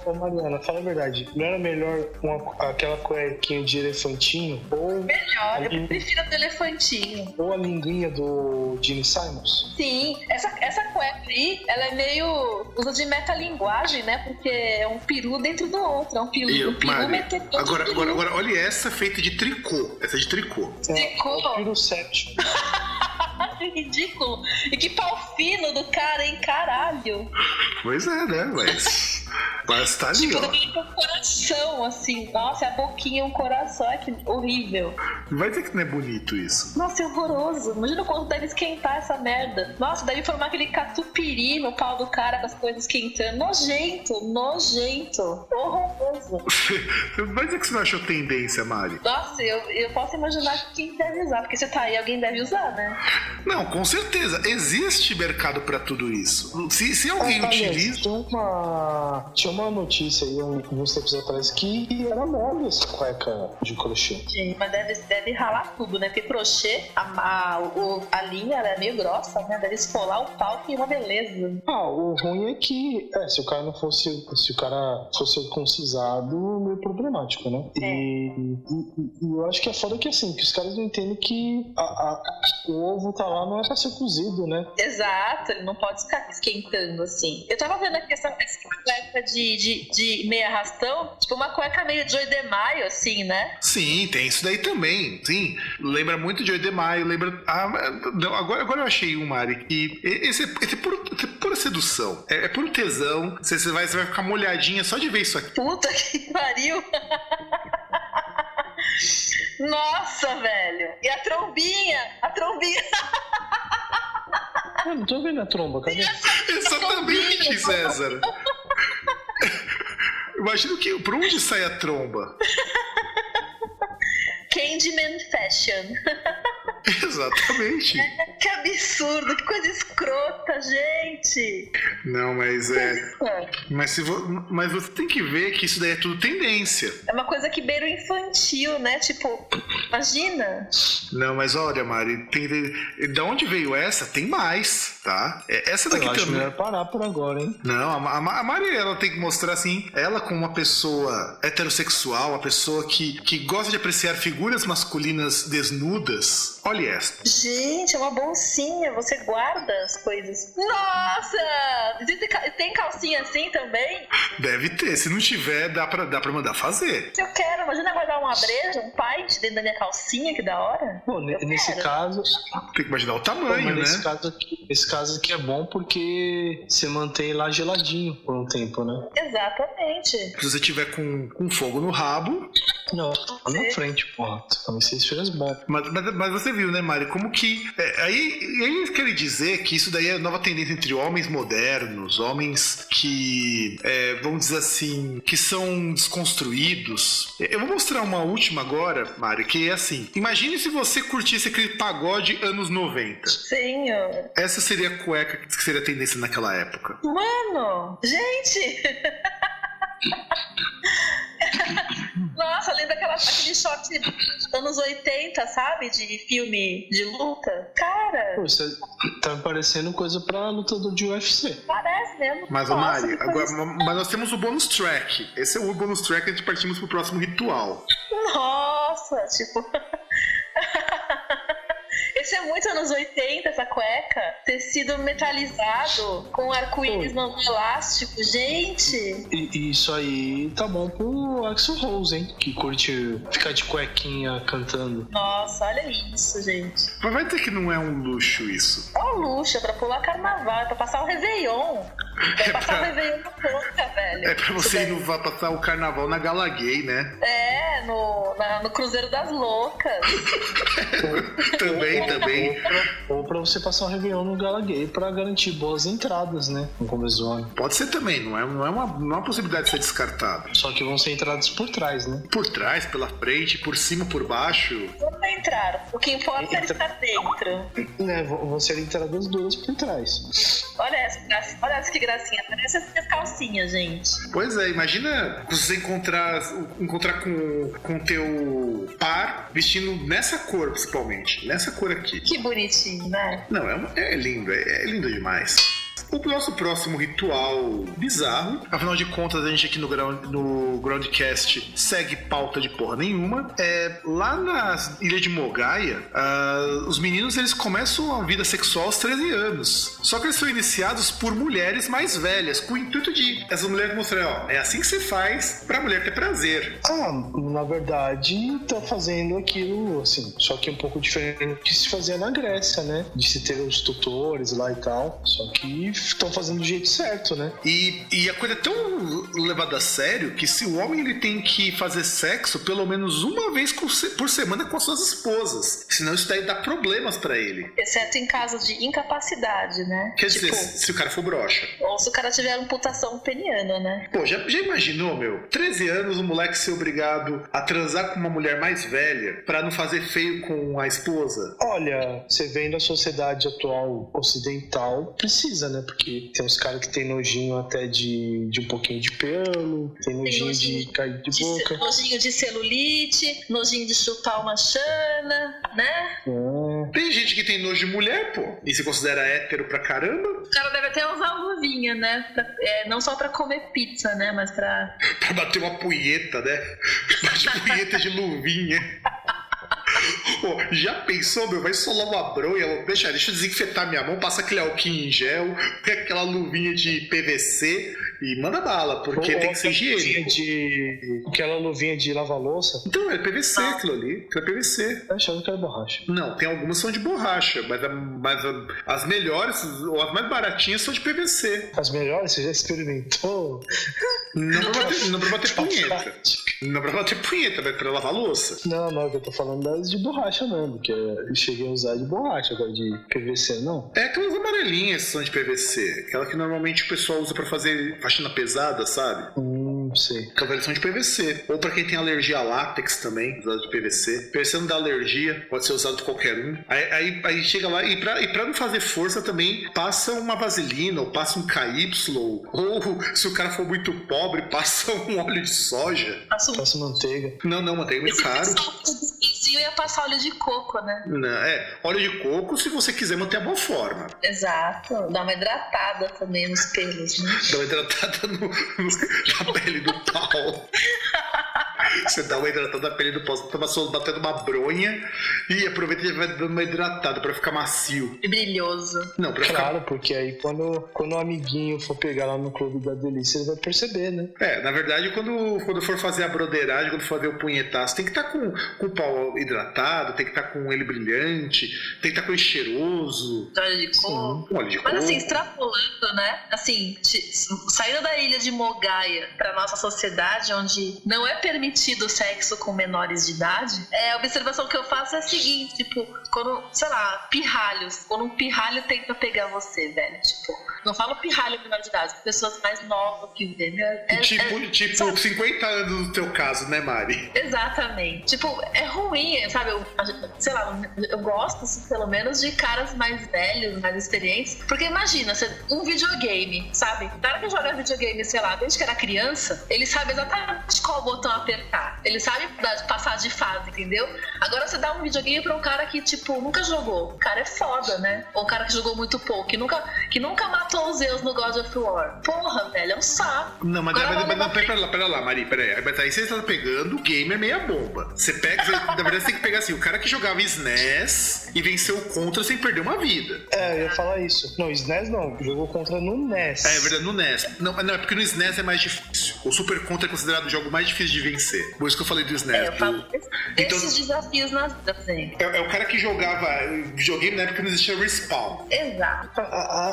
Ô, Mariana, fala a verdade. Não era melhor uma, aquela cuequinha de elefantinho? Ou melhor, eu prefiro a do elefantinho. Ou a linguinha do Gene Simons? Sim, essa, essa cueca aí, ela é meio. usa de metalinguagem, né? Porque é um peru dentro do outro. É um peru, e, um peru Mari, agora, agora, agora, olha essa feita de tricô. Essa é de tricô. É, tricô? É o peru séptimo. que ridículo. E que pau fino do cara, hein? Caralho. Pois é, né? Mas. Mas tá ali, tipo, ó. um coração, assim. Nossa, a boquinha um coração. É que horrível. Vai ter que não é bonito isso. Nossa, é horroroso. Imagina quando deve esquentar essa merda. Nossa, deve formar aquele catupiry no pau do cara com as coisas esquentando. Nojento, nojento. Horroroso. Vai dizer que você não achou tendência, Mari? Nossa, eu, eu posso imaginar quem deve usar. Porque você tá aí, alguém deve usar, né? Não, com certeza. Existe mercado para tudo isso. Se, se alguém ah, utiliza. Tinha uma, tinha uma notícia aí uns tempos atrás que era moda essa cueca de crochê. Sim, mas deve, deve ralar tudo, né? Porque crochê, a, a, o, a linha era meio grossa, né? Deve esfolar o pau que é uma beleza. Ah, o ruim é que é, se o cara não fosse. Se o cara fosse concisado, meio problemático, né? É. E, e, e, eu acho que é foda que assim, que os caras não entendem que a, a, o ovo tá lá não é pra ser cozido, né? Exato, ele não pode ficar esquentando assim. Eu tava vendo aqui essa, essa cueca de, de, de meia arrastão, tipo uma cueca meio Joy de Maio, assim, né? Sim, tem isso daí também. Sim, lembra muito de Joy de Maio, lembra. Ah, não, agora, agora eu achei um, Mari, que esse, esse, é puro, esse é pura sedução. É, é puro tesão. Você, você, vai, você vai ficar molhadinha só de ver isso aqui. Puta que pariu! Nossa, velho! E a trombinha! A trombinha! Eu não tô vendo a tromba, cadê? Exatamente, César! Imagina que. Por onde sai a tromba? Candyman Fashion. Exatamente. que absurdo, que coisa escrota, gente. Não, mas é. Mas, se vo... mas você tem que ver que isso daí é tudo tendência. É uma coisa que beira o infantil, né? Tipo, imagina. Não, mas olha, Mari, tem... da onde veio essa? Tem mais, tá? É, essa daqui Eu acho também. melhor parar por agora, hein? Não, a, a, Mari, ela tem que mostrar assim, ela como uma pessoa heterossexual, uma pessoa que, que gosta de apreciar figuras masculinas desnudas. Olha esta. Gente, é uma bolsinha, você guarda as coisas. Nossa! Tem calcinha assim também? Deve ter, se não tiver, dá pra, dá pra mandar fazer. Se eu quero, imagina guardar uma breja, um pint dentro da minha calcinha, que da hora. Pô, eu nesse quero. caso. Tem que imaginar o tamanho, Pô, né? Nesse caso, aqui, esse caso aqui é bom porque você mantém lá geladinho por um tempo, né? Exatamente. Se você tiver com, com fogo no rabo, Não, na frente, porra. Também seis feiras bom. Mas, mas, mas, você viu, né, Mari? Como que. É, aí, aí quer dizer que isso daí é nova tendência entre homens modernos, homens que. É, vamos dizer assim. que são desconstruídos. Eu vou mostrar uma última agora, Mari, que é assim. Imagine se você curtisse aquele pagode anos 90. Sim. Essa seria a cueca que seria a tendência naquela época. Mano! Gente! Nossa, lembra aquela, aquele short anos 80, sabe? De filme de luta? Cara. Pô, você tá parecendo coisa pra lutador de UFC. Parece mesmo. Mas, Nossa, Mari, agora, mas nós temos o bônus track. Esse é o bônus track a gente partimos pro próximo ritual. Nossa, tipo. É muito anos 80, essa cueca. Tecido metalizado, com arco-íris no elástico. Gente! E, isso aí tá bom pro Axel Rose, hein? Que curte ficar de cuequinha cantando. Nossa, olha isso, gente. Mas vai ter que não é um luxo isso. É um luxo, é pra pular carnaval, é pra passar o Réveillon. É passar pra... o Réveillon na boca, velho. É pra você ir no, passar o carnaval na Gala Gay, né? É, no, na, no Cruzeiro das Loucas. também, também. Ou pra, você passar o Réveillon no Gala Gay pra garantir boas entradas, né? No começo do ano. Pode ser também, não é, não, é uma, não é uma possibilidade de ser descartada. Só que vão ser entradas por trás, né? Por trás, pela frente, por cima, por baixo. Vão entrar. O que importa é estar dentro. É, vão ser entradas duras por trás. Olha essa, olha essa que gracinha. Parece as minhas calcinhas, gente. Pois é, imagina você encontrar, encontrar com, com teu par vestindo nessa cor, principalmente. Nessa cor aqui. Que bonitinho, né? Não, é, é lindo, é, é lindo demais o nosso próximo ritual bizarro. Afinal de contas, a gente aqui no, ground, no Groundcast segue pauta de porra nenhuma. É, lá na ilha de Mogaia, uh, os meninos eles começam a vida sexual aos 13 anos. Só que eles são iniciados por mulheres mais velhas, com o intuito de essas mulheres mostrarem, ó, é assim que você faz pra mulher ter prazer. Ah, na verdade, tá fazendo aquilo, assim, só que um pouco diferente do que se fazia na Grécia, né? De se ter os tutores lá e tal. Só que estão fazendo do jeito certo, né? E, e a coisa é tão levada a sério que se o homem ele tem que fazer sexo pelo menos uma vez por semana com as suas esposas, senão isso daí dá problemas para ele. Exceto em casos de incapacidade, né? Quer tipo, dizer, se o cara for broxa. Ou se o cara tiver amputação peniana, né? Pô, já, já imaginou, meu? 13 anos o moleque ser obrigado a transar com uma mulher mais velha para não fazer feio com a esposa? Olha, você vendo a sociedade atual ocidental, precisa, né? Porque tem uns caras que tem nojinho até de, de um pouquinho de pelo, tem nojinho, tem nojinho de cair de, de boca. Nojinho de celulite, nojinho de chupar uma chana, né? É. Tem gente que tem nojo de mulher, pô, e se considera hétero pra caramba. O cara deve até usar luvinha, né? Pra, é, não só pra comer pizza, né? Mas pra. pra bater uma punheta, né? Bate punheta de luvinha. Pô, já pensou, meu? Vai solar uma bronha, deixa, deixa eu desinfetar minha mão, passa aquele alquinho em gel, aquela luvinha de PVC e manda bala, porque Ou tem que ser higiênico. De... Aquela luvinha de lavar louça. Então, é PVC ah. aquilo ali. é PVC. Eu achava que era borracha. Não, tem algumas que são de borracha, mas, a, mas a, as melhores, ou as mais baratinhas são de PVC. As melhores? Você já experimentou? Não pra bater, não pra bater punheta. Não pra bater punheta, mas pra lavar louça. Não, não, eu tô falando das de borracha mesmo, que eu cheguei a usar de borracha, agora de PVC não. É aquelas amarelinhas que são de PVC. Aquela que normalmente o pessoal usa pra fazer faxina pesada, sabe? Hum, sei. Aquela são de PVC. Ou pra quem tem alergia a látex também, usado de PVC. PVC não dá alergia, pode ser usado de qualquer um. Aí, aí, aí, chega lá e pra, e pra não fazer força também, passa uma vaselina, ou passa um KY, ou se o cara for muito pobre, passa um óleo de soja. Passa, passa manteiga. Não, não, manteiga é muito caro ia passar óleo de coco, né? Não, é, óleo de coco se você quiser manter a boa forma. Exato. Dá uma hidratada também nos pelos, né? Dá uma hidratada no, no, na pele do pau. Você dá uma hidratada na pele do pau, você toma batendo uma bronha e aproveita e vai dando uma hidratada pra ficar macio. E brilhoso. Não, pra claro, ficar... porque aí quando, quando o amiguinho for pegar lá no clube da delícia, ele vai perceber, né? É, na verdade, quando, quando for fazer a broderagem, quando for fazer o punhetaço, tem que estar tá com, com o pau hidratado, tem que estar tá com ele brilhante, tem que estar tá com ele cheiroso. Óleo de coco. Sim, óleo de Mas assim, extrapolando, né? Assim, saindo da ilha de Mogaia pra nossa sociedade, onde não é permitido sexo com menores de idade, é, a observação que eu faço é a seguinte, tipo, quando, sei lá, pirralhos, quando um pirralho tenta pegar você, velho, tipo, não falo pirralho menor de idade, pessoas mais novas que entendeu? É, tipo, é, tipo sabe? 50 anos no teu caso, né, Mari? Exatamente. Tipo, é ruim, sabe? Eu, sei lá, eu gosto, assim, pelo menos, de caras mais velhos, mais experientes. Porque imagina, um videogame, sabe? O cara que joga videogame, sei lá, desde que era criança, ele sabe exatamente qual botão apertar. Ele sabe passar de fase, entendeu? Agora você dá um videogame pra um cara que, tipo, nunca jogou. O cara é foda, né? Ou um cara que jogou muito pouco, que nunca, que nunca matou os Zeus no God of War. Porra, velho, é um saco. Não, mas, mas, mas, mas pera lá, pera lá, Mari, pera aí. Mas aí você tá pegando o gamer meia bomba. Você pega, você, na verdade, você tem que pegar assim, o cara que jogava SNES e venceu o Contra sem perder uma vida. É, eu ia falar isso. Não, SNES não, jogou Contra no NES. É, é verdade, no NES. Não, não, é porque no SNES é mais difícil. O Super Contra é considerado o jogo mais difícil de vencer. Por isso que eu falei do SNES. É, eu falo então, esses desafios na vida, é, é, o cara que jogava videogame na época não existia respawn. Exato.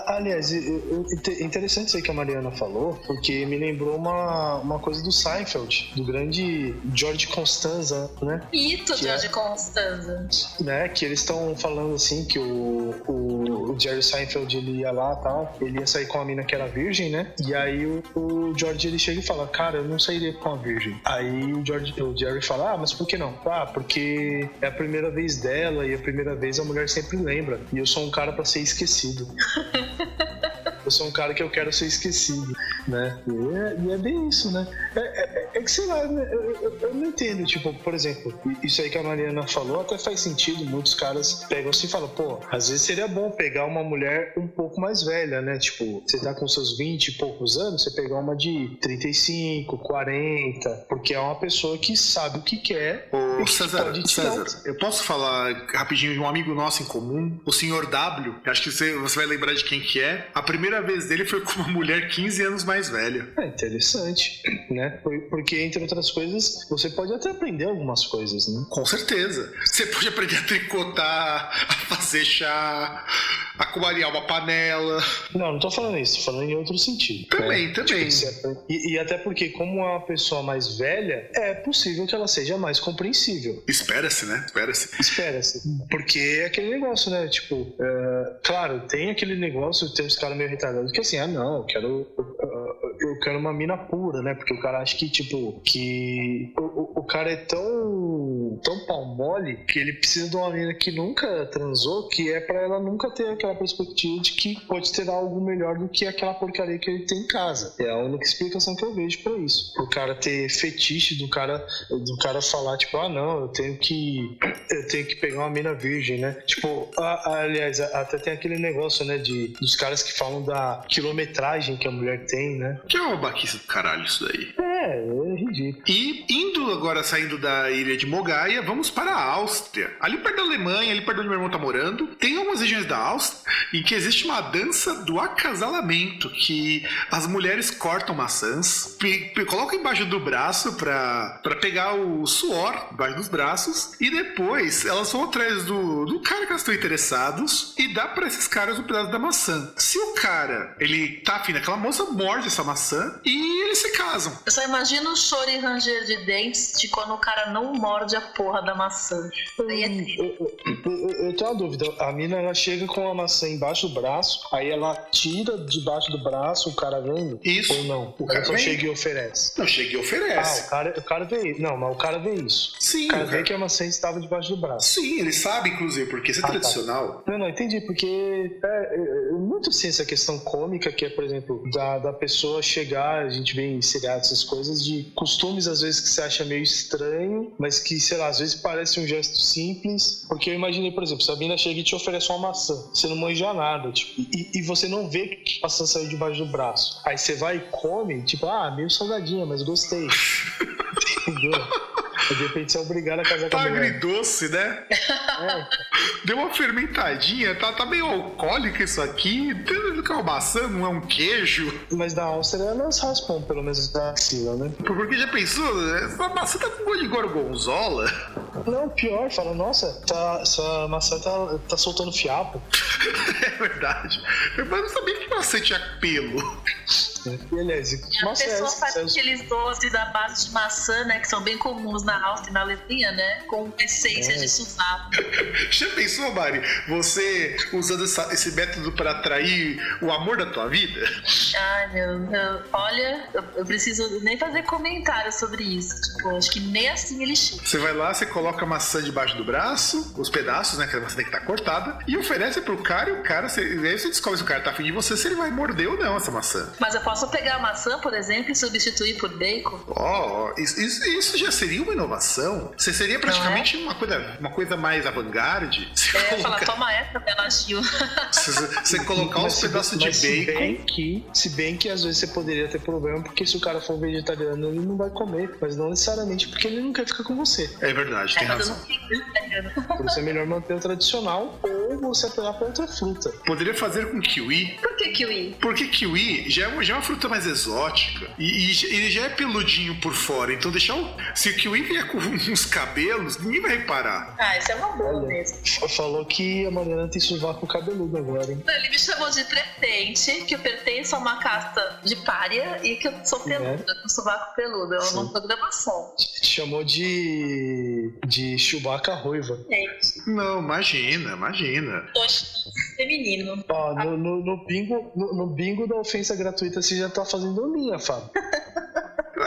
aliás, interessante isso aí que a Mariana falou, porque me lembrou uma, uma coisa do Seinfeld, do grande George Constanza, né? Mito, que George é, Constanza. Né, que eles estão falando assim que o, o, o, Jerry Seinfeld ele ia lá tal, ele ia sair com a mina que era virgem, né? E aí o, o George ele chega e fala, cara, eu não sairia com a virgem. Aí o, George, o Jerry fala, ah, mas por que não? Ah, porque é a primeira vez dela e a primeira vez a mulher sempre lembra. E eu sou um cara para ser esquecido. eu sou um cara que eu quero ser esquecido, né? E é, e é bem isso, né? É, é, é que sei lá, eu, eu, eu, não entendo, tipo, por exemplo, isso aí que a Mariana falou até faz sentido. Muitos caras pegam assim e falam, pô, às vezes seria bom pegar uma mulher um pouco mais velha, né? Tipo, você tá com seus 20 e poucos anos, você pegar uma de 35, 40, porque é uma pessoa que sabe o que quer. Ô, César, César, eu posso falar rapidinho de um amigo nosso em comum, o senhor W, acho que você, você vai lembrar de quem que é. A primeira primeira vez dele foi com uma mulher 15 anos mais velha. É interessante, né? Porque, entre outras coisas, você pode até aprender algumas coisas, né? Com certeza. Você pode aprender a tricotar, a fazer chá, a comarear uma panela. Não, não tô falando isso, tô falando em outro sentido. Também, né? também. Tipo, e, e, até porque, como é uma pessoa mais velha, é possível que ela seja mais compreensível. Espera-se, né? Espera-se. Espera-se. Porque é aquele negócio, né? Tipo, é, claro, tem aquele negócio, tem uns caras meio retardados que assim, ah, não, eu quero. Eu quero uma mina pura, né? Porque o cara acha que, tipo, que o, o cara é tão, tão pau mole que ele precisa de uma mina que nunca transou, que é para ela nunca ter aquela perspectiva de que pode ter algo melhor do que aquela porcaria que ele tem em casa. É a única explicação que eu vejo para isso. O cara ter fetiche do cara, do cara falar, tipo, ah, não, eu tenho que. Eu tenho que pegar uma mina virgem, né? Tipo, a, aliás, até tem aquele negócio, né, de, dos caras que falam da quilometragem que a mulher tem, né? Que é uma baquice do caralho isso daí. É, é ridículo. E indo agora, saindo da ilha de Mogaia, vamos para a Áustria. Ali perto da Alemanha, ali perto onde meu irmão tá morando, tem algumas regiões da Áustria em que existe uma dança do acasalamento, que as mulheres cortam maçãs, colocam embaixo do braço para pegar o suor embaixo dos braços, e depois elas vão atrás do, do cara que elas estão interessados e dá para esses caras um pedaço da maçã. Se o cara, ele tá afim daquela moça, morde essa maçã e eles se casam. Eu só imagino o choro e ranger de dentes de quando o cara não morde a porra da maçã. Aí é eu, eu, eu, tenho uma dúvida. A mina, ela chega com a maçã embaixo do braço, aí ela tira debaixo do braço, o cara vem? Isso. Ou não? O cara só chega e oferece. Não, chega e oferece. Ah, o cara, o cara vê Não, mas o cara vê isso. Sim. O cara, o cara... vê que a maçã estava debaixo do braço. Sim, ele sabe, inclusive, porque isso é ah, tá. tradicional. Tá. Não, não, entendi, porque é, é, é muito sim essa questão cômica que é, por exemplo, da, da pessoa chegar, a gente vê em seriados essas coisas, de costumes às vezes que você acha meio estranho, mas que, sei lá, às vezes parece um gesto simples. Porque eu imaginei, por exemplo, Sabina chega e te oferece uma maçã, você não manja nada, tipo, e, e você não vê que a maçã saiu debaixo do braço. Aí você vai e come, tipo, ah, meio salgadinha, mas gostei. Entendeu? De repente você é obrigado a casar com a mulher. agridoce, né? É. Deu uma fermentadinha, tá, tá meio alcoólico isso aqui. Que é uma maçã, não é um queijo. Mas da Áustria elas raspam, pelo menos da axila, né? Porque já pensou? Essa maçã tá com gosto de gorgonzola? Não, pior, fala, nossa, tá, essa maçã tá, tá soltando fiapo. é verdade. Mas não sabia que maçã tinha pelo. Né? E e a pessoa faz aqueles doces da base de maçã, né? Que são bem comuns na Áustria e na Alemanha, né? Com essência é. de sovaco. Já pensou, Mari? Você usando essa, esse método para atrair o amor da tua vida? Ai, meu, meu olha, eu, eu, preciso nem fazer comentário sobre isso. Tipo, acho que nem assim ele chega. Você vai lá, você coloca a maçã debaixo do braço, os pedaços, né? Que a maçã tem que estar tá cortada, e oferece pro cara e o cara, você, aí você descobre se o cara tá afim de você, se ele vai morder ou não essa maçã. Mas eu posso pegar a maçã, por exemplo, e substituir por bacon? Ó, oh, isso, isso, já seria uma inovação. Você seria praticamente é? uma, coisa, uma coisa mais avant-garde. É, colocar... falar, toma essa, elogio. Você, você colocar uns pedaços de bacon. Se bem, que, se bem que às vezes você poderia ter problema, porque se o cara for vegetariano, ele não vai comer, mas não necessariamente porque ele não quer ficar com você. É verdade, tem é, razão. Por isso é melhor manter o tradicional ou você apelar para outra fruta. Poderia fazer com kiwi. Por que kiwi? Porque kiwi já é, já é uma fruta mais exótica e, e, ele já é peludinho por fora. Então deixar o, se o kiwi vier com uns cabelos, ninguém vai reparar. Ah, isso é uma boa Olha, mesmo. Falou que a Mariana tem sovaco cabeludo agora, hein? Ele me chamou de pretente, que eu pertenço a uma casta de párea e que eu sou é. peluda, é. com sovaco peludo. É uma programação. Chamou de. de Chewbacca ruiva. Gente. Não, imagina, imagina. Poxa, feminino. Ó, no, no, no, bingo, no, no bingo da ofensa gratuita você já tá fazendo linha, Fábio.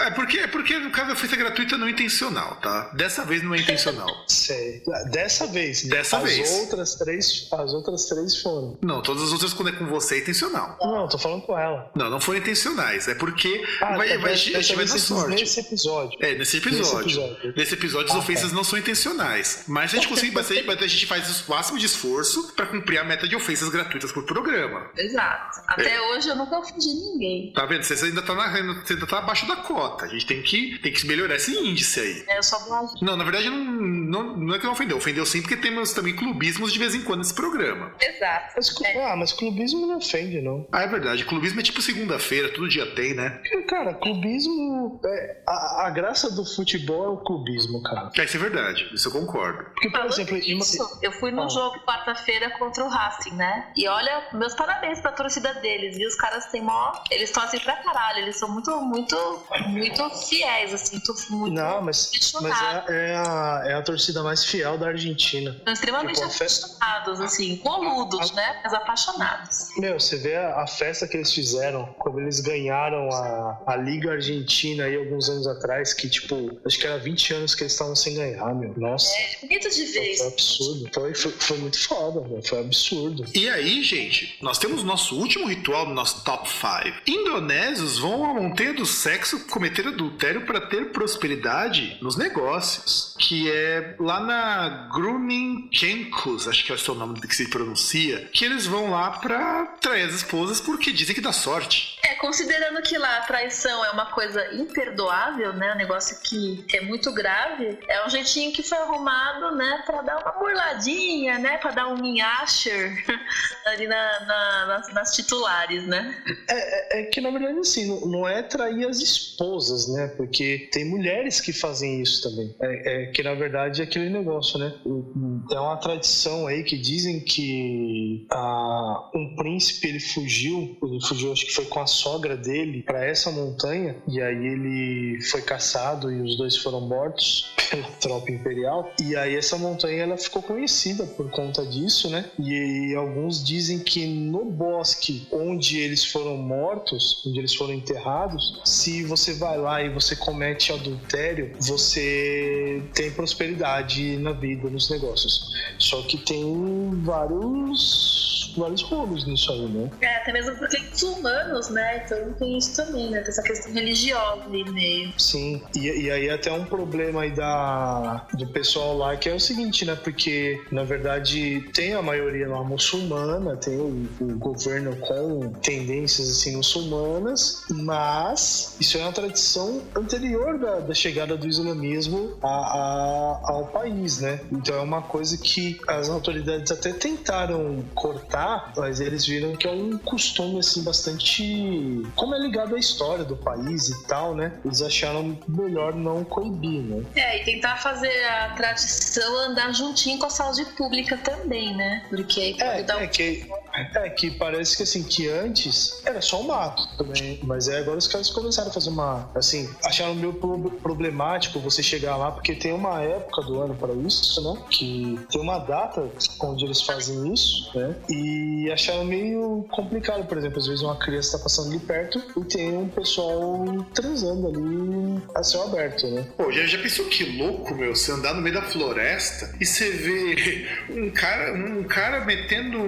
É porque, é porque no caso da ofensa gratuita não é intencional, tá? Dessa vez não é intencional. Sei. Dessa vez. Dessa as vez. Outras três, as outras três foram. Não, todas as outras quando é com você é intencional. Não, tô falando com ela. Não, não foram intencionais. É porque ah, vai, tá, vai, dessa, a gente vai dar sorte. Nesse episódio. É, nesse episódio. Nesse episódio, nesse episódio ah, as ofensas tá. não são intencionais. Mas a gente consegue, mas a gente faz o máximo de esforço pra cumprir a meta de ofensas gratuitas por programa. Exato. Até é. hoje eu nunca ofendi ninguém. Tá vendo? Você ainda tá, na, você ainda tá abaixo da cota. A gente tem que tem que melhorar esse índice aí. É, eu só Não, na verdade não, não, não é que não ofendeu. Ofendeu sim porque temos também clubismos de vez em quando nesse programa. Exato. Mas, é. Ah, mas clubismo não ofende, não. Ah, é verdade. Clubismo é tipo segunda-feira, todo dia tem, né? Cara, clubismo. É, a, a, graça do futebol é o clubismo, cara. É, isso é verdade. Isso eu concordo. Porque, por exemplo, isso, eu fui no ah. jogo quarta-feira contra o Racing, né? E olha, meus parabéns pra torcida deles, viu? Os caras têm mó. Eles torcem pra caralho, eles são muito, muito, muito fiéis assim, tô muito Não, mas, mas é, é, a, é a torcida mais fiel da Argentina. São extremamente tipo, apaixonados, assim, coludos, né? Mas apaixonados. Meu, você vê a, a, festa que eles fizeram quando eles ganharam a, a Liga Argentina aí alguns anos atrás, que, tipo, acho que era 20 anos que eles estavam sem ganhar, meu. Nossa. É, bonito de ver. Foi absurdo. Foi, foi, foi muito foda, meu. Foi absurdo. E aí, gente, nós temos nosso último ritual do nosso top 5. Indonésios vão à montanha do sexo cometer adultério para ter prosperidade nos negócios, que é lá na Gruninkenkos, acho que é o seu nome que se pronuncia, que eles vão lá para trair as esposas porque dizem que dá sorte. Considerando que lá a traição é uma coisa imperdoável, né, um negócio que é muito grave, é um jeitinho que foi arrumado, né, para dar uma burladinha, né, para dar um minhasher ali na, na, nas, nas, titulares, né? É, é, é, que na verdade assim, não, não é trair as esposas, né? porque tem mulheres que fazem isso também. É, é, que na verdade é aquele negócio, né? É uma tradição aí que dizem que a, um príncipe ele fugiu, ele fugiu, acho que foi com a sogra dele para essa montanha e aí ele foi caçado e os dois foram mortos pela tropa imperial. E aí essa montanha ela ficou conhecida por conta disso, né? E, e alguns dizem que no bosque onde eles foram mortos, onde eles foram enterrados, se você vai lá e você comete adultério, você tem prosperidade na vida, nos negócios. Só que tem vários vários rolos nisso aí, né? É, até mesmo porque os humanos, né? Então tem isso também, né? Tem essa questão religiosa ali meio. Sim, e, e aí até um problema aí da, do pessoal lá que é o seguinte, né? Porque na verdade tem a maioria lá muçulmana, tem o, o governo com tendências assim muçulmanas, mas isso é uma tradição anterior da, da chegada do islamismo a, a, ao país, né? Então é uma coisa que as autoridades até tentaram cortar, mas eles viram que é um costume assim bastante como é ligado à história do país e tal, né? Eles acharam melhor não coibir, né? É, e tentar fazer a tradição andar juntinho com a saúde pública também, né? Porque aí é, é que É que parece que assim, que antes era só um mato também. Mas é agora os caras começaram a fazer uma. Assim, acharam meio problemático você chegar lá, porque tem uma época do ano para isso, né? Que tem uma data onde eles fazem isso, né? E acharam meio complicado, por exemplo, às vezes uma criança tá passando ali perto e tem um pessoal transando ali a céu aberto, né? Pô, já, já pensou que louco, meu, você andar no meio da floresta e você vê um cara, um cara metendo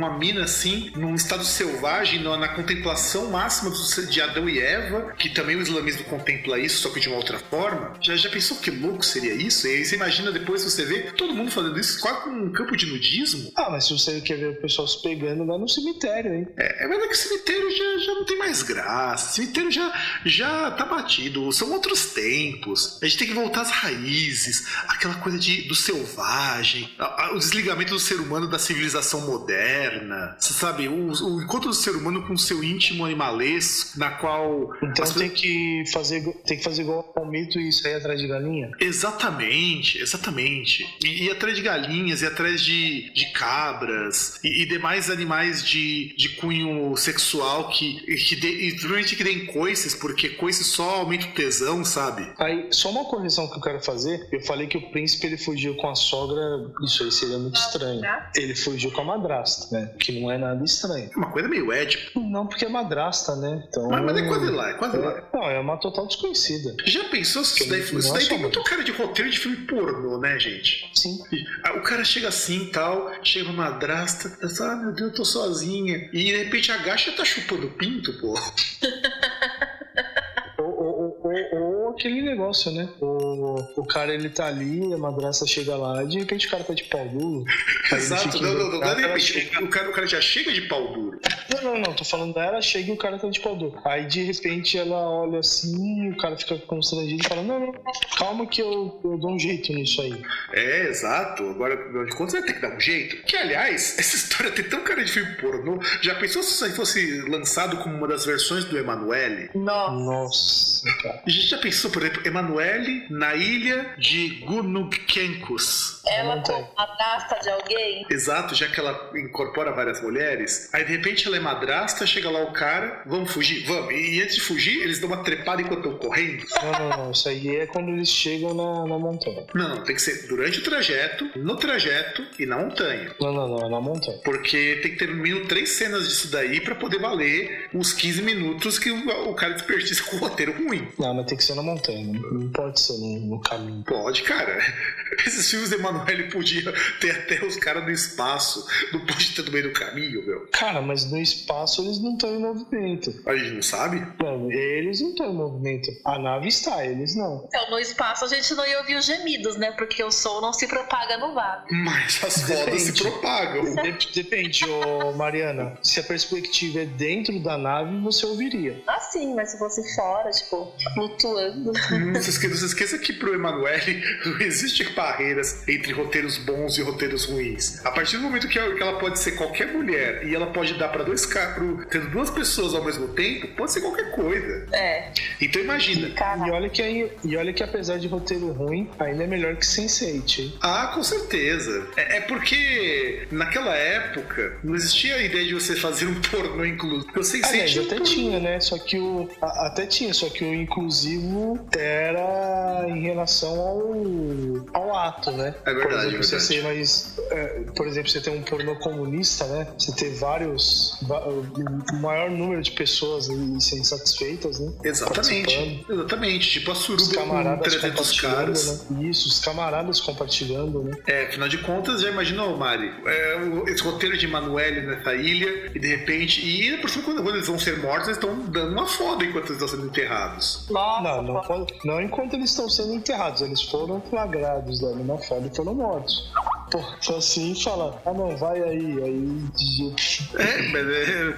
uma mina assim, num estado selvagem, na, na contemplação máxima de Adão e Eva, que também o islamismo contempla isso, só que de uma outra forma. Já, já pensou que louco seria isso? E aí você imagina depois você vê todo mundo fazendo isso quase com um campo de nudismo. Ah, mas se você quer ver o pessoal se pegando lá no cemitério, hein? É, é verdade que o cemitério já, já não tem mais graça. O cemitério já, já tá batido. São outros tempos. A gente tem que voltar às raízes, aquela coisa de, do selvagem, a, a, o desligamento do ser humano da civilização moderna. Você sabe, o, o encontro do ser humano com o seu íntimo animalesco, na qual. Então tem que fazer tem que fazer igual ao mito e sair atrás de galinha? Exatamente, exatamente. E, e atrás de galinhas, e atrás de, de cabras, e, e demais animais de, de cunho sexual que, que de, e provavelmente que deem coices, porque coices só aumenta o tesão, sabe? Aí, só uma correção que eu quero fazer. Eu falei que o príncipe ele fugiu com a sogra, isso aí seria muito estranho. Ele fugiu com a madrasta, né? Que não é nada estranho. É uma coisa meio édipo. Não, porque é madrasta, né? Então, mas, mas é quase lá, é quase é, lá. Não, é uma total desconhecida. Já pensou se isso daí, isso daí tem muito cara de roteiro de filme pornô, né, gente? Sim. O cara chega assim e tal, chega uma madrasta, pensa, ah, meu Deus, eu tô sozinha. E de repente agacha e tá chupando pinto, pô. aquele negócio, né? O, o cara ele tá ali, a madraça chega lá, de repente o cara tá de pau duro. Exato, não, não, não, não, de repente, o, cara, o cara já chega de pau duro. Não, não, não, tô falando dela, chega e o cara tá de pau duro. Aí de repente ela olha assim, o cara fica constrangido e fala: Não, não, calma que eu, eu dou um jeito nisso aí. É, exato. Agora, afinal de contas, vai ter que dar um jeito. Que, aliás, essa história tem tão cara de filme pornô. Já pensou se isso aí fosse lançado como uma das versões do Emanuele? Nossa. Gente já pensou, por exemplo, Emanuele na ilha de Gunugkencus. Ela como madrasta de alguém? Exato, já que ela incorpora várias mulheres. Aí de repente ela é madrasta, chega lá o cara, vamos fugir? Vamos. E antes de fugir, eles dão uma trepada enquanto estão correndo. Não, não, não. Isso aí é quando eles chegam na, na montanha. Não, não. Tem que ser durante o trajeto, no trajeto e na montanha. Não, não, não. É na montanha. Porque tem que ter no mínimo três cenas disso daí pra poder valer os 15 minutos que o, o cara desperdiça com o roteiro ruim. Não, mas tem que ser na montanha. Não, não pode ser no, no, caminho. Pode, cara. Esses filmes de Emanuele podia ter até os caras no espaço. Não pode ter no meio do caminho, meu. Cara, mas no espaço eles não estão em movimento. A gente não sabe? Não, eles não estão em movimento. A nave está, eles não. Então, no espaço a gente não ia ouvir os gemidos, né? Porque o som não se propaga no vácuo. Mas as fotos se propagam. Depende, ô Mariana. Se a perspectiva é dentro da nave, você ouviria. Ah, sim, mas se fosse fora, tipo, flutuando. Não se esqueça, não se esqueça que pro Emanuele não existe barreiras entre roteiros bons e roteiros ruins. A partir do momento que ela pode ser qualquer mulher e ela pode dar para dois carros, tendo duas pessoas ao mesmo tempo, pode ser qualquer coisa. É. Então imagina. E olha que aí, e olha que apesar de roteiro ruim, ainda é melhor que Sense8, hein? Ah, com certeza. É, é, porque naquela época não existia a ideia de você fazer um pornô inclusivo. Porque o Sense8 até tinha, né? Só que o a, até tinha, só que o inclusivo era em relação ao, ao ato, né? É verdade, por exemplo, é você ser mais, é, por exemplo, você tem um pornô comunista, né? Você ter vários, o maior número de pessoas sendo satisfeitas, né? Exatamente. Exatamente. Tipo a suruba com 300 caras. Né? Isso, os camaradas compartilhando, né? É, afinal de contas, já imaginou, Mari? É, esse roteiro de Emanuele nessa ilha, e de repente. E por cima, quando eles vão ser mortos, eles estão dando uma foda enquanto eles estão sendo enterrados. Nossa, não, não, não enquanto eles estão sendo enterrados, eles foram flagrados dando uma foda e foram mortos. Só assim fala, ah não, vai aí, aí. É, mas, é,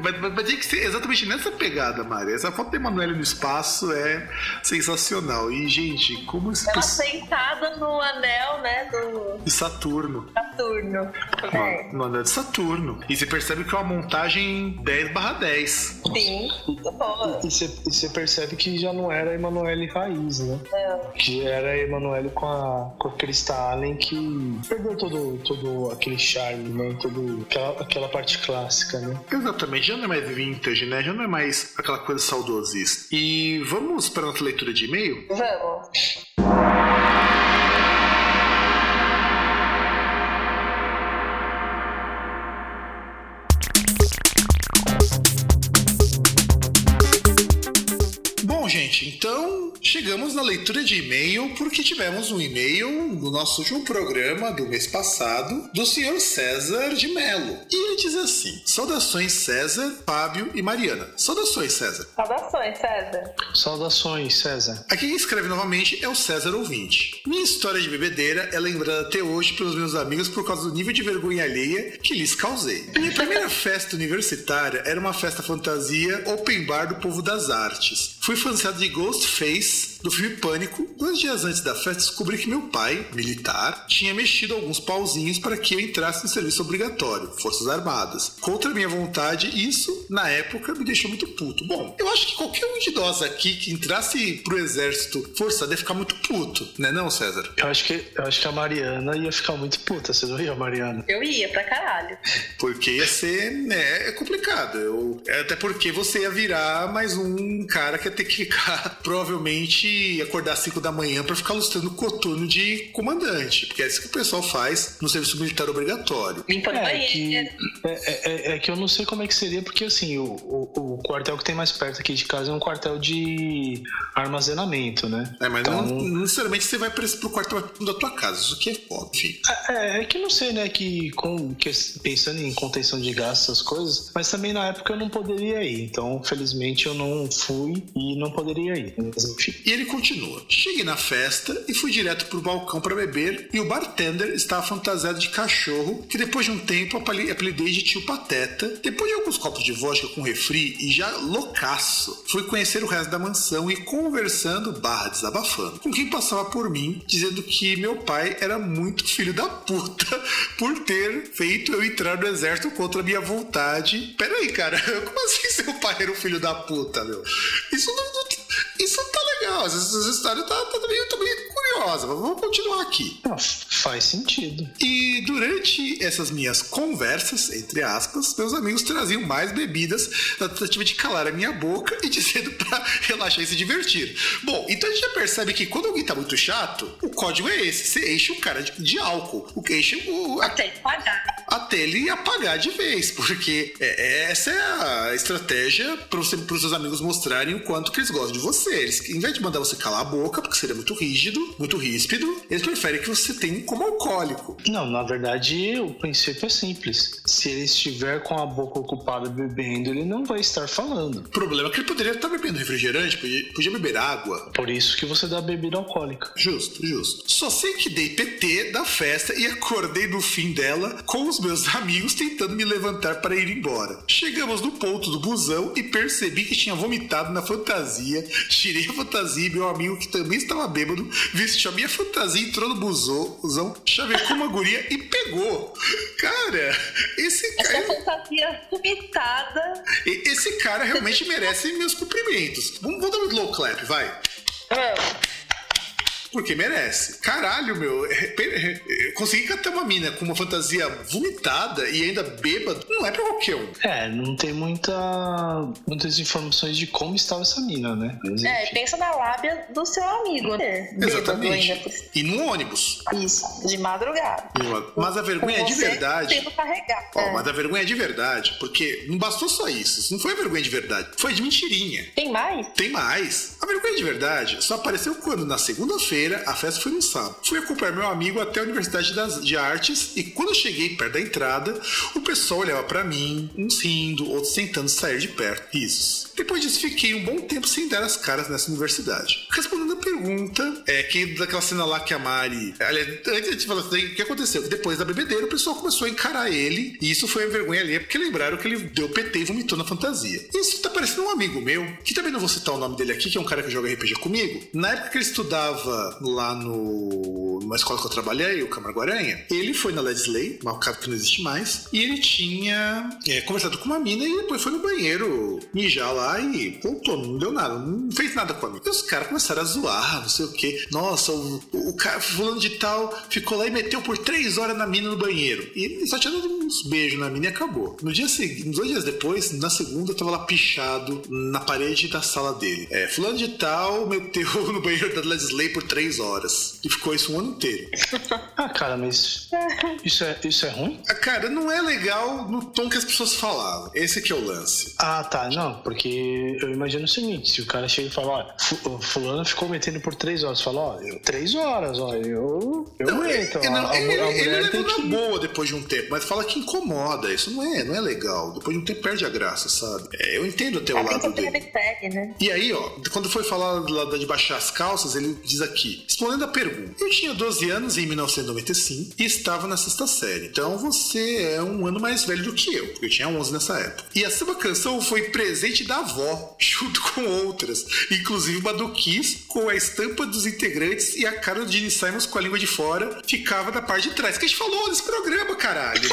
mas, mas, mas tem que ser exatamente nessa pegada, Mari. Essa foto da Emanuele no espaço é sensacional. E, gente, como Ela sentada no anel, né? Do... de Saturno. Saturno. É. No anel de Saturno. E você percebe que é uma montagem 10 barra 10. Sim, muito boa. E você percebe que já não era a Emanuele raiz, né? Não. Que era a Emanuele com a, com a Krista Allen que perdeu todo, todo aquele charme, né? Todo, aquela, aquela parte clássica, né? Exatamente, já não é mais vintage, né? Já não é mais aquela coisa saudosista. E vamos para a nossa leitura de e-mail? Vamos. Gente, então chegamos na leitura de e-mail porque tivemos um e-mail no nosso último programa do mês passado do senhor César de Mello. E ele diz assim: Saudações César, Fábio e Mariana. Saudações, César. Saudações, César. Saudações, César. Aqui quem escreve novamente é o César Ouvinte. Minha história de bebedeira é lembrada até hoje pelos meus amigos por causa do nível de vergonha alheia que lhes causei. Minha primeira festa universitária era uma festa fantasia open bar do povo das artes. Fui fantasiado de Ghostface do filme Pânico. Dois dias antes da festa, descobri que meu pai, militar, tinha mexido alguns pauzinhos para que eu entrasse no serviço obrigatório, Forças Armadas. Contra minha vontade, isso, na época, me deixou muito puto. Bom, eu acho que qualquer um de nós aqui que entrasse pro exército forçado ia ficar muito puto, né não, César? Eu acho que, eu acho que a Mariana ia ficar muito puta, você não ia, Mariana? Eu ia pra caralho. Porque ia ser, né, é complicado. Eu, até porque você ia virar mais um cara que ia ter que ficar, provavelmente, acordar às 5 da manhã pra ficar lustrando o coturno de comandante. Porque é isso que o pessoal faz no serviço militar obrigatório. Limpando É banheiro. que, é, é- é que eu não sei como é que seria, porque assim, o, o, o quartel que tem mais perto aqui de casa é um quartel de armazenamento, né? É, mas Então- não, não necessariamente você vai esse- pro quarto da tua casa. Isso aqui é óbvio. É, é que eu não sei, né, que, com, que pensando em contenção de gastos, essas coisas, mas também na época eu não poderia ir, então felizmente eu não fui e não poderia ir, mas enfim. E ele continua. Cheguei na festa e fui direto pro balcão para beber e o bartender estava fantasiado de cachorro que depois de um tempo apeli- apelidei de tio Pateta. Depois de alguns copos de vodka com refri e já loucaço, fui conhecer o resto da mansão e conversando barra desabafando com quem passava por mim, dizendo que meu pai era muito filho da puta por ter feito eu entrar no exército contra a minha vontade. Pera aí, cara, como assim seu pai era um filho da puta, meu? Isso não- não isso não tá legal. Essa, história tá, tá meio, tá meio curiosa. Mas Vamos continuar aqui. Não, faz sentido. E durante essas minhas conversas, entre aspas, meus amigos traziam mais bebidas na tentativa de calar a minha boca e dizendo pra relaxar e se divertir. Bom, então a gente já percebe que quando alguém tá muito chato, o código é esse: você enche o cara de, de álcool. O que enche o, Até ele pagar. até ele apagar de vez, porque é- é- essa é a estratégia para os seus amigos mostrarem o quanto que eles gostam de você. Eles, em vez de mandar você calar a boca, porque seria muito rígido, muito ríspido, eles preferem que você tenha como alcoólico. Não, na verdade, o princípio é simples. Se ele estiver com a boca ocupada bebendo, ele não vai estar falando. O problema é que ele poderia estar bebendo refrigerante, podia, podia beber água. Por isso que você dá bebida alcoólica. Justo, justo. Só sei que dei PT da festa e acordei no fim dela com os meus amigos tentando me levantar para ir embora. Chegamos no ponto do busão e percebi que tinha vomitado na fantasia. Tirei a fantasia e meu amigo, que também estava bêbado, vestiu a minha fantasia, entrou no busão, chavecou uma guria e pegou. Cara, esse Essa cara. fantasia vomitada. E- Esse cara realmente merece meus cumprimentos. Vamos, vamos dar um slow clap, vai. Vamos. Porque merece. Caralho, meu. é, é, é, Conseguir catar uma mina com uma fantasia vomitada e ainda bêbado não é pra qualquer um. É, não tem muita, muitas informações de como estava essa mina, né? Mas, É, pensa na lábia do seu amigo, né? Exatamente. ainda. E no ônibus. Isso, de madrugada. Mas a vergonha é Com de você verdade. Tendo carregar. Ó, É. mas a vergonha é de verdade, porque não bastou só isso. Isso não foi a vergonha de verdade, foi de mentirinha. Tem mais? Tem mais. A vergonha de verdade só apareceu quando, na segunda-feira, a festa foi no sábado. Fui acompanhar meu amigo até a Universidade das, de Artes e quando cheguei perto da entrada, o pessoal olhava pra mim, uns rindo, outros tentando sair de perto. Risos. Depois disso, fiquei um bom tempo sem dar as caras nessa universidade. Respondendo a pergunta é que daquela cena lá que a Mari. Aliás, antes de falar assim, o que aconteceu? Depois da bebedeira, o pessoal começou a encarar ele. E isso foi a vergonha ali, porque lembraram que ele deu PT e vomitou na fantasia. Isso tá parecendo um amigo meu, que também não vou citar o nome dele aqui, que é um cara que joga RPG comigo. Na época que ele estudava lá no numa escola que eu trabalhei, o Camargo Aranha, ele foi na Lesley, uma casa que não existe mais, e ele tinha é, conversado com uma mina e depois foi no banheiro mijar lá e voltou, não deu nada, não fez nada com a mina. E os caras começaram a zoar, não sei o que. Nossa, o, o cara, fulano de tal, ficou lá e meteu por três horas na mina no banheiro. E ele só tinha dado uns beijos na mina e acabou. No dia seguinte, uns dois dias depois, na segunda, eu tava lá pichado na parede da sala dele. É, fulano de tal meteu no banheiro da Lesley por três horas. E ficou isso um ano inteiro. Ah, cara, mas isso é, isso é ruim? Ah, Cara, não é legal no tom que as pessoas falavam. Esse que é o lance. Ah, tá, não, porque eu imagino o seguinte, se o cara chega e fala, ó, fulano ficou metendo por três horas, fala, ó, eu, três horas, ó, eu, eu Não, aguento, ele, a, não, a, ele, a ele mulher levou tem na que... boa depois de um tempo, mas fala que incomoda. Isso não é, não é legal. Depois de um tempo perde a graça, sabe? É, eu entendo até o É, lado dele. ele segue, né? E aí, ó, quando foi falar lá de baixar as calças, ele diz aqui, respondendo a pergunta: Eu tinha 12 anos em 1995 e estava na sexta série. Então você é um ano mais velho do que eu, porque eu tinha 11 nessa época. E a sua canção foi presente da avó, junto com outras, inclusive uma do Kiss, com a estampa dos integrantes e a cara do Gene Simons com a língua de fora ficava da parte de trás. Que a gente falou nesse programa, caralho.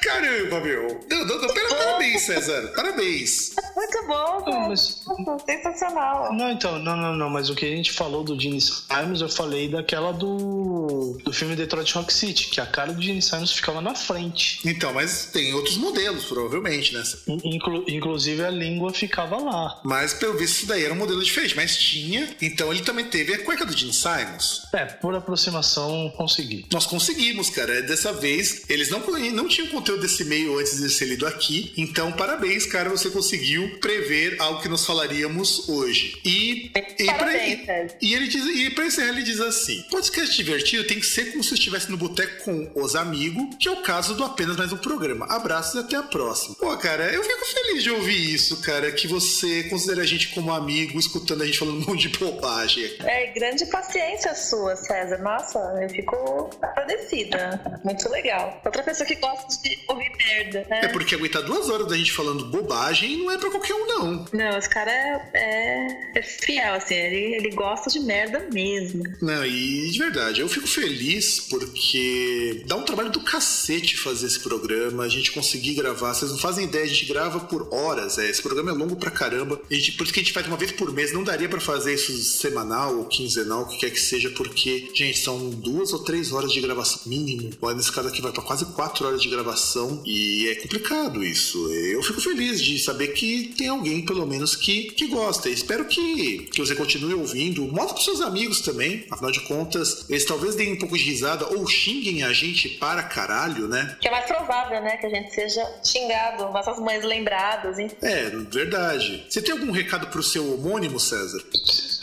Caramba, meu. Não, não, não, pera- parabéns, César. Parabéns. Muito bom, Não, mas- Sensacional. Não, então, não, não, não, mas o que a gente falou do Gene Simons, eu falei daquela do, do filme Detroit Rock City, que a cara do Gene Simons ficava na frente. Então, mas tem outros modelos, provavelmente, né? In- inclu- inclusive a língua ficava lá. Mas pelo visto isso daí era um modelo diferente, mas tinha. Então ele também teve a cueca do Gene Simons. É, por aproximação consegui. Nós conseguimos, cara. Dessa vez, eles não, não tinham conteúdo desse e-mail antes de ser lido aqui. Então, parabéns, cara. Você conseguiu prever algo que nós falaríamos hoje. E, e, pra, Parabéns, César. E ele diz, e pra encerrar, ele diz assim: podcast divertido tem que ser como se estivesse no boteco com os amigos, que é o caso do apenas mais um programa. Abraços e até a próxima. Pô, cara, eu fico feliz de ouvir isso, cara. Que você considera a gente como amigo, escutando a gente falando um monte de bobagem. É, grande paciência sua, César. Nossa, eu fico agradecida. Muito legal. Outra pessoa que gosta de ouvir merda, né? É porque aguentar duas horas da gente falando bobagem não é pra qualquer um, não. Não, esse cara é, é, é fiel, assim. Ele, ele gosta de merda mesmo. Não, e de verdade, eu fico feliz porque dá um trabalho do cacete fazer esse programa, a gente conseguir gravar. Vocês não fazem ideia, a gente grava por horas. É, esse programa é longo pra caramba. A gente, por isso que a gente faz uma vez por mês. Não daria pra fazer isso semanal ou quinzenal, o que quer que seja, porque, gente, são duas ou três horas de gravação mínimo. Olha, nesse caso aqui vai pra quase quatro horas de gravação e é complicado isso. Eu fico feliz de saber que tem alguém, pelo menos, que, que gosta. Espero que, que você continue ouvindo. Mostra pros seus amigos também. Afinal de contas, eles talvez deem um pouco de risada ou xinguem a gente para caralho, né? Que é mais provável, né? Que a gente seja xingado, nossas mães lembradas, hein? É, verdade. Você tem algum recado pro seu homônimo, César?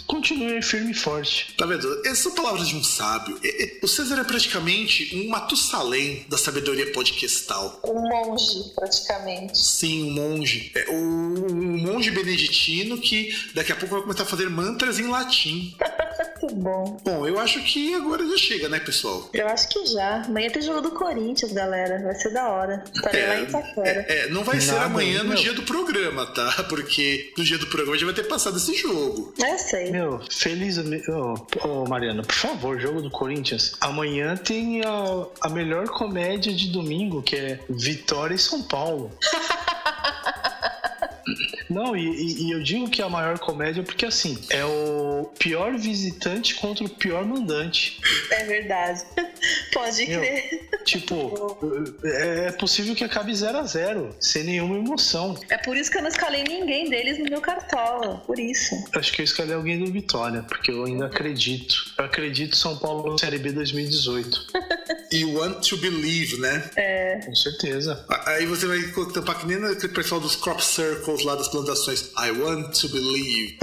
Continue firme e forte. Tá vendo? Essas são palavras de um sábio. E- e- O César é praticamente um Matusalém da sabedoria podcastal. Um monge, praticamente. Sim, um monge. É, um monge beneditino que daqui a pouco vai começar a fazer mantras em latim. Muito bom. Bom, eu acho que agora já chega, né, pessoal? Eu acho que já. Amanhã tem jogo do Corinthians, galera. Vai ser da hora. Estarei lá em Itaquera. é, é, não vai ser amanhã no meu. dia do programa, tá? Porque no dia do programa já vai ter passado esse jogo. Eu sei. Meu, feliz. Ô, ô, Mariana, por favor, jogo do Corinthians. Amanhã tem a, a melhor comédia de domingo, que é Vitória e São Paulo. Não, e, e- e eu digo que é a maior comédia porque, assim, é o pior visitante contra o pior mandante. É verdade. Pode Meu. crer. Tipo, é possível que acabe 0 a 0 sem nenhuma emoção. É por isso que eu não escalei ninguém deles no meu cartola. Por isso. Acho que eu escolhi alguém do Vitória, porque eu ainda acredito. Eu acredito São Paulo na Série B 2018. e Want to Believe, né? É. Com certeza. Aí você vai tampar que nem aquele pessoal dos crop circles lá das plantações. I want to believe.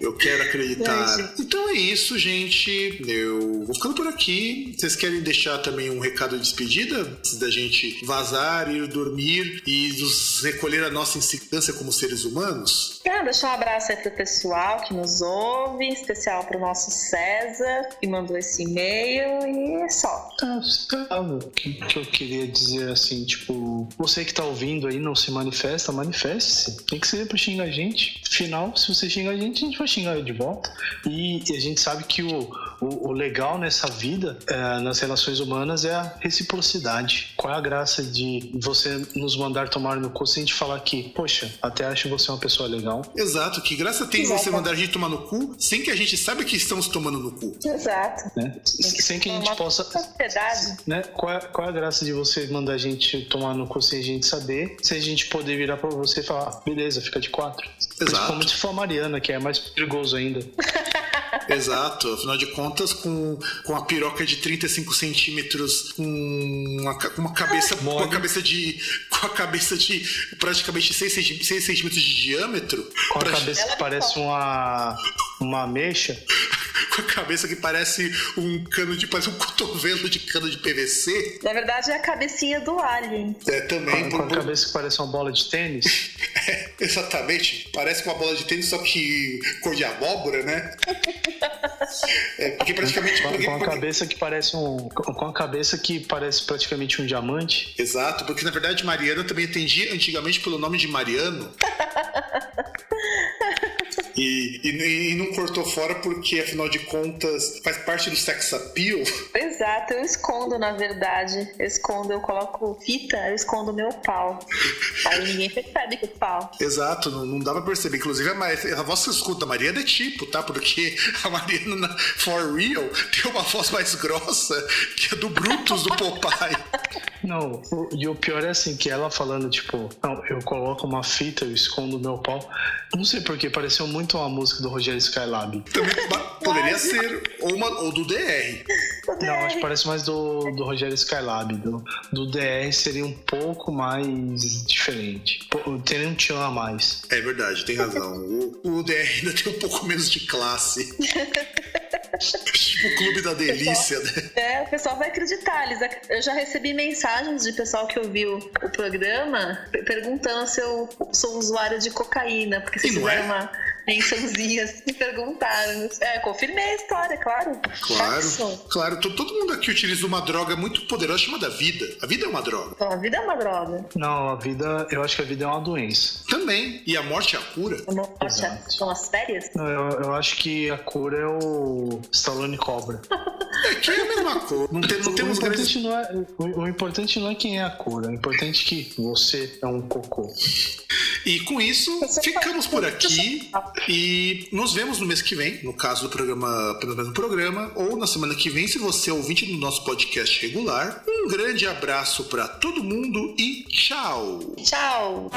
Eu quero acreditar. Então é isso, gente. Eu vou ficando por aqui. Vocês querem deixar também um recado de despedida? Antes da gente vazar, ir dormir e nos recolher a nossa insignificância como seres humanos? Ah, deixar um abraço aí pro pessoal que nos ouve, em especial pro nosso César, que mandou esse e-mail, e é só. Ah, sabe o que, que eu queria dizer assim, tipo, você que tá ouvindo aí não se manifesta, manifeste-se. Tem que ser pra xingar a gente. Afinal, se você xingar a gente, a gente vai xingar de volta. E, e a gente sabe que o, o, o legal nessa vida, é, nas relações humanas, é a reciprocidade. Qual é a graça de você nos mandar tomar no cu sem a gente falar que, poxa, até acho você uma pessoa legal. Exato, que graça tem Exato. você mandar a gente tomar no cu sem que a gente saiba que estamos tomando no cu. Exato. Né? Sem que a gente possa Sociedade. né? Qual é, qual é a graça de você mandar a gente tomar no cu sem a gente saber, sem a gente poder virar pra você e falar, "Ah, beleza, fica de quatro. Principalmente se for a Mariana, que é mais perigoso ainda. Exato, afinal de contas, com, com a piroca de 35 centímetros, com uma, com uma cabeça. Com a cabeça de. Com a cabeça de praticamente 6, centi- 6 centímetros de diâmetro. Com a cabeça que parece uma, uma ameixa. com a cabeça que parece um cano de. parece um cotovelo de cano de PVC. Na verdade, é a cabecinha do Alien. É, também. Com a por- por- cabeça que parece uma bola de tênis. Exatamente. Parece com uma bola de tênis, só que cor de abóbora, né? É, porque praticamente. Com, porque- com a porque- cabeça que parece um. Com a cabeça que parece praticamente um diamante. Exato, porque na verdade Mariana também atendia antigamente pelo nome de Mariano. E, e, e não cortou fora porque, afinal de contas, faz parte do sex appeal. Exato, eu escondo, na verdade. Eu escondo, eu coloco fita, eu escondo meu pau. Aí ninguém percebe que o pau. Exato, não, não dá pra perceber. Inclusive, a, Ma- a voz que você escuta da Mariana é tipo, tá? Porque a Mariana, na For Real, tem uma voz mais grossa que a do Brutus do Popeye. Não, o- e o pior é assim, que ela falando, tipo, não, eu coloco uma fita, eu escondo o meu pau. Não sei porque, pareceu muito uma música do Rogério Skylab. Também poderia ser, ou, uma, ou do DR. Não, acho que parece mais do, do Rogério Skylab. Do, do DR seria um pouco mais diferente. Teria um tchan a mais. É verdade, tem razão. O, o DR ainda tem um pouco menos de classe. tipo o Clube da Delícia, né? É, o pessoal vai acreditar. Eles, eu já recebi mensagens de pessoal que ouviu o programa per- perguntando se eu sou usuária de cocaína, porque vocês E não é? uma mençãozinha assim, perguntaram. É, confirmei a história, claro. Claro, claro. To- Todo mundo aqui utiliza uma droga muito poderosa chamada vida. A vida é uma droga. Então, a vida é uma droga. Não, a vida, eu acho que a vida é uma doença. Também. E a morte é a cura. Não, Exato. São as férias? Não, eu, eu acho que a cura é o Stallone Cobra. É que é a mesma coisa. Não, tem- não O temos grandes. importante não, é, o, o importante não é quem é a cura, o importante é que você é um cocô. E com isso, ficamos por aqui. E nos vemos no mês que vem, no caso do programa mais um programa, ou na semana que vem, se você é ouvinte do nosso podcast regular. Um grande abraço pra todo mundo e tchau! Tchau!